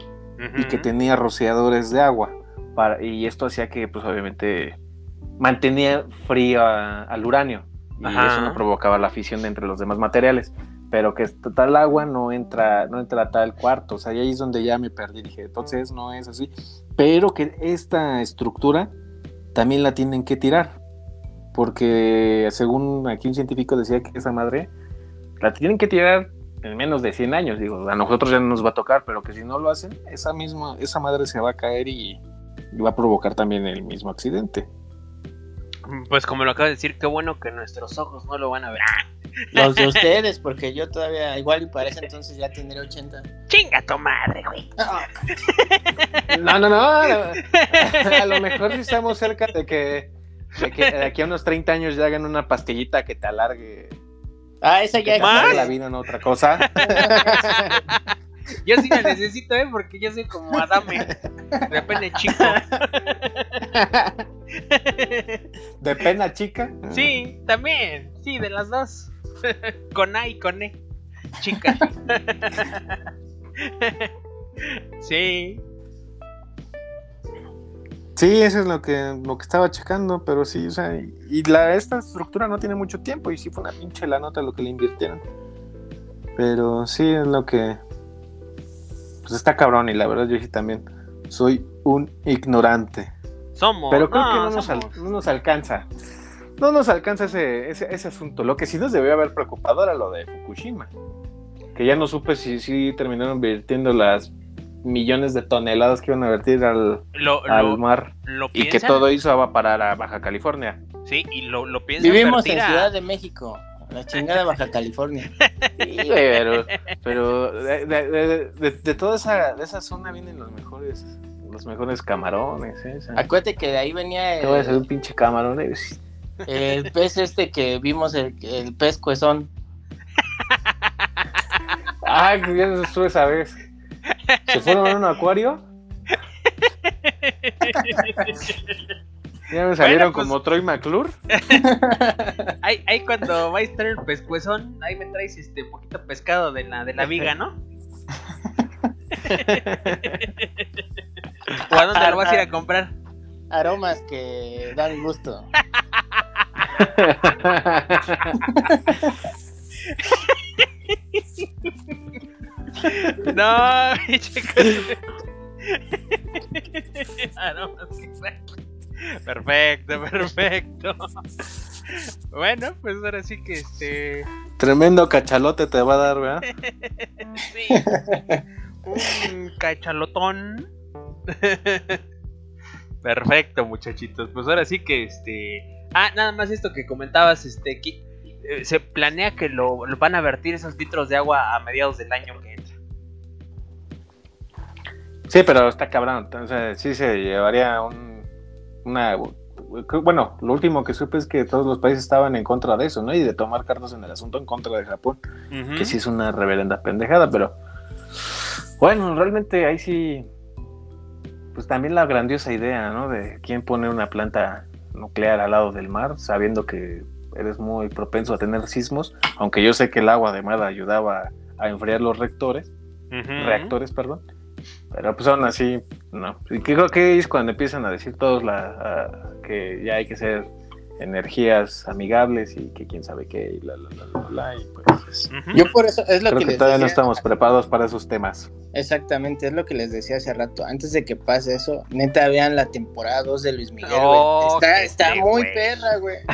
y que tenía rociadores de agua. Para, y esto hacía que, pues obviamente, mantenía frío al uranio. Y eso no provocaba la fisión entre los demás materiales pero que tal agua no entra, no entra a tal cuarto, o sea, ahí es donde ya me perdí, dije, entonces no es así, pero que esta estructura también la tienen que tirar, porque según aquí un científico decía que esa madre la tienen que tirar en menos de 100 años, digo, a nosotros ya no nos va a tocar, pero que si no lo hacen, esa misma, esa madre se va a caer y, va a provocar también el mismo accidente. Pues como lo acabo de decir, qué bueno que nuestros ojos no lo van a ver. Los de ustedes, porque yo todavía, igual y parece entonces ya tendré 80. Chinga tu madre, güey. No, no, no. A lo mejor si estamos cerca de que, de aquí a unos 30 años ya hagan una pastillita que te alargue. Ah, esa ya es la vida en otra cosa. Yo sí la necesito, ¿eh? Porque yo soy como Adame. De pena chico. ¿De pena chica? Sí, también. Sí, de las dos. con A y con E. Chica. sí. Sí, eso es lo que, lo que estaba checando, pero sí, o sea, y la, esta estructura no tiene mucho tiempo y sí fue una pinche la nota lo que le invirtieron. Pero sí es lo que, pues está cabrón y la verdad yo sí también soy un ignorante. Somos. Pero creo que no nos, no nos, alcanza no nos alcanza ese, ese, asunto. Lo que sí nos debió haber preocupado era lo de Fukushima. Que ya no supe si, si terminaron vertiendo las millones de toneladas que iban a vertir al, al mar. y que todo eso va a parar a Baja California. Sí, y lo, lo piensan Vivimos en Ciudad de México. La chingada de Baja California. Sí, pero, pero de, de, de, de, toda esa, de esa zona vienen los mejores los mejores camarones. ¿eh? Acuérdate que de ahí venía el... voy a ser un pinche camarón. ¿eh? El pez este que vimos, el, el pez cuezón. Ay, que bien estuve esa vez. ¿Se fueron a un acuario? Ya me salieron pues como Troy McClure. ahí, ahí cuando vais a traer el pescuezón, ahí me traes este poquito pescado de la, de la viga, ¿no? ¿O a dónde lo vas a ir a comprar? Aromas que dan gusto. no, Perfecto, perfecto. Bueno, pues ahora sí que este. Tremendo cachalote te va a dar, ¿verdad? sí. Un cachalotón. Perfecto, muchachitos. Pues ahora sí que este. Ah, nada más esto que comentabas, este, eh, se planea que lo, van a vertir esos litros de agua a mediados del año que entra. Sí, pero está cabrón. Entonces, sí se llevaría un, una bueno, lo último que supe es que todos los países estaban en contra de eso, ¿no? Y de tomar cartas en el asunto en contra de Japón, que sí es una reverenda pendejada, pero bueno, realmente ahí sí, pues también la grandiosa idea, ¿no? De quién pone una planta nuclear al lado del mar, sabiendo que eres muy propenso a tener sismos, aunque yo sé que el agua de mar ayudaba a enfriar los reactores, reactores, perdón. Pero pues aún así, no. Y creo que es cuando empiezan a decir todos la, que ya hay que ser energías amigables y que quién sabe qué y la, la, la, la, y pues yo por eso es lo creo que, todavía no estamos preparados para esos temas. Exactamente es lo que les decía hace rato antes de que pase eso neta vean la temporada 2 de Luis Miguel oh, está, está muy perra güey.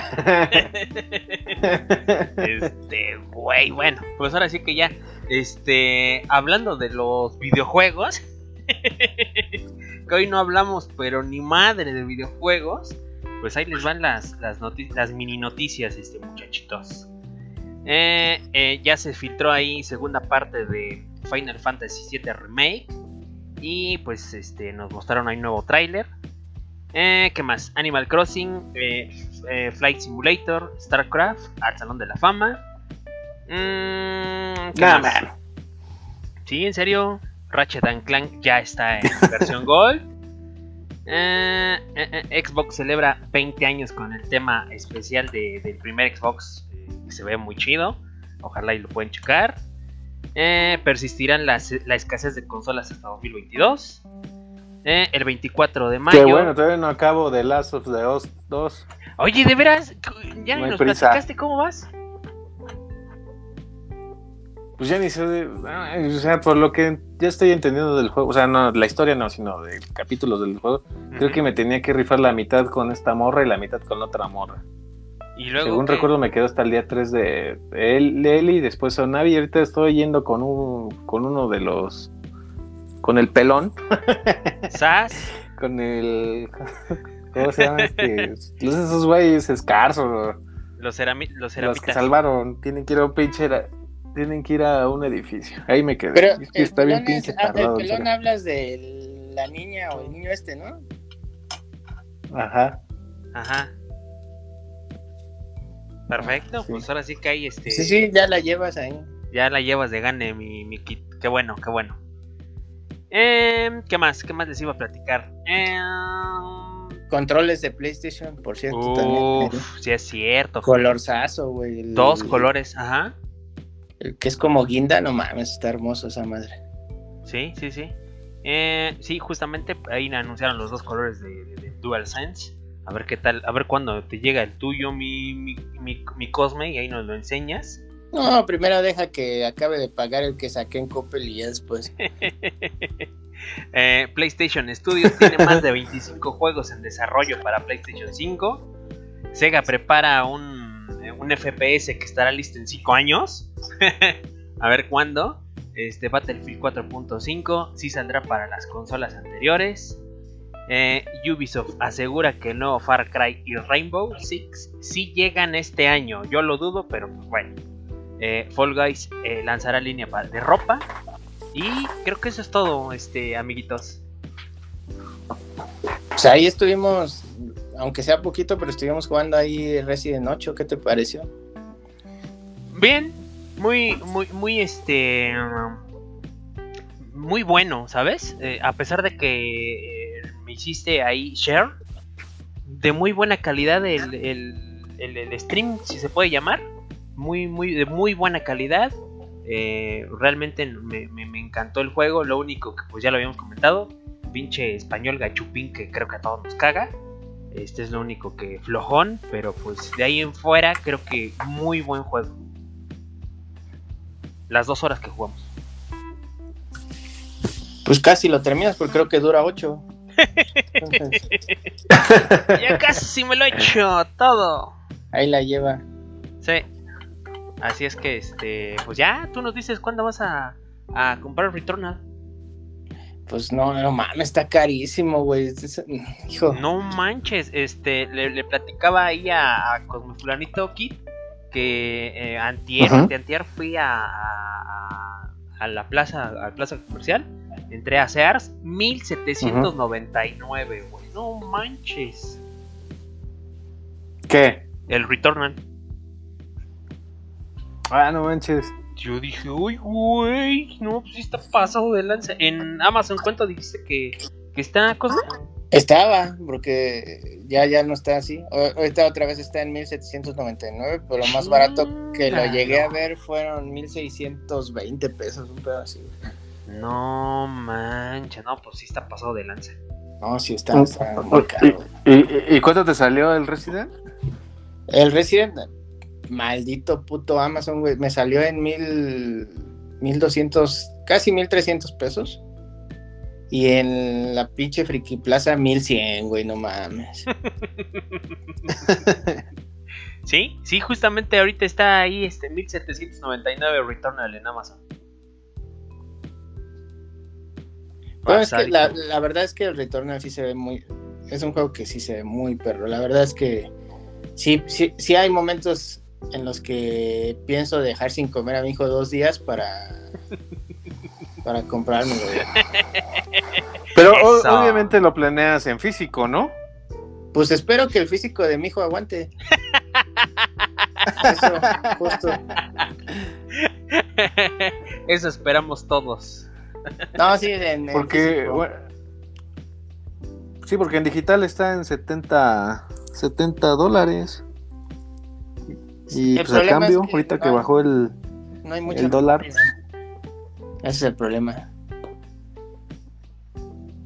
Este güey bueno pues ahora sí que ya este hablando de los videojuegos que hoy no hablamos pero ni madre de videojuegos pues ahí les van las, las, las mini noticias, este muchachitos. Eh, eh, ya se filtró ahí segunda parte de Final Fantasy VII Remake. Y pues este nos mostraron ahí un nuevo tráiler. Eh, ¿Qué más? Animal Crossing, Flight Simulator, StarCraft, al Salón de la Fama. Mm, ¿qué más? Sí, en serio. Ratchet and Clank ya está en versión Gold. Eh, eh, eh, Xbox celebra 20 años con el tema especial del primer Xbox, que se ve muy chido. Ojalá y lo pueden checar. persistirán la escasez de consolas hasta 2022. el 24 de mayo. Qué bueno, todavía no acabo de Last of the Us 2. Oye, de veras, ¿ya nos platicaste cómo vas? Pues ya ni sé, de, o sea, por lo que ya estoy entendiendo del juego, o sea, no la historia no, sino de capítulos del juego, creo que me tenía que rifar la mitad con esta morra y la mitad con otra morra. ¿Y luego Según recuerdo me quedó hasta el día 3 de él, y después Sonavi y ahorita estoy yendo con un con uno de los con el pelón. ¿Sas? con el ¿cómo se llama este? esos güeyes escasos. Los, los, los que salvaron, tienen que ir a un pinche tienen que ir a un edificio. Ahí me quedé. Pero es que está bien pinche ah, tardado. El pelón hablas de la niña o el niño este, ¿no? Ajá. Ajá. Perfecto, pues ahora sí que hay este. Sí, sí, ya la llevas ahí. Ya la llevas de gane, mi, mi kit. Qué bueno, qué bueno. Eh, ¿Qué más? ¿Qué más les iba a platicar? Eh... Controles de PlayStation, por cierto. Uf, también. sí es cierto. Colorzazo, güey. Dos colores, ajá. Que es como guinda, no mames, está hermoso esa madre. Sí, sí, sí. Eh, sí, justamente ahí anunciaron los dos colores de, DualSense. A ver qué tal, a ver cuándo te llega el tuyo, mi, mi, mi, Cosme, y ahí nos lo enseñas. No, primero deja que acabe de pagar el que saqué en Coppel y ya después. Eh, PlayStation Studios tiene más de 25 juegos en desarrollo para PlayStation 5. Sega prepara un un FPS que estará listo en 5 años. a ver cuándo. Este Battlefield 4.5 sí saldrá para las consolas anteriores. Eh, Ubisoft asegura que el nuevo Far Cry y Rainbow Six sí llegan este año. Yo lo dudo, pero pues bueno. Eh, Fall Guys eh, lanzará línea de ropa. Y creo que eso es todo, este, amiguitos. Pues ahí estuvimos aunque sea poquito, pero estuvimos jugando ahí Resident 8, ¿qué te pareció? Bien, muy, muy, muy este. Muy bueno, ¿sabes? Eh, a pesar de que eh, me hiciste ahí share, de muy buena calidad el, el, stream, si se puede llamar. Muy, muy, de muy buena calidad. Eh, realmente me, me, encantó el juego. Lo único que, pues ya lo habíamos comentado, pinche español gachupín que creo que a todos nos caga. Este es lo único que flojón, pero pues de ahí en fuera creo que muy buen juego. Las dos horas que jugamos. Pues casi lo terminas porque creo que dura ocho. ya casi me lo he hecho todo. Ahí la lleva. Sí. Así es que este, pues ya, tú nos dices cuándo vas a, a comprar Returnal. Pues no, no mames, está carísimo, güey. Hijo. No manches, este, le, platicaba ahí a, a Cosme Fulanito Kid que eh, antier, antier fui a, a, la plaza, a la plaza comercial, entré a Sears, 1799, güey. No manches. ¿Qué? El Returnal. Ah, no manches. Yo dije, uy, güey, no, pues sí está pasado de lanza. En Amazon, ¿cuánto dijiste que, que está cosa? Estaba, porque ya, ya no está así. Ahorita otra vez está en 1799, pero lo más barato que lo llegué a ver fueron 1620 pesos, un pedo así. No mancha, no, pues sí está pasado de lanza. No, sí está, está muy caro. ¿Y, y, y cuánto te salió el Resident? El Resident, maldito puto Amazon, güey, me salió en mil, 1200, casi 1300 pesos. Y en la pinche Friki Plaza 1100, güey, no mames. Sí, sí, justamente ahorita está ahí este 1799 Returnal en Amazon. Bueno, es que la, la verdad es que el Returnal sí se ve muy. Es un juego que sí se ve muy perro. La verdad es que sí, sí, sí hay momentos en los que pienso dejar sin comer a mi hijo dos días para. para comprármelo. Pero o- obviamente lo planeas en físico, ¿no? Pues espero que el físico de mi hijo aguante. Eso, justo. Eso esperamos todos. No, sí, en, Porque, bueno, sí, porque en digital está en 70, 70 dólares. Y El pues a cambio, es que ahorita que bajó el... no hay mucha el dólar. Ese es el problema.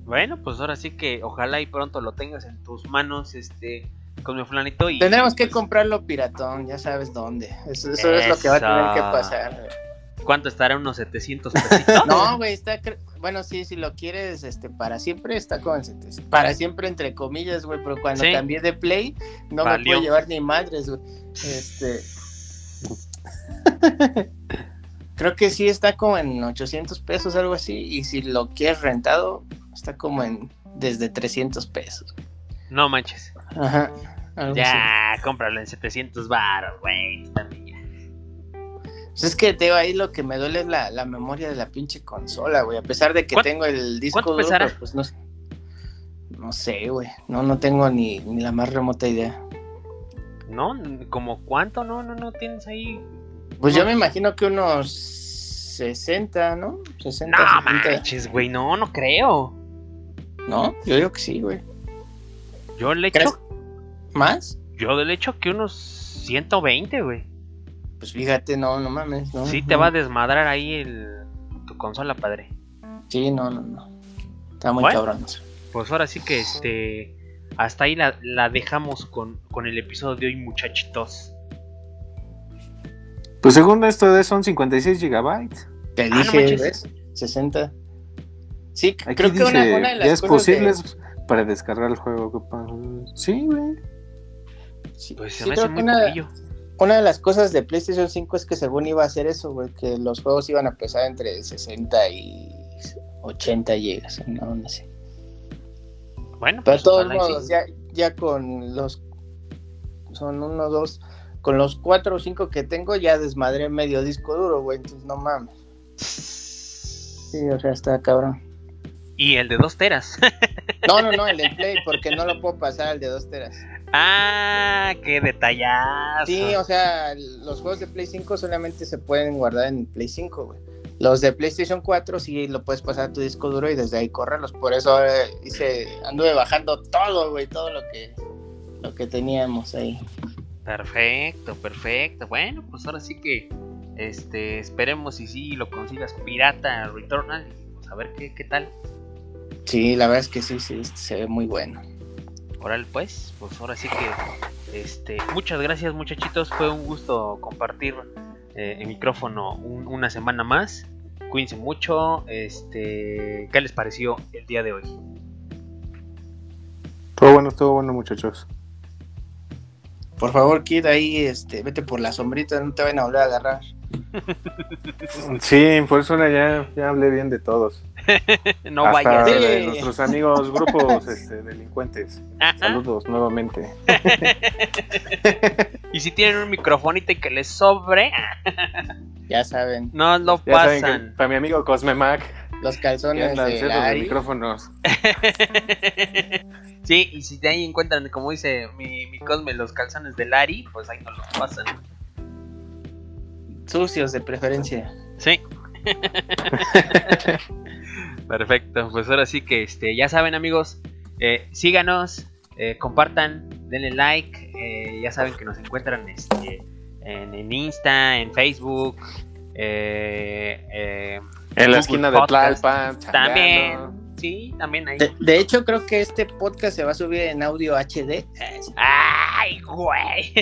Bueno, pues ahora sí que ojalá y pronto lo tengas en tus manos, este, con mi flanito y Tendremos que pues, comprarlo piratón, ya sabes dónde. Eso, eso es lo que va a tener que pasar. ¿Cuánto estará? ¿Unos 700 pesitos? No, güey, está. Bueno, sí, si lo quieres, este, para siempre está como en 700. Para siempre, entre comillas, güey, pero cuando Sí. cambié de play, no me Valió. puedo llevar ni madres, güey. Este. Creo que sí está como en 800 pesos, algo así. Y si lo quieres rentado, está como en. Desde 300 pesos. No manches. Ajá. así. Ya, cómpralo en 700 baros, güey. tú también ya. Pues es que te digo, ahí lo que me duele es la, la memoria de la pinche consola, güey. A pesar de que ¿Cuánto- tengo el disco duro, pesará? pues no sé. No sé, güey. No, no tengo ni, ni la más remota idea. ¿No? ¿Como cuánto? No, no, no tienes ahí. Pues No. yo me imagino que unos 60, ¿no? 60, No 70. manches, güey, no, no creo. No, yo digo que sí, güey. Yo le ¿Crees? echo, ¿Más? yo le echo que unos 120, güey. Pues fíjate, no, no mames, no. Sí te no. va a desmadrar ahí el, tu consola, padre. Sí, no, no, no. Está muy Bueno. cabrón eso. Pues ahora sí que este. Hasta ahí la, la dejamos con, con el episodio de hoy, muchachitos. Pues según esto de son 56 gigabytes. Te Ah, no dije, manches. ¿ves? 60. Sí, Aquí creo que dice, una, una de las ya es cosas de- posible para descargar el juego. Sí, güey. sí, Pues se sí, me hace que muy. Una de las cosas de PlayStation 5 es que según iba a hacer eso, güey, que los juegos iban a pesar entre 60 y 80 gigas, no, no sé. Bueno, pues de todos modos, sí. ya, ya con los, son uno, dos, con los cuatro o cinco que tengo ya desmadré medio disco duro, güey, entonces no mames. Sí, o sea, está cabrón. Y el de 2 teras. No, no, no, el de Play, porque no lo puedo pasar al de 2 teras. ah, qué detallazo. Sí, o sea, los juegos de Play 5 solamente se pueden guardar en Play 5, güey. Los de PlayStation 4 sí lo puedes pasar a tu disco duro y desde ahí correrlos. Por eso eh, hice, anduve bajando todo, güey, todo lo que, lo que teníamos ahí. Perfecto, perfecto. Bueno, pues ahora sí que este esperemos si sí lo consigas pirata Returnal y pues a ver qué, qué tal. Sí, la verdad es que sí, sí, se ve muy bueno. Oral pues, pues ahora sí que este muchas gracias muchachitos, fue un gusto compartir eh, el micrófono un- una semana más. Cuídense mucho, este, ¿qué les pareció el día de hoy? Todo bueno, todo bueno, muchachos. Por favor, Kid, ahí, este, vete por la sombrita, no te van a volver a agarrar. Sí, por eso ya, ya hablé bien de todos. No Hasta vayas. Sí. de nuestros amigos, grupos este, delincuentes. Saludos nuevamente. Y si tienen un microfonito y que les sobre, Ya saben. no lo Ya saben pasan. que para mi amigo Cosmemac. Los Ya calzones de de micrófonos. sí, y si de ahí encuentran, como dice mi, mi Cosme, los calzones de Lari, pues ahí nos los pasan. Sucios de preferencia. Sí. Perfecto, pues ahora sí que este, ya saben amigos, eh, síganos, eh, compartan, denle like, eh, ya saben que nos encuentran este, en, en Insta, en Facebook, eh, eh, En la esquina de. Tlalpan. También, sí, también ahí. De, de hecho, creo que este podcast se va a subir en audio HD. ¡Ay, güey!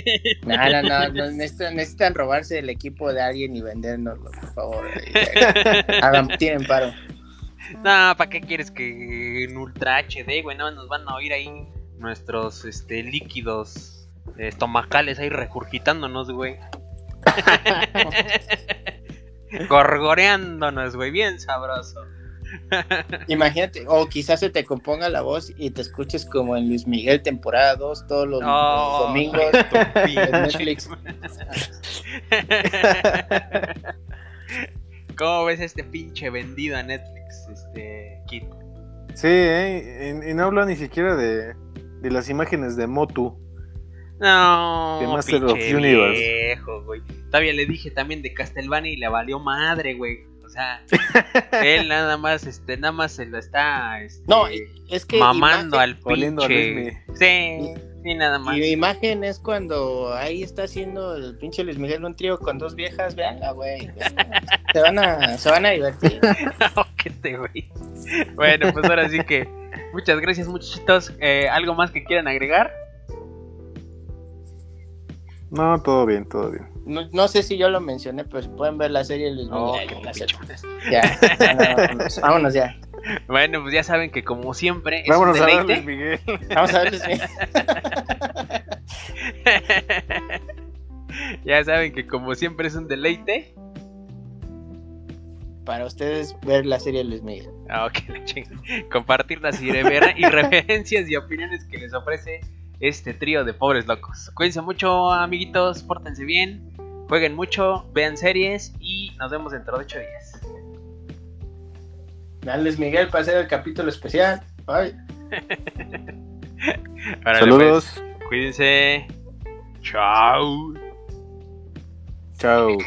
No, no, no, no, necesitan, necesitan robarse el equipo de alguien y vendérnoslo, por favor. Hagan, tienen paro. No, ¿para qué quieres que en Ultra HD, güey? No, nos van a oír ahí nuestros este, líquidos estomacales ahí regurgitándonos, güey. Gorgoreándonos, güey, bien sabroso. Imagínate, o quizás se te componga la voz y te escuches como en Luis Miguel temporada 2 todos los, los Oh, domingos tu en Netflix. ¿Cómo ves este pinche vendido a Netflix, este Kit? Sí, ¿eh? y, y no hablo ni siquiera de, de las imágenes de Motu. No, De Master of Universe. viejo, güey. Todavía le dije también de Castlevania y le valió madre, güey. O sea, él nada más, este, nada más se lo está, este, No, es que mamando imagen- al a pinche. Sí, sí, nada más. Y mi imagen es cuando ahí está haciendo el pinche Luis Miguel un trío con dos viejas, veanla, güey. Se van a, se van a divertir. que este güey. Bueno, pues ahora sí que muchas gracias, muchachitos. Eh, ¿Algo más que quieran agregar? No, todo bien, todo bien. No, no sé si yo lo mencioné, pero si pueden ver la serie la pinche serie. Ya, ya, vámonos, vámonos ya. Bueno, pues ya saben que como siempre es Vámonos un a ver Miguel. Vamos a ver Luis Miguel. ya saben que como siempre es un deleite. Para ustedes ver la serie de Luis Miguel. Ah, ok. Compartir las irrever- irreverencias y opiniones que les ofrece este trío de pobres locos. Cuídense mucho, amiguitos, pórtense bien, jueguen mucho, vean series y nos vemos dentro de 8 días. Dale Luis Miguel para hacer el capítulo especial. Bye. Órale, Saludos. pues, cuídense. Chao. Chao.